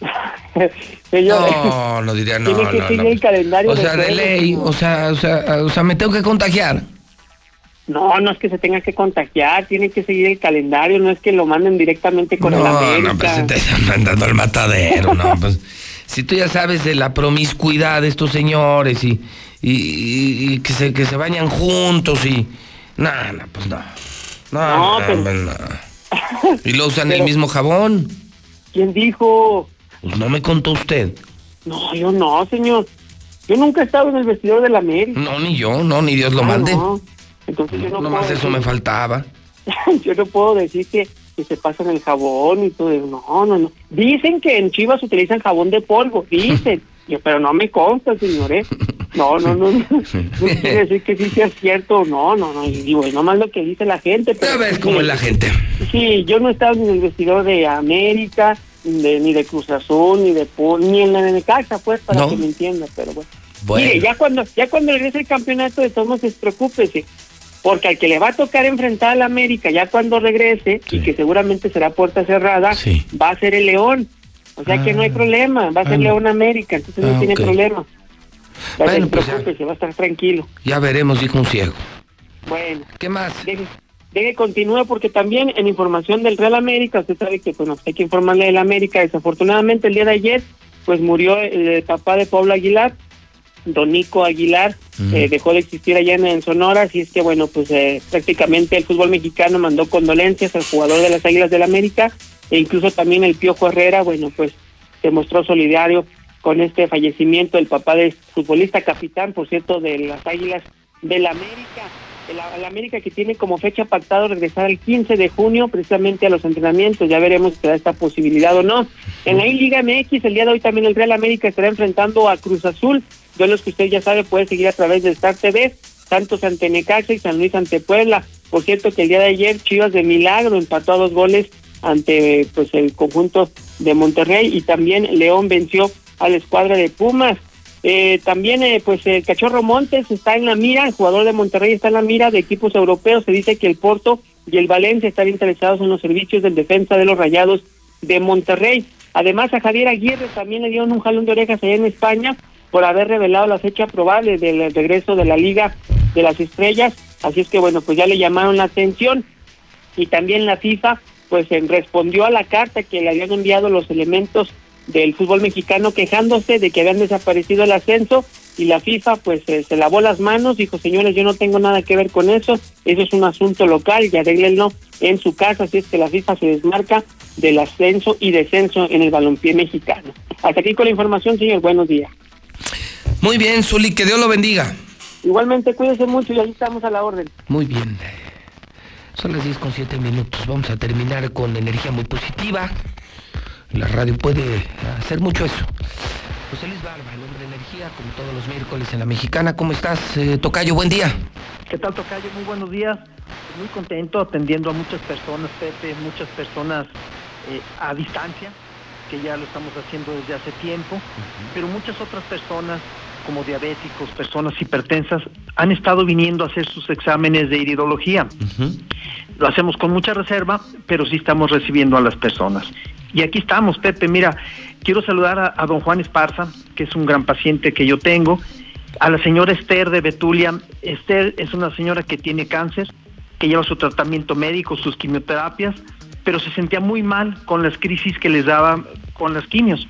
(laughs) no, no diría (laughs) no. Tiene que seguir el calendario o sea, de ley, o sea, o sea, o sea, me tengo que contagiar. No, no es que se tenga que contagiar, tiene que seguir el calendario, no es que lo manden directamente con el América. No, pues se te están mandando al matadero, no, pues (laughs) si tú ya sabes de la promiscuidad de estos señores y, y, que se que se bañan juntos y no, no, pues no. No, no, pero... Pues no. (laughs) Y lo usan el mismo jabón. ¿Quién dijo? Pues no me contó usted. No, yo no, señor. Yo nunca he estado en el vestidor de la América. No, ni yo, no, ni Dios lo mande. No. Entonces yo no Nomás eso me faltaba. (laughs) yo no puedo decir que, que se pasan el jabón y todo. No, no, no. Dicen que en Chivas utilizan jabón de polvo, dicen. (laughs) yo, pero no me consta, señor, ¿eh? No, no, no. No, quiere decir que sí sea cierto. No, no, no. Y digo, nomás lo que dice la gente. Pero, ves cómo es la gente. Sí, yo no he estado en el vestidor de América, de, ni de Cruz Azul, ni de ni en la Necaxa, pues, para que me entienda, pero bueno. Mire, ya cuando, ya cuando regrese el campeonato de todos despreocúpese porque al que le va a tocar enfrentar al América ya cuando regrese, y que seguramente será puerta cerrada, va a ser el León. O sea que no hay ah. problema, va a ser León América, entonces no ah, tiene problema. Bueno, pues se va a estar tranquilo. Ya veremos, dijo un ciego. Bueno. ¿Qué más? Deje, deje continúa porque también en información del Real América, usted sabe que pues hay que informarle del América, desafortunadamente el día de ayer pues murió el papá de Pablo Aguilar, Don Nico Aguilar, eh, dejó de existir allá en, Sonora, así es que bueno, pues eh, prácticamente el fútbol mexicano mandó condolencias al jugador de las Águilas del la América e incluso también el Piojo Herrera, bueno, pues se mostró solidario con este fallecimiento del papá del futbolista capitán, por cierto, de las Águilas del la América. El, América que tiene como fecha pactado regresar el 15 de junio precisamente a los entrenamientos, ya veremos si da esta posibilidad o no. En la Liga MX el día de hoy también el Real América estará enfrentando a Cruz Azul, los que usted ya sabe puede seguir a través de Star TV, Santos ante Necaxa y San Luis ante Puebla. Por cierto que el día de ayer Chivas de Milagro empató a dos goles ante pues el conjunto de Monterrey y también León venció a la escuadra de Pumas. Eh, también eh, pues el Cachorro Montes está en la mira, el jugador de Monterrey está en la mira de equipos europeos. Se dice que el Porto y el Valencia están interesados en los servicios del defensa de los Rayados de Monterrey. Además a Javier Aguirre también le dieron un jalón de orejas allá en España por haber revelado la fecha probable del regreso de la Liga de las Estrellas. Así es que bueno, pues ya le llamaron la atención y también la FIFA pues respondió a la carta que le habían enviado los elementos del fútbol mexicano quejándose de que habían desaparecido el ascenso y la FIFA pues se lavó las manos, dijo señores yo no tengo nada que ver con eso, eso es un asunto local y arreglenlo en su casa, así es que la FIFA se desmarca del ascenso y descenso en el balompié mexicano. Hasta aquí con la información, señor, buenos días. Muy bien, Zuli, que Dios lo bendiga. Igualmente, cuídese mucho y ahí estamos a la orden. Muy bien. Son las 10 con 7 minutos. Vamos a terminar con energía muy positiva. La radio puede hacer mucho eso. José Luis Barba, el hombre de energía, como todos los miércoles en la mexicana. ¿Cómo estás, eh, Tocayo? Buen día. ¿Qué tal, Tocayo? Muy buenos días. Muy contento atendiendo a muchas personas, Pepe, muchas personas eh, a distancia, que ya lo estamos haciendo desde hace tiempo, pero muchas otras personas como diabéticos, personas hipertensas, han estado viniendo a hacer sus exámenes de iridología. Lo hacemos con mucha reserva, pero sí estamos recibiendo a las personas. Y aquí estamos, Pepe. Mira, quiero saludar a, don Juan Esparza, que es un gran paciente que yo tengo. a la señora Esther de Betulia. Esther es una señora que tiene cáncer, que lleva su tratamiento médico, sus quimioterapias, pero se sentía muy mal con las crisis que les daba con las quimios.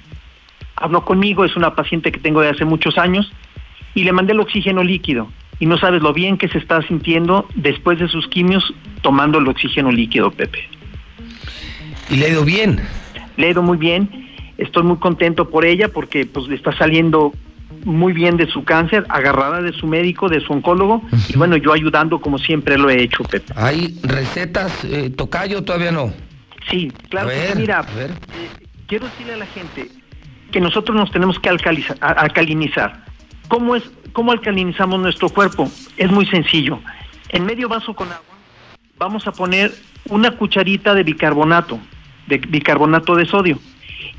Habló conmigo, es una paciente que tengo de hace muchos años, y le mandé el oxígeno líquido. Y no sabes lo bien que se está sintiendo después de sus quimios tomando el oxígeno líquido, Pepe. ¿Y le ha ido bien? Le ha ido muy bien. Estoy muy contento por ella porque pues le está saliendo muy bien de su cáncer, agarrada de su médico, de su oncólogo, y bueno, yo ayudando como siempre lo he hecho, Pepe. ¿Hay recetas, eh, tocayo, todavía no? Sí, claro. mira, eh, quiero decirle a la gente que nosotros nos tenemos que alcalizar, alcalinizar. ¿Cómo, es, ¿Cómo alcalinizamos nuestro cuerpo? Es muy sencillo. En medio vaso con agua vamos a poner una cucharita de bicarbonato, de bicarbonato de sodio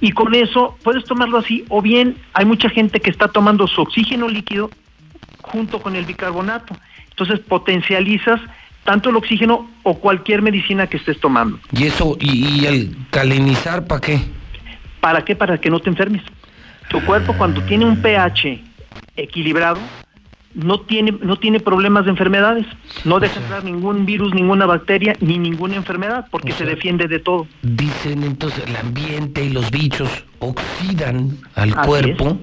y con eso puedes tomarlo así o bien hay mucha gente que está tomando su oxígeno líquido junto con el bicarbonato. Entonces potencializas tanto el oxígeno o cualquier medicina que estés tomando. ¿Y eso, y, el calinizar para qué? ¿Para qué? Para que no te enfermes. Tu cuerpo cuando tiene un pH equilibrado, no tiene, no tiene problemas de enfermedades, no deja entrar ningún virus, ninguna bacteria, ni ninguna enfermedad, porque se defiende de todo. Dicen entonces el ambiente y los bichos oxidan al cuerpo,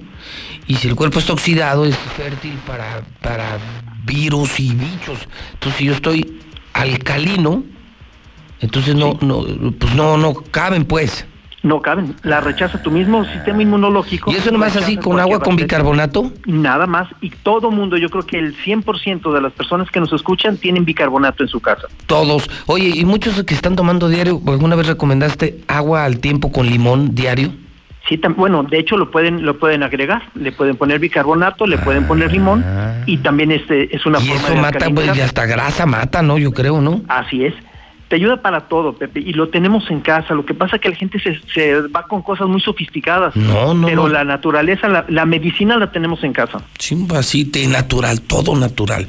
y si el cuerpo está oxidado es fértil para, para virus y bichos. Entonces si yo estoy alcalino, entonces no, no, pues no, no caben pues no caben, la rechaza tu mismo sistema inmunológico. ¿Y eso nomás así con agua con bicarbonato? Nada más, y todo mundo, yo creo que el 100% de las personas que nos escuchan tienen bicarbonato en su casa. Todos. Oye, ¿y muchos que están tomando diario, alguna vez recomendaste agua al tiempo con limón diario? Sí, bueno, de hecho lo pueden lo pueden agregar, le pueden poner bicarbonato, le pueden poner limón y también este es una y forma eso mata, pues, y hasta grasa mata, ¿no? Yo creo, ¿no? Así es te ayuda para todo, Pepe, y lo tenemos en casa. Lo que pasa es que la gente se, se va con cosas muy sofisticadas. No, no. Pero la naturaleza, la, medicina la tenemos en casa. Chimba, sí, te natural, todo natural.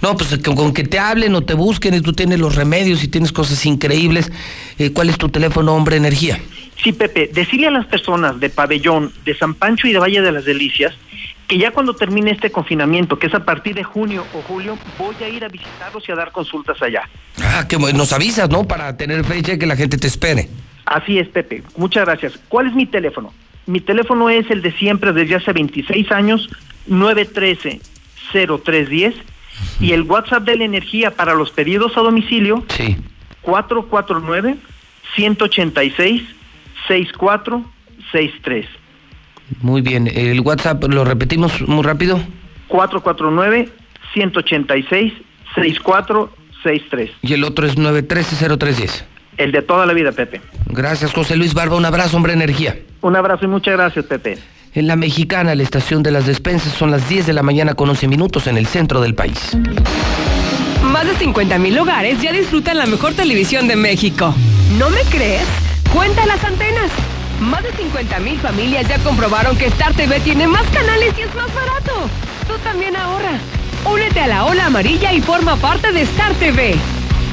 No, pues con, que te hablen o te busquen y tú tienes los remedios y tienes cosas increíbles. Eh, ¿Cuál es tu teléfono, hombre energía? Sí, Pepe, decirle a las personas de Pabellón, de San Pancho y de Valle de las Delicias que ya cuando termine este confinamiento, que es a partir de junio o julio, voy a ir a visitarlos y a dar consultas allá. Ah, que nos avisas, ¿no? Para tener fecha y que la gente te espere. Así es, Pepe. Muchas gracias. ¿Cuál es mi teléfono? Mi teléfono es el de siempre desde hace 26 años, 913-0310. Y el WhatsApp de la energía para los pedidos a domicilio, sí. 449-186-6463. Muy bien. ¿El WhatsApp lo repetimos muy rápido? 449-186-6463. Y el otro es 913-0310. El de toda la vida, Pepe. Gracias, José Luis Barba. Un abrazo, hombre energía. Un abrazo y muchas gracias, Pepe. En la mexicana, la estación de las despensas, son las 10 de la mañana con 11 minutos en el centro del país. Más de 50 mil hogares ya disfrutan la mejor televisión de México. ¿No me crees? Cuenta las antenas. Más de 50 mil familias ya comprobaron que Star TV tiene más canales y es más barato. Tú también ahorra. Únete a la ola amarilla y forma parte de Star TV.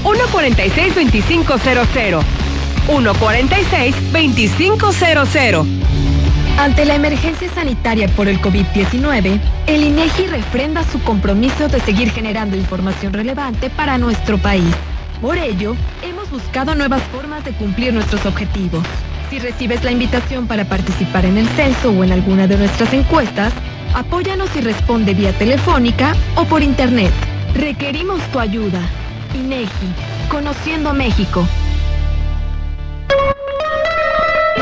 146-2500. 146-2500. Ante la emergencia sanitaria por el COVID-19, el INEGI refrenda su compromiso de seguir generando información relevante para nuestro país. Por ello, hemos buscado nuevas formas de cumplir nuestros objetivos. Si recibes la invitación para participar en el censo o en alguna de nuestras encuestas, apóyanos y responde vía telefónica o por internet. Requerimos tu ayuda. INEGI, Conociendo México.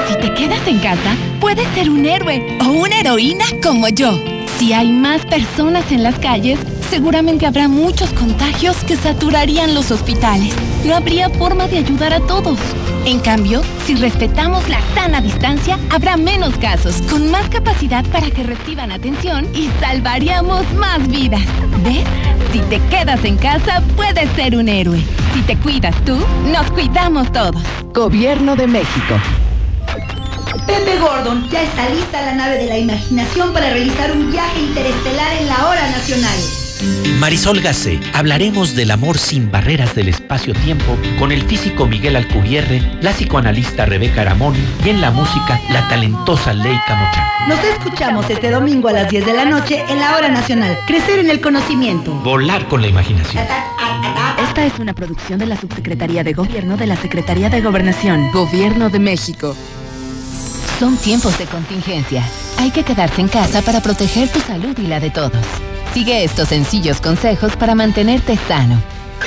Si te quedas en casa, puedes ser un héroe o una heroína como yo. Si hay más personas en las calles, seguramente habrá muchos contagios que saturarían los hospitales. No habría forma de ayudar a todos. En cambio, si respetamos la sana distancia, habrá menos casos, con más capacidad para que reciban atención y salvaríamos más vidas. ¿Ves? Si te quedas en casa, puedes ser un héroe. Si te cuidas tú, nos cuidamos todos. Gobierno de México. Pepe Gordon, ya está lista la nave de la imaginación para realizar un viaje interestelar en la hora nacional. Marisol Gacé, hablaremos del amor sin barreras del espacio-tiempo con el físico Miguel Alcubierre, la psicoanalista Rebeca Aramón y en la música la talentosa Leica Mocha. Nos escuchamos este domingo a las 10 de la noche en la Hora Nacional. Crecer en el conocimiento. Volar con la imaginación. Esta es una producción de la Subsecretaría de Gobierno de la Secretaría de Gobernación. Gobierno de México. Son tiempos de contingencia. Hay que quedarse en casa para proteger tu salud y la de todos. Sigue estos sencillos consejos para mantenerte sano.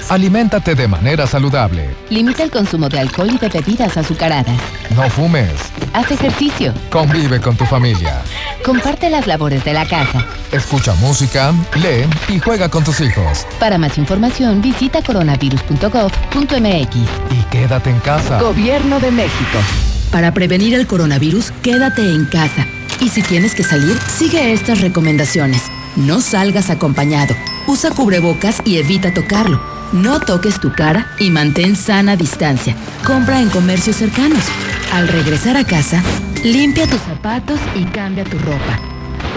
Aliméntate de manera saludable. Limita el consumo de alcohol y de bebidas azucaradas. No fumes. Haz ejercicio. Convive con tu familia. Comparte las labores de la casa. Escucha música, lee y juega con tus hijos. Para más información visita coronavirus.gov.mx. Y quédate en casa. Gobierno de México. Para prevenir el coronavirus, quédate en casa. Y si tienes que salir, sigue estas recomendaciones. No salgas acompañado. Usa cubrebocas y evita tocarlo. No toques tu cara y mantén sana distancia. Compra en comercios cercanos. Al regresar a casa, limpia tus zapatos y cambia tu ropa.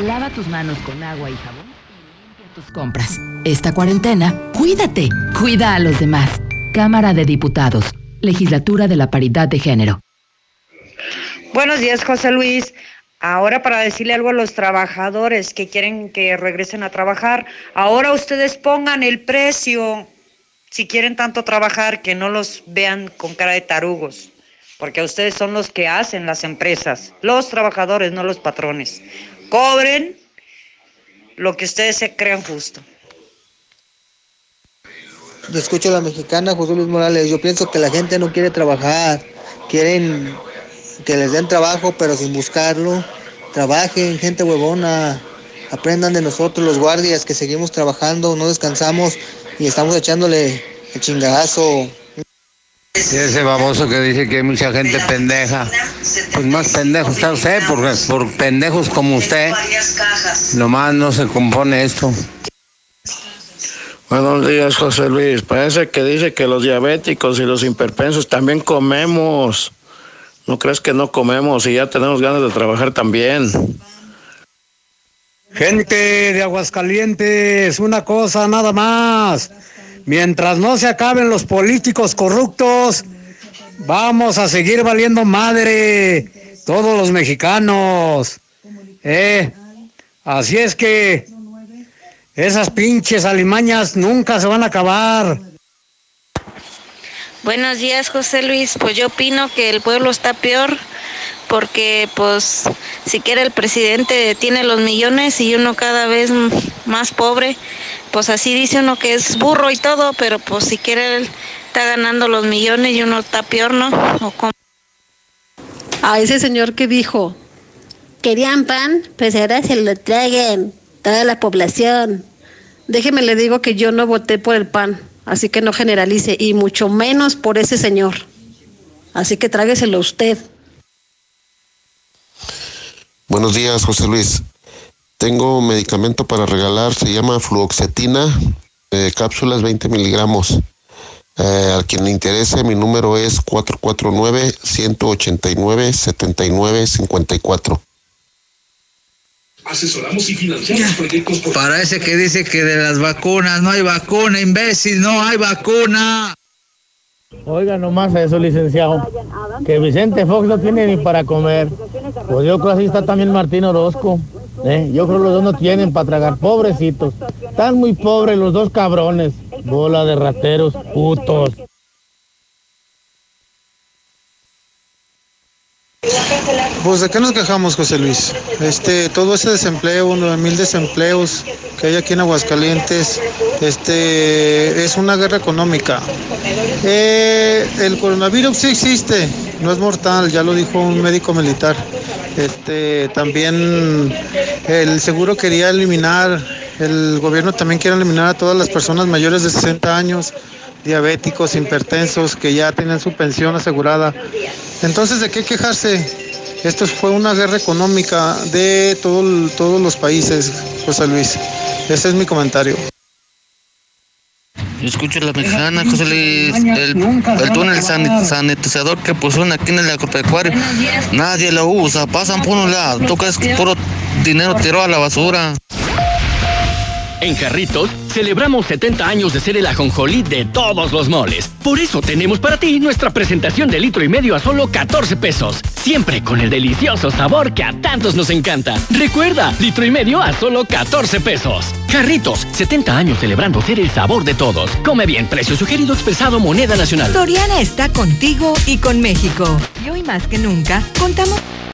Lava tus manos con agua y jabón y limpia tus compras. Esta cuarentena, cuídate. Cuida a los demás. Cámara de Diputados. Legislatura de la Paridad de Género. Buenos días, José Luis. Ahora para decirle algo a los trabajadores que quieren que regresen a trabajar, ahora ustedes pongan el precio. Si quieren tanto trabajar, que no los vean con cara de tarugos, porque ustedes son los que hacen las empresas, los trabajadores, no los patrones. Cobren lo que ustedes se crean justo. Escucho a la mexicana José Luis Morales, yo pienso que la gente no quiere trabajar, quieren que les den trabajo, pero sin buscarlo. Trabajen, gente huevona. Aprendan de nosotros, los guardias, que seguimos trabajando, no descansamos y estamos echándole el chingadazo. Ese baboso que dice que hay mucha gente pendeja. Pues más pendejo está usted, porque por pendejos como usted, nomás no se compone esto. Buenos días, José Luis. Parece que dice que los diabéticos y los hiperpensos también comemos. ¿No crees que no comemos y ya tenemos ganas de trabajar también? Gente de Aguascalientes, una cosa nada más. Mientras no se acaben los políticos corruptos, vamos a seguir valiendo madre todos los mexicanos. ¿Eh? Así es que esas pinches alimañas nunca se van a acabar. Buenos días, José Luis. Pues yo opino que el pueblo está peor porque pues siquiera el presidente tiene los millones y uno cada vez más pobre, pues así dice uno que es burro y todo, pero pues siquiera él está ganando los millones y uno está peor, ¿no? ¿O? A ese señor que dijo, querían pan, pues ahora se lo traigan toda la población. Déjeme le digo que yo no voté por el pan. Así que no generalice, y mucho menos por ese señor. Así que trágueselo usted. Buenos días, José Luis. Tengo medicamento para regalar, se llama fluoxetina, eh, cápsulas 20 miligramos. Eh, a quien le interese, mi número es 449-189-7954. Asesoramos y financiamos proyectos por... Para ese que dice que de las vacunas no hay vacuna, imbécil, no hay vacuna. Oiga nomás eso, licenciado, que Vicente Fox no tiene ni para comer. Pues yo creo así está también Martín Orozco. ¿eh? Yo creo los dos no tienen para tragar, pobrecitos. Están muy pobres los dos cabrones. Bola de rateros, putos. Pues de qué nos quejamos, José Luis. Este, todo ese desempleo, mil desempleos que hay aquí en Aguascalientes, este, es una guerra económica. Eh, el coronavirus sí existe, no es mortal, ya lo dijo un médico militar. Este, también el seguro quería eliminar, el gobierno también quiere eliminar a todas las personas mayores de 60 años diabéticos, hipertensos, que ya tienen su pensión asegurada. Entonces, ¿de qué quejarse? Esto fue una guerra económica de todo, todos los países, José Luis. Ese es mi comentario. Yo escucho la mexicana, José Luis, el, el túnel sanitizador que pusieron aquí en el agropecuario, nadie lo usa, pasan por un lado, tú crees que puro dinero tiró a la basura. En Jarritos celebramos 70 años de ser el ajonjolí de todos los moles. Por eso tenemos para ti nuestra presentación de litro y medio a solo 14 pesos. Siempre con el delicioso sabor que a tantos nos encanta. Recuerda, litro y medio a solo 14 pesos. Jarritos, 70 años celebrando ser el sabor de todos. Come bien, precio sugerido expresado moneda nacional. Soriana está contigo y con México. Y hoy más que nunca, contamos